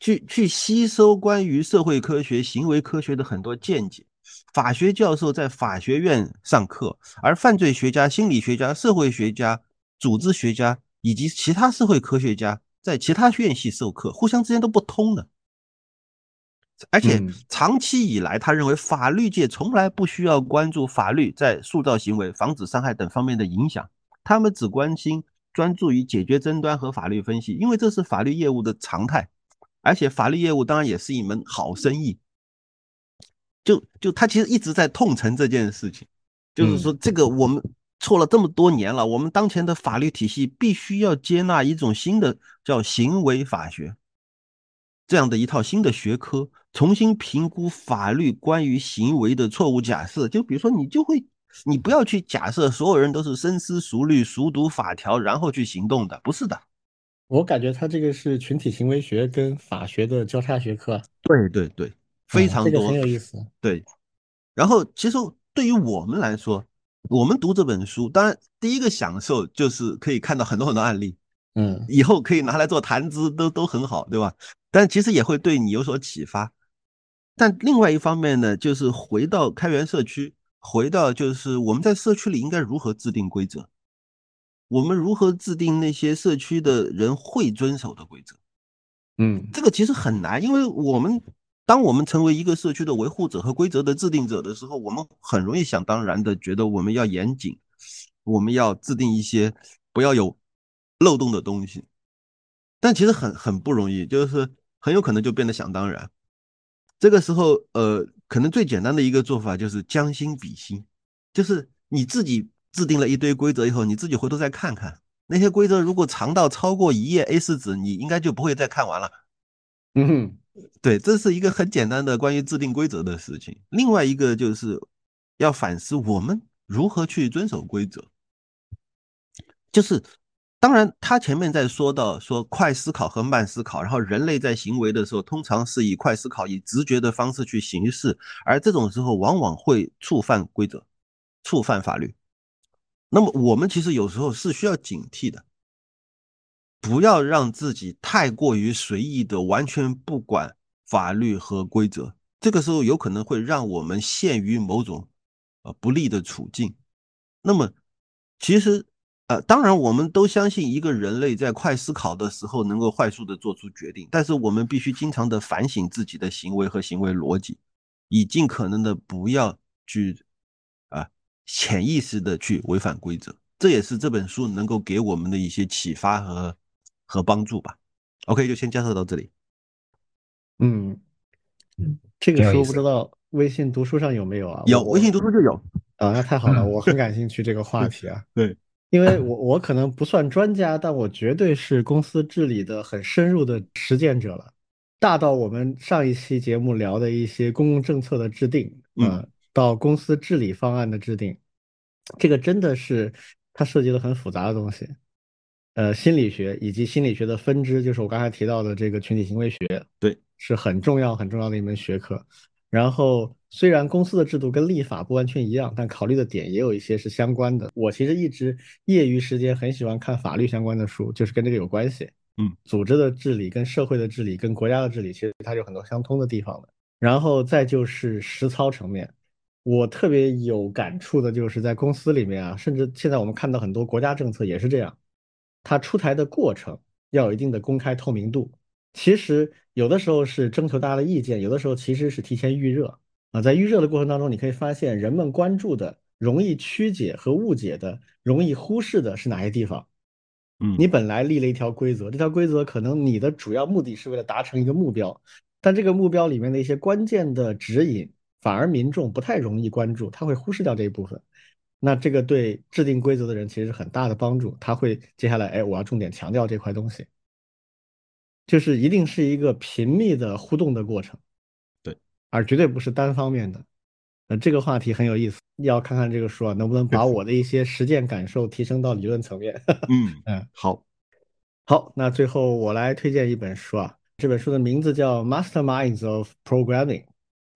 去去吸收关于社会科学、行为科学的很多见解。法学教授在法学院上课，而犯罪学家、心理学家、社会学家、组织学家。以及其他社会科学家在其他院系授课，互相之间都不通的。而且长期以来，他认为法律界从来不需要关注法律在塑造行为、防止伤害等方面的影响，他们只关心专注于解决争端和法律分析，因为这是法律业务的常态。而且法律业务当然也是一门好生意。就就他其实一直在痛陈这件事情，就是说这个我们。错了这么多年了，我们当前的法律体系必须要接纳一种新的叫行为法学这样的一套新的学科，重新评估法律关于行为的错误假设。就比如说，你就会，你不要去假设所有人都是深思熟虑、熟读法条然后去行动的，不是的。我感觉他这个是群体行为学跟法学的交叉学科。对对对，非常多，很有意思。对，然后其实对于我们来说。我们读这本书，当然第一个享受就是可以看到很多很多案例，嗯，以后可以拿来做谈资，都都很好，对吧？但其实也会对你有所启发。但另外一方面呢，就是回到开源社区，回到就是我们在社区里应该如何制定规则，我们如何制定那些社区的人会遵守的规则。嗯，这个其实很难，因为我们当我们成为一个社区的维护者和规则的制定者的时候，我们很容易想当然的觉得我们要严谨，我们要制定一些不要有漏洞的东西，但其实很很不容易，就是很有可能就变得想当然。这个时候，呃，可能最简单的一个做法就是将心比心，就是你自己制定了一堆规则以后，你自己回头再看看。那些规则如果长到超过一页 A4 纸，你应该就不会再看完了。嗯哼，对，这是一个很简单的关于制定规则的事情。另外一个就是要反思我们如何去遵守规则。就是当然，他前面在说到说快思考和慢思考，然后人类在行为的时候通常是以快思考、以直觉的方式去行事，而这种时候往往会触犯规则、触犯法律。那么我们其实有时候是需要警惕的，不要让自己太过于随意的完全不管法律和规则，这个时候有可能会让我们陷于某种呃不利的处境。那么其实呃，当然我们都相信一个人类在快思考的时候能够快速的做出决定，但是我们必须经常的反省自己的行为和行为逻辑，以尽可能的不要去。啊潜意识的去违反规则，这也是这本书能够给我们的一些启发和和帮助吧。OK，就先介绍到这里。嗯嗯，这个书不知道微信读书上有没有啊？有，微信读书就有啊，那太好了，*laughs* 我很感兴趣这个话题啊。对，因为我 *laughs* 我可能不算专家，但我绝对是公司治理的很深入的实践者了，大到我们上一期节目聊的一些公共政策的制定，嗯。到公司治理方案的制定，这个真的是它涉及了很复杂的东西，呃，心理学以及心理学的分支，就是我刚才提到的这个群体行为学，对，是很重要很重要的一门学科。然后，虽然公司的制度跟立法不完全一样，但考虑的点也有一些是相关的。我其实一直业余时间很喜欢看法律相关的书，就是跟这个有关系。嗯，组织的治理跟社会的治理跟国家的治理，其实它有很多相通的地方的。然后再就是实操层面。我特别有感触的就是在公司里面啊，甚至现在我们看到很多国家政策也是这样，它出台的过程要有一定的公开透明度。其实有的时候是征求大家的意见，有的时候其实是提前预热啊。在预热的过程当中，你可以发现人们关注的、容易曲解和误解的、容易忽视的是哪些地方。嗯，你本来立了一条规则，这条规则可能你的主要目的是为了达成一个目标，但这个目标里面的一些关键的指引。反而民众不太容易关注，他会忽视掉这一部分。那这个对制定规则的人其实是很大的帮助。他会接下来，哎，我要重点强调这块东西，就是一定是一个频密的互动的过程，对，而绝对不是单方面的。呃，这个话题很有意思，要看看这个书啊，能不能把我的一些实践感受提升到理论层面。*laughs* 嗯嗯，好，好，那最后我来推荐一本书啊，这本书的名字叫《Masterminds of Programming》。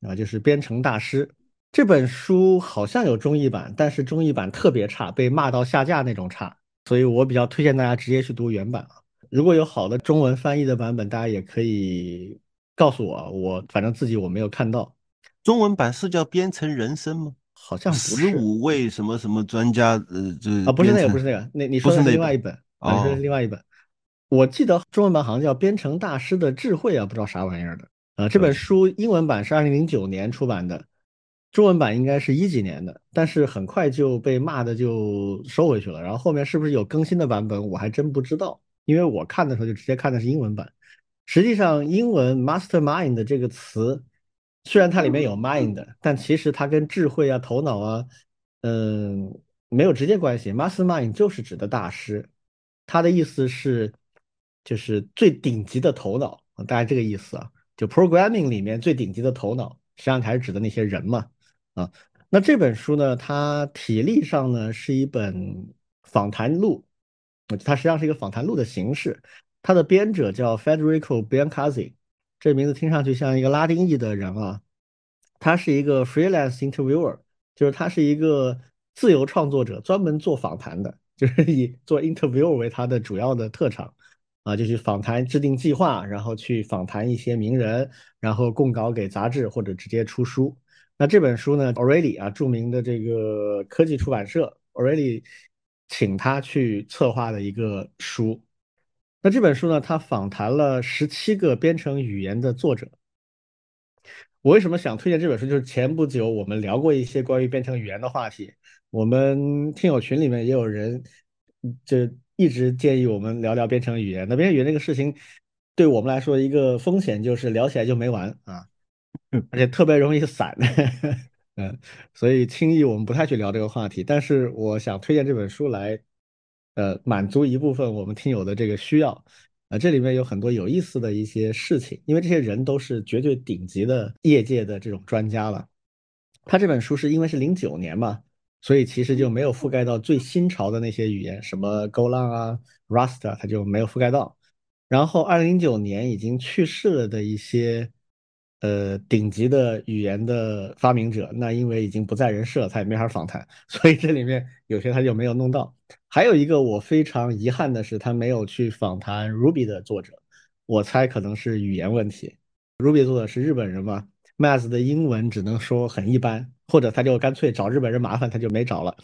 啊，就是编程大师这本书好像有中译版，但是中译版特别差，被骂到下架那种差，所以我比较推荐大家直接去读原版啊。如果有好的中文翻译的版本，大家也可以告诉我，我反正自己我没有看到。中文版是叫《编程人生》吗？好像不是。十五位什么什么专家，呃，这啊，不是那个，不是那个，那你说的是另外一本啊，是另外一本。我记得中文版好像叫《编程大师的智慧》啊，不知道啥玩意儿的。呃，这本书英文版是二零零九年出版的，中文版应该是一几年的，但是很快就被骂的就收回去了。然后后面是不是有更新的版本，我还真不知道，因为我看的时候就直接看的是英文版。实际上，英文 mastermind 这个词，虽然它里面有 mind，但其实它跟智慧啊、头脑啊，嗯，没有直接关系。mastermind 就是指的大师，它的意思是就是最顶级的头脑，大概这个意思啊。就 programming 里面最顶级的头脑，实际上还是指的那些人嘛，啊，那这本书呢，它体力上呢是一本访谈录，它实际上是一个访谈录的形式。它的编者叫 Federico Biancazi 这名字听上去像一个拉丁裔的人啊。他是一个 freelance interviewer，就是他是一个自由创作者，专门做访谈的，就是以做 interview 为他的主要的特长。啊，就去访谈、制定计划，然后去访谈一些名人，然后供稿给杂志或者直接出书。那这本书呢 o r e l y 啊，著名的这个科技出版社 o r e l y 请他去策划的一个书。那这本书呢，他访谈了十七个编程语言的作者。我为什么想推荐这本书？就是前不久我们聊过一些关于编程语言的话题，我们听友群里面也有人就一直建议我们聊聊编程语言。那编程语言这个事情，对我们来说一个风险就是聊起来就没完啊，而且特别容易散，*laughs* 嗯，所以轻易我们不太去聊这个话题。但是我想推荐这本书来，呃，满足一部分我们听友的这个需要。啊，这里面有很多有意思的一些事情，因为这些人都是绝对顶级的业界的这种专家了。他这本书是因为是零九年嘛，所以其实就没有覆盖到最新潮的那些语言，什么 Golang 啊、Rust 啊，他就没有覆盖到。然后二零零九年已经去世了的一些。呃，顶级的语言的发明者，那因为已经不在人世了，他也没法访谈，*laughs* 所以这里面有些他就没有弄到。还有一个我非常遗憾的是，他没有去访谈 Ruby 的作者，我猜可能是语言问题。Ruby 作者是日本人嘛 m a s 的英文只能说很一般，或者他就干脆找日本人麻烦，他就没找了。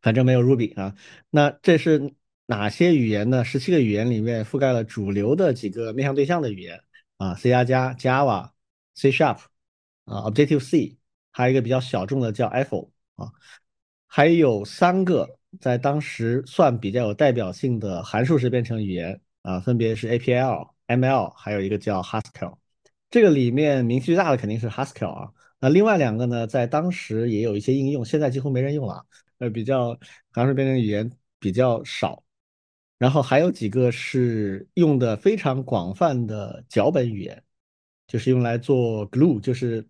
反正没有 Ruby 啊。那这是哪些语言呢？十七个语言里面覆盖了主流的几个面向对象的语言。啊，C 加加、Java、C Sharp，啊，Objective C，还有一个比较小众的叫 Apple 啊，还有三个在当时算比较有代表性的函数式编程语言啊，分别是 APL、ML，还有一个叫 Haskell。这个里面名气最大的肯定是 Haskell 啊。那另外两个呢，在当时也有一些应用，现在几乎没人用了。呃，比较函数编程语言比较少。然后还有几个是用的非常广泛的脚本语言，就是用来做 glue，就是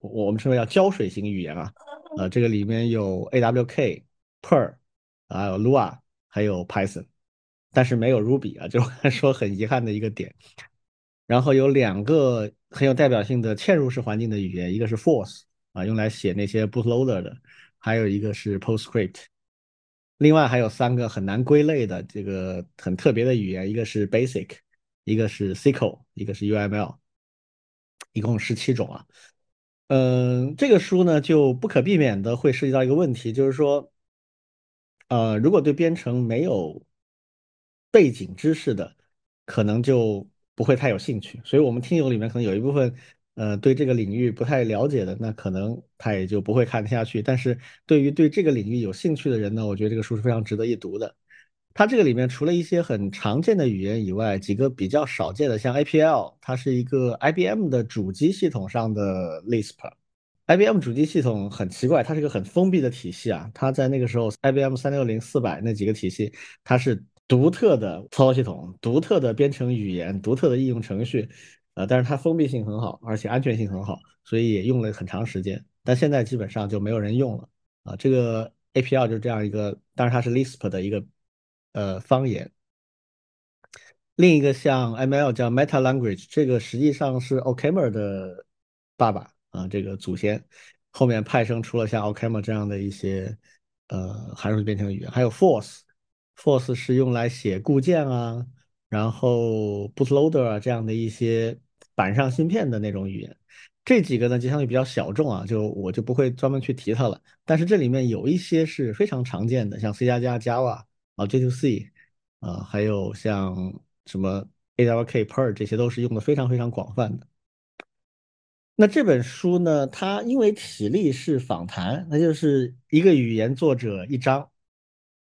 我我们称为叫胶水型语言啊。呃，这个里面有 AWK、Perl，还有 Lua，还有 Python，但是没有 Ruby 啊，就是说很遗憾的一个点。然后有两个很有代表性的嵌入式环境的语言，一个是 Force 啊，用来写那些 bootloader 的，还有一个是 PostScript。另外还有三个很难归类的这个很特别的语言，一个是 Basic，一个是 SQL，一个是 UML，一共十七种啊。嗯，这个书呢就不可避免的会涉及到一个问题，就是说，呃，如果对编程没有背景知识的，可能就不会太有兴趣。所以我们听友里面可能有一部分。呃，对这个领域不太了解的，那可能他也就不会看得下去。但是对于对这个领域有兴趣的人呢，我觉得这个书是非常值得一读的。它这个里面除了一些很常见的语言以外，几个比较少见的，像 APL，它是一个 IBM 的主机系统上的 Lisp。IBM 主机系统很奇怪，它是个很封闭的体系啊。它在那个时候，IBM 三六零、四百那几个体系，它是独特的操作系统、独特的编程语言、独特的应用程序。呃，但是它封闭性很好，而且安全性很好，所以也用了很长时间。但现在基本上就没有人用了啊。这个 APL 就这样一个，当然它是 Lisp 的一个呃方言。另一个像 ML 叫 Meta Language，这个实际上是 OCaml 的爸爸啊，这个祖先，后面派生出了像 OCaml 这样的一些呃函数编程语言。还有 Force，Force 是用来写固件啊，然后 Bootloader 啊这样的一些。板上芯片的那种语言，这几个呢就相对比较小众啊，就我就不会专门去提它了。但是这里面有一些是非常常见的，像 C 加加、Java 啊、J2C 啊，还有像什么 AWK、Perl，这些都是用的非常非常广泛的。那这本书呢，它因为体力是访谈，那就是一个语言作者一章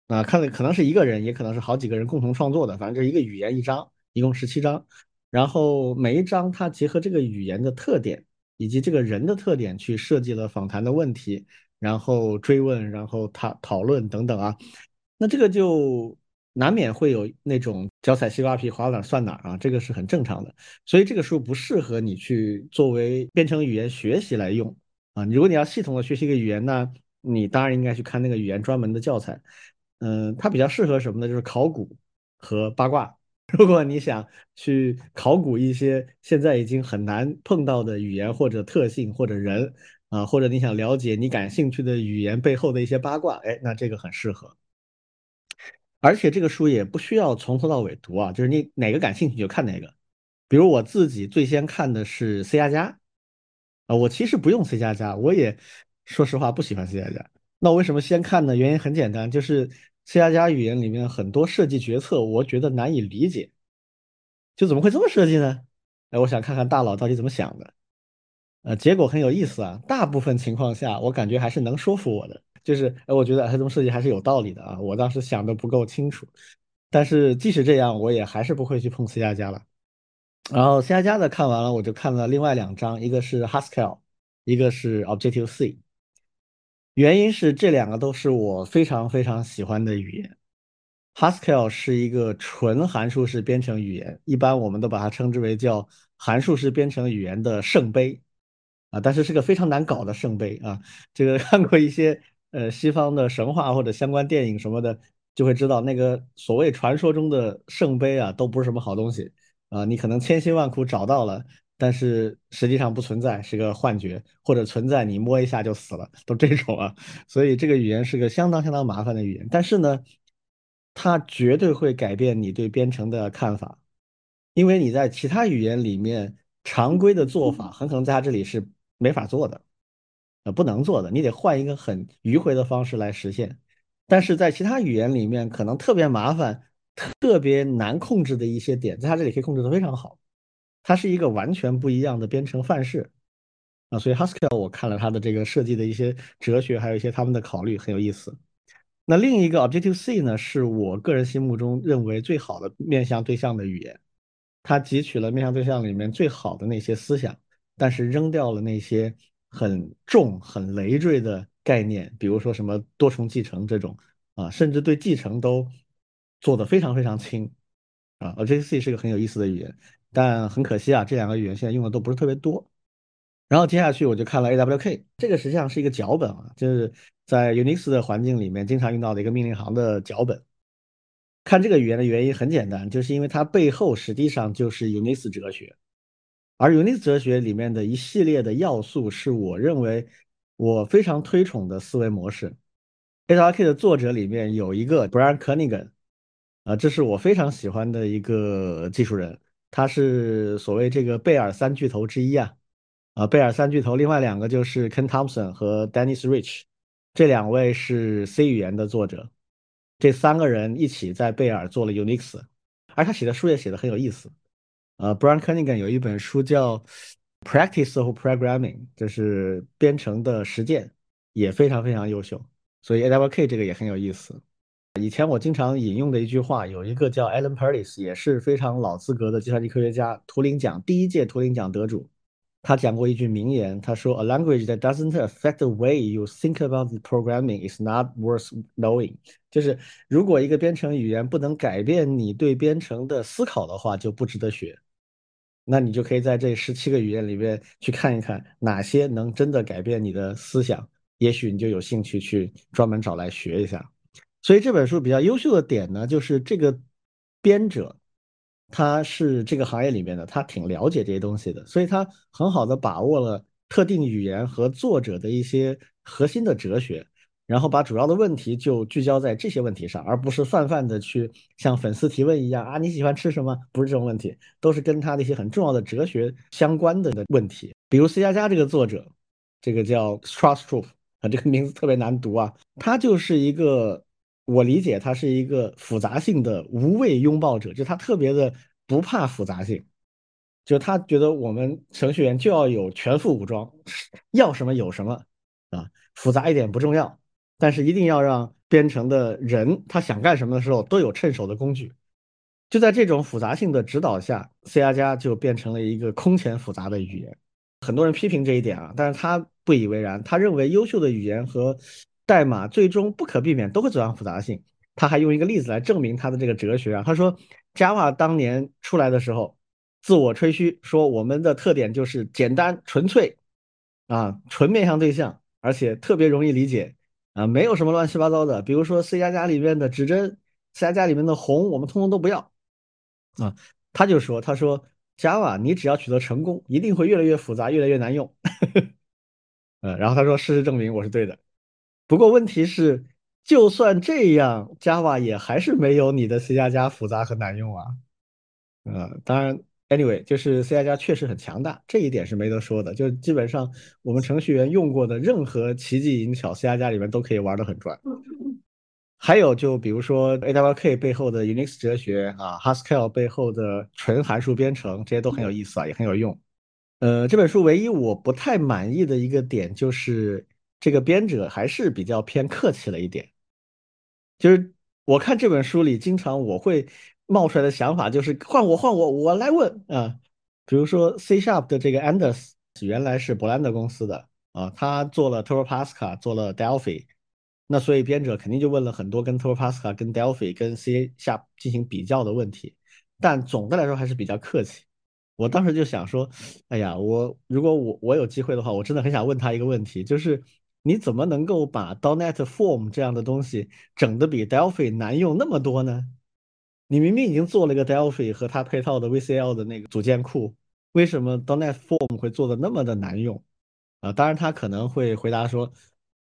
啊，看了可能是一个人，也可能是好几个人共同创作的，反正就是一个语言一章，一共十七章。然后每一章它结合这个语言的特点以及这个人的特点去设计了访谈的问题，然后追问，然后讨讨论等等啊，那这个就难免会有那种脚踩西瓜皮滑哪算哪啊，这个是很正常的。所以这个书不适合你去作为编程语言学习来用啊。如果你要系统的学习一个语言呢，你当然应该去看那个语言专门的教材。嗯，它比较适合什么呢？就是考古和八卦。*laughs* 如果你想去考古一些现在已经很难碰到的语言或者特性或者人啊，或者你想了解你感兴趣的语言背后的一些八卦，哎，那这个很适合。而且这个书也不需要从头到尾读啊，就是你哪个感兴趣就看哪个。比如我自己最先看的是 C 加加，啊，我其实不用 C 加加，我也说实话不喜欢 C 加加。那我为什么先看呢？原因很简单，就是 C 加加语言里面很多设计决策，我觉得难以理解，就怎么会这么设计呢？哎，我想看看大佬到底怎么想的。呃，结果很有意思啊，大部分情况下我感觉还是能说服我的。就是，哎，我觉得它这么设计还是有道理的啊。我当时想的不够清楚，但是即使这样，我也还是不会去碰 C 加加了。然后 C 加加的看完了，我就看了另外两章，一个是 Haskell，一个是 Objective C。原因是这两个都是我非常非常喜欢的语言。Haskell 是一个纯函数式编程语言，一般我们都把它称之为叫函数式编程语言的圣杯啊，但是是个非常难搞的圣杯啊。这个 *laughs* 看过一些。呃，西方的神话或者相关电影什么的，就会知道那个所谓传说中的圣杯啊，都不是什么好东西啊。你可能千辛万苦找到了，但是实际上不存在，是个幻觉，或者存在你摸一下就死了，都这种啊。所以这个语言是个相当相当麻烦的语言，但是呢，它绝对会改变你对编程的看法，因为你在其他语言里面常规的做法，很可能在它这里是没法做的。呃，不能做的，你得换一个很迂回的方式来实现。但是在其他语言里面，可能特别麻烦、特别难控制的一些点，在它这里可以控制的非常好。它是一个完全不一样的编程范式啊，所以 Haskell 我看了它的这个设计的一些哲学，还有一些他们的考虑，很有意思。那另一个 Objective C 呢，是我个人心目中认为最好的面向对象的语言，它汲取了面向对象里面最好的那些思想，但是扔掉了那些。很重、很累赘的概念，比如说什么多重继承这种啊，甚至对继承都做得非常非常轻啊。Objective C 是个很有意思的语言，但很可惜啊，这两个语言现在用的都不是特别多。然后接下去我就看了 AWK，这个实际上是一个脚本啊，就是在 Unix 的环境里面经常用到的一个命令行的脚本。看这个语言的原因很简单，就是因为它背后实际上就是 Unix 哲学。而 Unix 哲学里面的一系列的要素，是我认为我非常推崇的思维模式。AWK 的作者里面有一个 Brian Kernigan，啊，这是我非常喜欢的一个技术人，他是所谓这个贝尔三巨头之一啊，啊，贝尔三巨头，另外两个就是 Ken Thompson 和 Dennis Rich，这两位是 C 语言的作者，这三个人一起在贝尔做了 Unix，而他写的书也写的很有意思。呃，Brian Kernighan 有一本书叫《Practice of Programming》，就是编程的实践，也非常非常优秀。所以 AWK 这个也很有意思。以前我经常引用的一句话，有一个叫 Alan Perlis，也是非常老资格的计算机科学家，图灵奖第一届图灵奖得主。他讲过一句名言，他说：“A language that doesn't affect the way you think about programming is not worth knowing。”就是如果一个编程语言不能改变你对编程的思考的话，就不值得学。那你就可以在这十七个语言里面去看一看哪些能真的改变你的思想，也许你就有兴趣去专门找来学一下。所以这本书比较优秀的点呢，就是这个编者他是这个行业里面的，他挺了解这些东西的，所以他很好的把握了特定语言和作者的一些核心的哲学。然后把主要的问题就聚焦在这些问题上，而不是泛泛的去像粉丝提问一样啊，你喜欢吃什么？不是这种问题，都是跟他的一些很重要的哲学相关的的问题。比如 C 加加这个作者，这个叫 Strausstrup 啊，这个名字特别难读啊，他就是一个我理解他是一个复杂性的无畏拥抱者，就他特别的不怕复杂性，就他觉得我们程序员就要有全副武装，要什么有什么啊，复杂一点不重要。但是一定要让编程的人他想干什么的时候都有趁手的工具。就在这种复杂性的指导下，C 加加就变成了一个空前复杂的语言。很多人批评这一点啊，但是他不以为然。他认为优秀的语言和代码最终不可避免都会走向复杂性。他还用一个例子来证明他的这个哲学啊。他说，Java 当年出来的时候，自我吹嘘说我们的特点就是简单纯粹，啊，纯面向对象，而且特别容易理解。啊，没有什么乱七八糟的，比如说 C 加加里面的指针，C 加加里面的红，我们通通都不要。啊，他就说，他说 Java 你只要取得成功，一定会越来越复杂，越来越难用。呃，*laughs* 然后他说，事实证明我是对的。不过问题是，就算这样，Java 也还是没有你的 C 加加复杂和难用啊。呃，当然，anyway，就是 C 加加确实很强大，这一点是没得说的。就基本上我们程序员用过的任何奇技淫巧，C 加加里面都可以玩得很转。还有就比如说 AWK 背后的 Unix 哲学啊，Haskell 背后的纯函数编程，这些都很有意思啊，也很有用。呃，这本书唯一我不太满意的一个点就是这个编者还是比较偏客气了一点。就是我看这本书里，经常我会冒出来的想法就是换我换我我来问啊，比如说 C Sharp 的这个 Anders 原来是博兰德公司的啊，他做了 Turbo Pascal，做了 Delphi。那所以编者肯定就问了很多跟 Turbo Pascal、跟 Delphi、跟 C sharp 进行比较的问题，但总的来说还是比较客气。我当时就想说，哎呀，我如果我我有机会的话，我真的很想问他一个问题，就是你怎么能够把 Donet Form 这样的东西整的比 Delphi 难用那么多呢？你明明已经做了一个 Delphi 和它配套的 VCL 的那个组件库，为什么 Donet Form 会做的那么的难用？啊，当然他可能会回答说。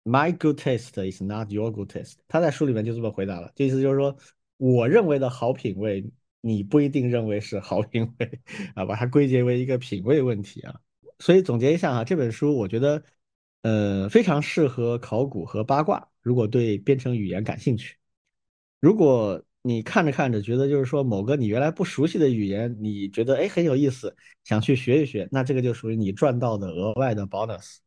My good taste is not your good taste。他在书里面就这么回答了，这意思就是说，我认为的好品味，你不一定认为是好品味 *laughs* 啊，把它归结为一个品味问题啊。所以总结一下哈，这本书我觉得，呃，非常适合考古和八卦。如果对编程语言感兴趣，如果你看着看着觉得就是说某个你原来不熟悉的语言，你觉得哎很有意思，想去学一学，那这个就属于你赚到的额外的 bonus。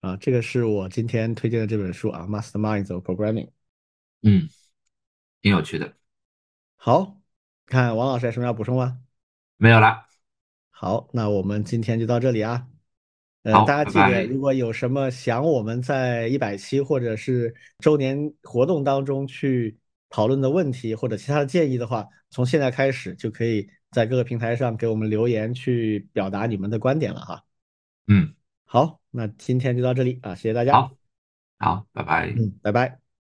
啊，这个是我今天推荐的这本书啊，《Masterminds of Programming》。嗯，挺有趣的。好，看王老师还有什么要补充吗？没有了。好，那我们今天就到这里啊。呃，大家记得，如果有什么想我们在一百期或者是周年活动当中去讨论的问题或者其他的建议的话，从现在开始就可以在各个平台上给我们留言去表达你们的观点了哈。嗯。好，那今天就到这里啊，谢谢大家。好，好，拜拜。嗯，拜拜。